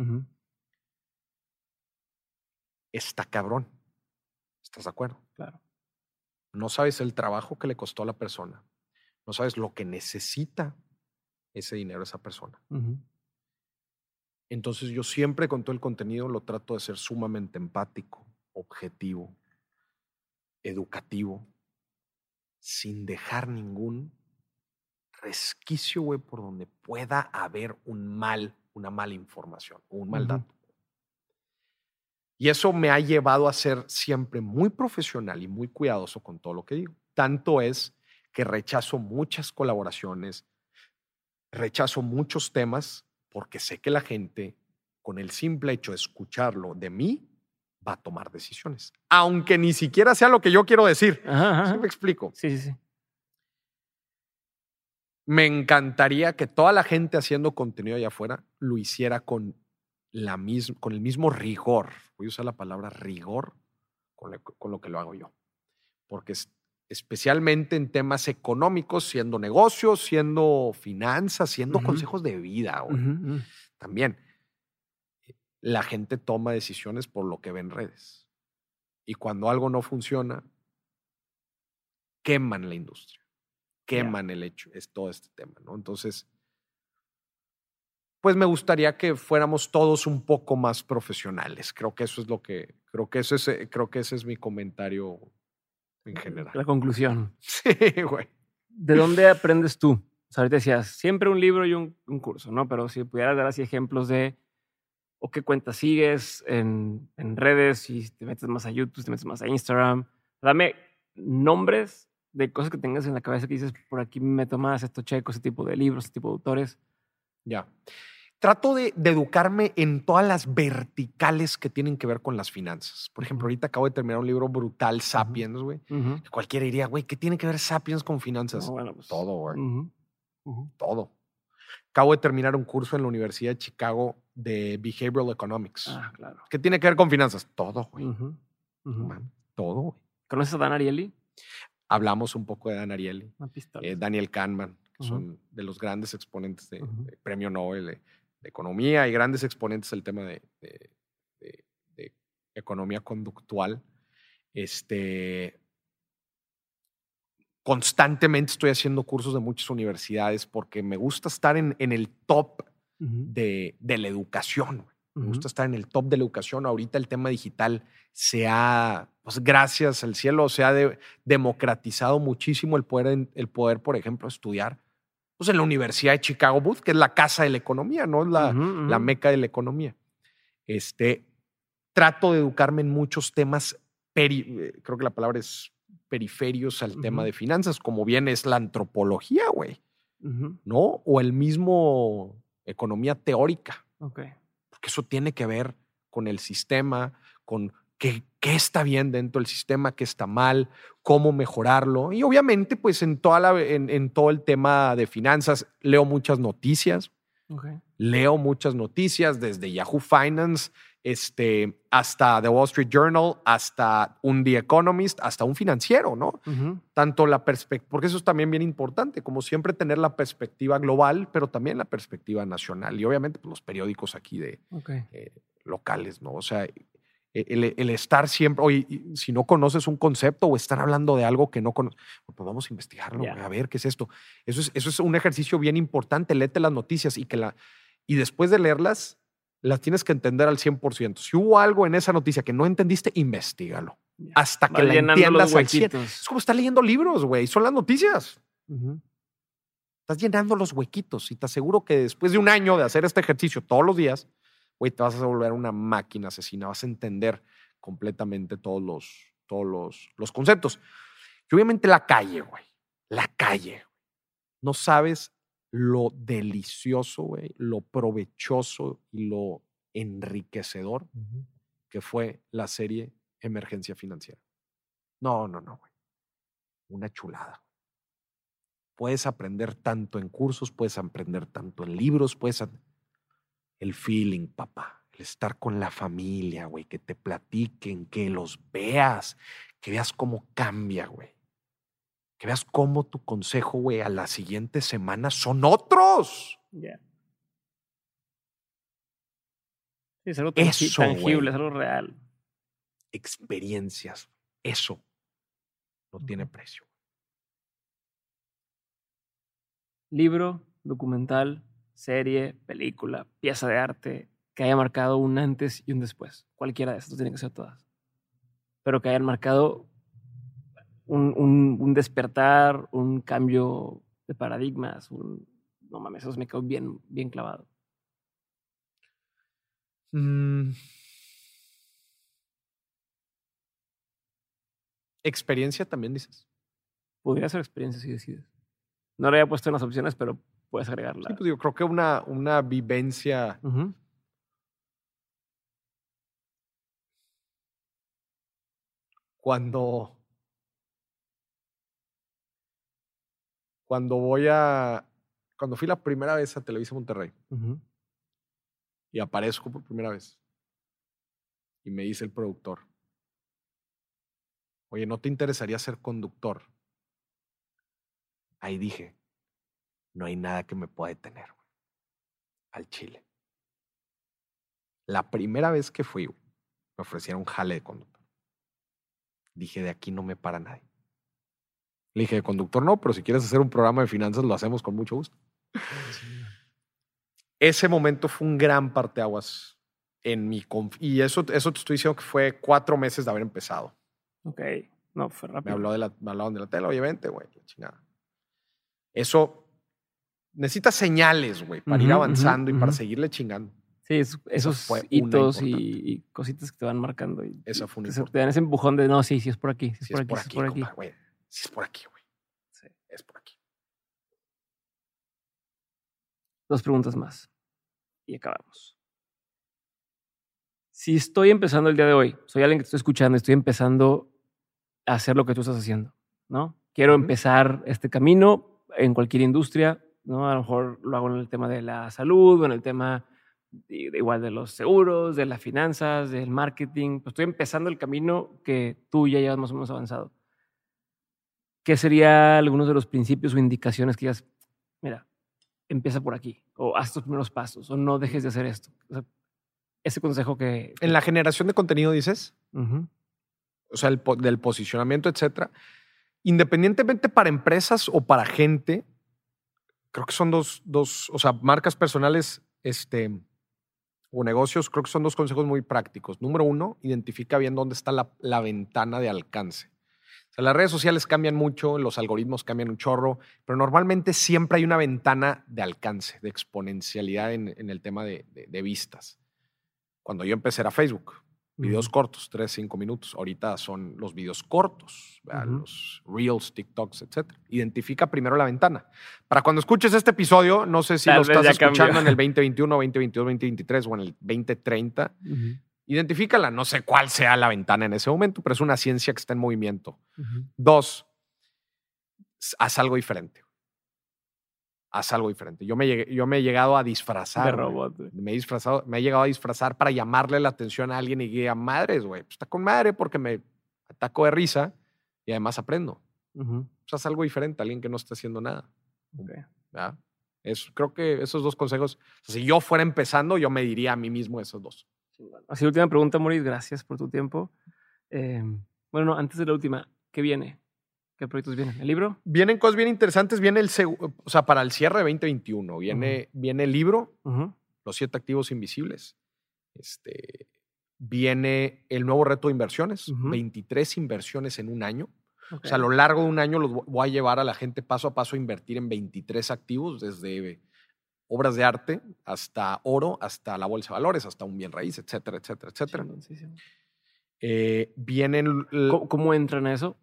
Está cabrón. ¿Estás de acuerdo? Claro. No sabes el trabajo que le costó a la persona. No sabes lo que necesita ese dinero a esa persona. Entonces yo siempre con todo el contenido lo trato de ser sumamente empático, objetivo, educativo, sin dejar ningún resquicio, güey, por donde pueda haber un mal, una mala información o un mal dato. Y eso me ha llevado a ser siempre muy profesional y muy cuidadoso con todo lo que digo. Tanto es que rechazo muchas colaboraciones, rechazo muchos temas porque sé que la gente, con el simple hecho de escucharlo de mí, va a tomar decisiones. Aunque ni siquiera sea lo que yo quiero decir. ¿Sí me explico? Sí, sí, sí. Me encantaría que toda la gente haciendo contenido allá afuera lo hiciera con, la con el mismo rigor. Voy a usar la palabra rigor con, con lo que lo hago yo. Porque es, especialmente en temas económicos, siendo negocios, siendo finanzas, siendo consejos de vida. También la gente toma decisiones por lo que ve en redes. Y cuando algo no funciona, queman la industria, queman el hecho, es todo este tema, ¿no? Entonces, pues me gustaría que fuéramos todos un poco más profesionales. Creo que eso es lo que, creo que eso es, eh, creo que ese es mi comentario en general. La conclusión. Sí, güey. ¿De dónde aprendes tú? O sea, ahorita decías, siempre un libro y un, curso, ¿no? Pero si pudieras dar así ejemplos de, o qué cuentas sigues en, en redes, si te metes más a YouTube, te metes más a Instagram, dame nombres de cosas que tengas en la cabeza que dices, por aquí me tomas esto checo, ese tipo de libros, ese tipo de autores. Ya. Trato de, educarme en todas las verticales que tienen que ver con las finanzas. Por ejemplo, ahorita acabo de terminar un libro brutal, Sapiens, güey. Cualquiera diría, güey, ¿qué tiene que ver Sapiens con finanzas? Pues, Todo, güey. Todo. Acabo de terminar un curso en la Universidad de Chicago de Behavioral Economics. Ah, claro. ¿Qué tiene que ver con finanzas? Todo, güey. todo, güey. ¿Conoces a Dan Ariely? Hablamos un poco de Dan Ariely. Eh, Daniel Kahneman, que son de los grandes exponentes de, premio Nobel de, economía y grandes exponentes del tema de, economía conductual. Este, constantemente estoy haciendo cursos de muchas universidades porque me gusta estar en, en el top de, la educación. Me gusta estar en el top de la educación. Ahorita el tema digital se ha, pues gracias al cielo, se ha democratizado muchísimo el poder, el poder, por ejemplo, estudiar pues, en la Universidad de Chicago Booth, que es la casa de la economía, ¿no? Es la, la meca de la economía. Este, trato de educarme en muchos temas, eh, creo que la palabra es periferios al tema de finanzas, como bien es la antropología, güey, ¿no? O el mismo economía teórica. Okay. Porque eso tiene que ver con el sistema, con qué, qué, está bien dentro del sistema, qué está mal, cómo mejorarlo. Y obviamente, pues en, toda la, en, todo el tema de finanzas, leo muchas noticias. Leo muchas noticias desde Yahoo Finance este, hasta The Wall Street Journal, hasta un The Economist, hasta un financiero, ¿no? Tanto la perspectiva, porque eso es también bien importante, como siempre tener la perspectiva global, pero también la perspectiva nacional y obviamente pues, los periódicos aquí de eh, locales, ¿no? O sea, e, el, estar siempre, oye, si no conoces un concepto o estar hablando de algo que no conoces, pues vamos a investigarlo, a ver qué es esto. Eso es, eso es un ejercicio bien importante, léete las noticias y que la, y después de leerlas, las tienes que entender al 100%. Si hubo algo en esa noticia que no entendiste, investigalo. Hasta que la entiendas al 100. Es como estar leyendo libros, güey. Son las noticias. Estás llenando los huequitos y te aseguro que después de un año de hacer este ejercicio todos los días, güey, te vas a volver una máquina asesina. Vas a entender completamente todos los, todos los, los conceptos. Y obviamente la calle, güey. La calle. No sabes lo delicioso, güey, lo provechoso y lo enriquecedor que fue la serie Emergencia Financiera. No, no, no, güey. Una chulada. Puedes aprender tanto en cursos, puedes aprender tanto en libros, puedes... El feeling, papá. El estar con la familia, güey, que te platiquen, que los veas, que veas cómo cambia, güey que veas cómo tu consejo, güey, a la siguiente semana son otros. Ya. es algo tangible, es algo real. Experiencias. Eso no tiene precio. Libro, documental, serie, película, pieza de arte que haya marcado un antes y un después. Cualquiera de estos tienen que ser todas. Pero que hayan marcado un, despertar, un cambio de paradigmas, no mames, eso me quedó bien, bien clavado. Mm. Experiencia también dices. Podría ser experiencia si decides. No le había puesto en las opciones, pero puedes agregarla. Sí, pues digo, creo que una, una vivencia. Cuando cuando voy a, cuando fui la primera vez a Televisa Monterrey y aparezco por primera vez y me dice el productor, oye, ¿no te interesaría ser conductor? Ahí dije, no hay nada que me pueda detener al Chile. La primera vez que fui, me ofrecieron un jale de conductor. Dije, de aquí no me para nadie. Le dije, conductor no, pero si quieres hacer un programa de finanzas, lo hacemos con mucho gusto. Ese momento fue un gran parteaguas en mi... Y eso, eso te estoy diciendo que fue cuatro meses de haber empezado. Ok, no, fue rápido. Me, habló de la, me hablaban de la tele, obviamente, güey, chingada. Eso necesita señales, güey, para ir avanzando y para seguirle chingando. Sí, esos hitos y, cositas que te van marcando. Y, Esa fue una Te dan ese empujón de no, sí, sí es por aquí, sí es, por, aquí, es por aquí. Sí es por aquí, güey. Sí. Es por aquí. Dos preguntas más. Y acabamos. Si estoy empezando el día de hoy, soy alguien que te estoy escuchando, estoy empezando a hacer lo que tú estás haciendo, ¿no? Quiero empezar este camino en cualquier industria, ¿no? A lo mejor lo hago en el tema de la salud o en el tema igual de los seguros, de las finanzas, del marketing. Pues estoy empezando el camino que tú ya llevas más o menos avanzado. ¿Qué serían algunos de los principios o indicaciones que digas, mira, empieza por aquí, o haz tus primeros pasos, o no dejes de hacer esto? ese consejo que... En la generación de contenido dices, o sea, el, del posicionamiento, etcétera. Independientemente para empresas o para gente, creo que son dos, dos o sea, marcas personales, este, o negocios, creo que son dos consejos muy prácticos. Número uno, identifica bien dónde está la, ventana de alcance. O sea, las redes sociales cambian mucho, los algoritmos cambian un chorro, pero normalmente siempre hay una ventana de alcance, de exponencialidad en, el tema de, vistas. Cuando yo empecé era Facebook, Videos cortos, 3, 5 minutos. Ahorita son los videos cortos, los Reels, TikToks, etc. Identifica primero la ventana. Para cuando escuches este episodio, no sé si lo estás escuchando en el 2021, 2022, 2023 o en el 2030, identifícala. No sé cuál sea la ventana en ese momento, pero es una ciencia que está en movimiento. Dos, haz algo diferente haz algo diferente. Yo me, yo me he llegado a disfrazar. De robot, Me he disfrazado, me he llegado a disfrazar para llamarle la atención a alguien y diga, madres, güey, pues está con madre porque me ataco de risa y además aprendo. Uh haz algo diferente, alguien que no está haciendo nada. Es, creo que esos dos consejos, si yo fuera empezando, yo me diría a mí mismo esos dos. Así, última pregunta, Maurice, gracias por tu tiempo. Em, bueno, antes de la última, ¿qué viene? ¿Qué proyectos vienen? ¿El libro? Vienen cosas bien interesantes. Viene el, o sea, para el cierre de 2021. Viene, viene el libro, Los siete activos invisibles. Este, viene el nuevo reto de inversiones, 23 inversiones en un año. O sea, a lo largo de un año los voy a llevar a la gente paso a paso a invertir en 23 activos, desde obras de arte hasta oro, hasta la bolsa de valores, hasta un bien raíz, etcétera, etcétera, etcétera. Eh, vienen. ¿Cómo, ¿Cómo entran a eso?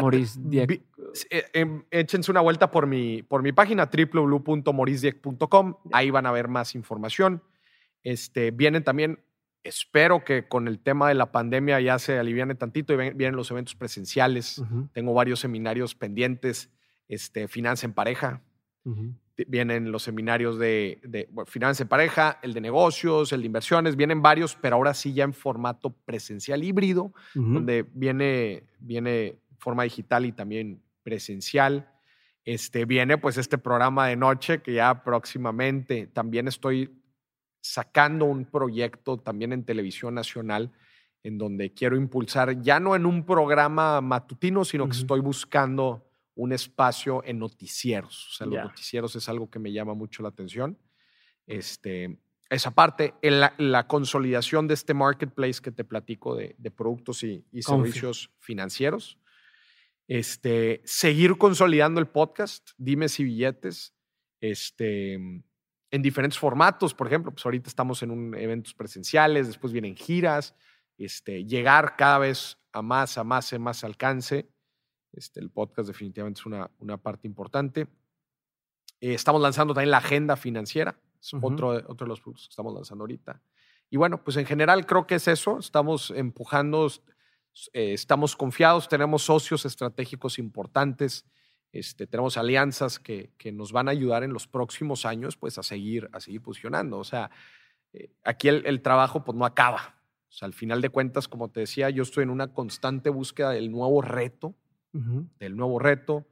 Maurice Dieck. Eh, em, échense una vuelta por mi, por mi página www.maurice.com. Ahí van a ver más información. Este, vienen también, espero que con el tema de la pandemia ya se aliviane tantito y vienen los eventos presenciales. Tengo varios seminarios pendientes. Este, Finanza en pareja. Vienen los seminarios de, de finanza en pareja, el de negocios, el de inversiones, vienen varios, pero ahora sí ya en formato presencial híbrido, donde viene, viene forma digital y también presencial. Este, viene pues este programa de noche que ya próximamente también estoy sacando un proyecto también en televisión nacional en donde quiero impulsar, ya no en un programa matutino, sino que estoy buscando un espacio en noticieros. O sea, los noticieros es algo que me llama mucho la atención. Este, esa parte, en la, consolidación de este marketplace que te platico de, productos y, servicios financieros. Este, seguir consolidando el podcast, dime si billetes, este, en diferentes formatos. Por ejemplo, pues ahorita estamos en un, eventos presenciales, después vienen giras, este, llegar cada vez a más, a más, a más alcance. Este, el podcast definitivamente es una, una parte importante. Eh, estamos lanzando también la agenda financiera, es otro, otro de los productos que estamos lanzando ahorita. Y bueno, pues en general creo que es eso, estamos empujando eh, estamos confiados, tenemos socios estratégicos importantes, este, tenemos alianzas que, que, nos van a ayudar en los próximos años pues, a, seguir, a seguir posicionando. O sea, eh, aquí el, trabajo pues, no acaba. O sea, al final de cuentas, como te decía, yo estoy en una constante búsqueda del nuevo reto, del nuevo reto,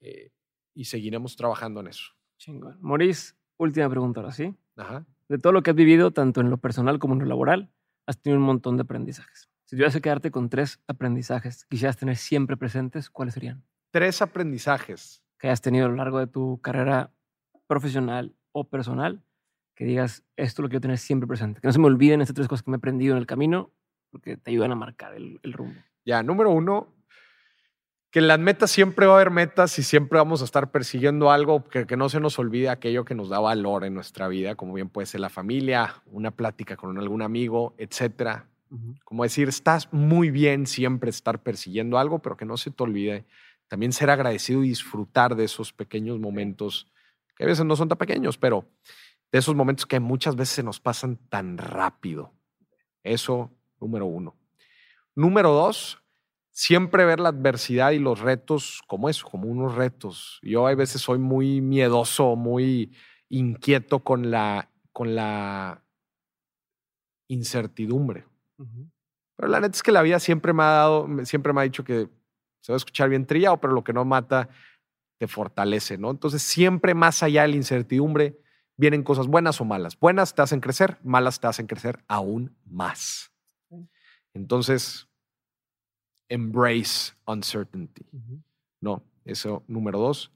eh, y seguiremos trabajando en eso. Chingón. Maurice, última pregunta ahora, ¿sí? Ajá. De todo lo que has vivido, tanto en lo personal como en lo laboral, has tenido un montón de aprendizajes. Si tuvieras que quedarte con tres aprendizajes que quisieras tener siempre presentes, ¿cuáles serían? Tres aprendizajes. Que hayas tenido a lo largo de tu carrera profesional o personal, que digas, esto lo quiero tener siempre presente. Que no se me olviden estas tres cosas que me he aprendido en el camino, porque te ayudan a marcar el, rumbo. Ya, número uno, que en las metas siempre va a haber metas y siempre vamos a estar persiguiendo algo que, que, no se nos olvide aquello que nos da valor en nuestra vida, como bien puede ser la familia, una plática con algún amigo, etcétera. Como decir, estás muy bien siempre estar persiguiendo algo, pero que no se te olvide también ser agradecido y disfrutar de esos pequeños momentos, que a veces no son tan pequeños, pero de esos momentos que muchas veces se nos pasan tan rápido. Eso, número uno. Número dos, siempre ver la adversidad y los retos como eso, como unos retos. Yo a veces soy muy miedoso, muy inquieto con la, con la incertidumbre. Pero la neta es que la vida siempre me ha dado, siempre me ha dicho que se va a escuchar bien trillado, pero lo que no mata te fortalece, ¿no? Entonces, siempre más allá de la incertidumbre vienen cosas buenas o malas. Buenas te hacen crecer, malas te hacen crecer aún más. Entonces, embrace uncertainty. No, eso número dos.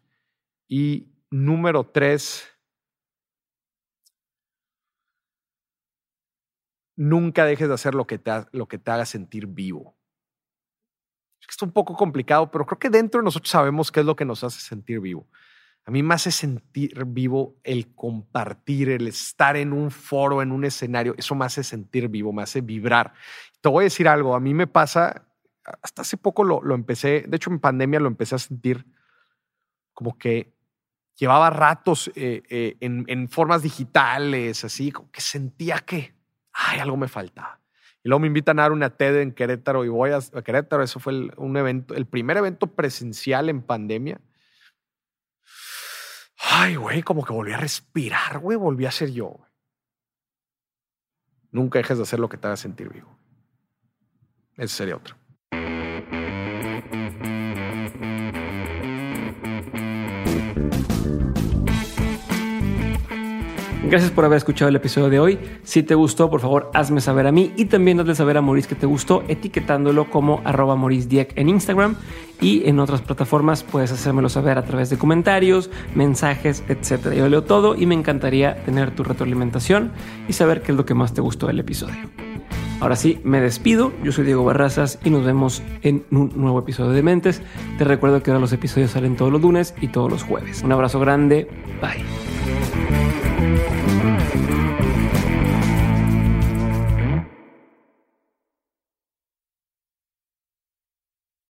Y número tres, nunca dejes de hacer lo que te, lo que te haga sentir vivo. Es un poco complicado, pero creo que dentro de nosotros sabemos qué es lo que nos hace sentir vivo. A mí me hace sentir vivo el compartir, el estar en un foro, en un escenario. Eso me hace sentir vivo, me hace vibrar. Te voy a decir algo, a mí me pasa, hasta hace poco lo, lo empecé, de hecho en pandemia lo empecé a sentir como que llevaba ratos eh, eh, en, en, formas digitales, así, como que sentía que, ay, algo me faltaba. Y luego me invitan a dar una TED en Querétaro y voy a, Querétaro. Eso fue el, un evento, el primer evento presencial en pandemia. Ay, güey, como que volví a respirar, güey, volví a ser yo. Nunca dejes de hacer lo que te haga sentir vivo. Ese sería otro. Gracias por haber escuchado el episodio de hoy. Si te gustó, por favor, hazme saber a mí y también hazle saber a Maurice que te gustó, etiquetándolo como arroba en Instagram y en otras plataformas puedes hacérmelo saber a través de comentarios, mensajes, etc. Yo leo todo y me encantaría tener tu retroalimentación y saber qué es lo que más te gustó del episodio. Ahora sí, me despido. Yo soy Diego Barrazas y nos vemos en un nuevo episodio de Mentes. Te recuerdo que ahora los episodios salen todos los lunes y todos los jueves. Un abrazo grande. Bye.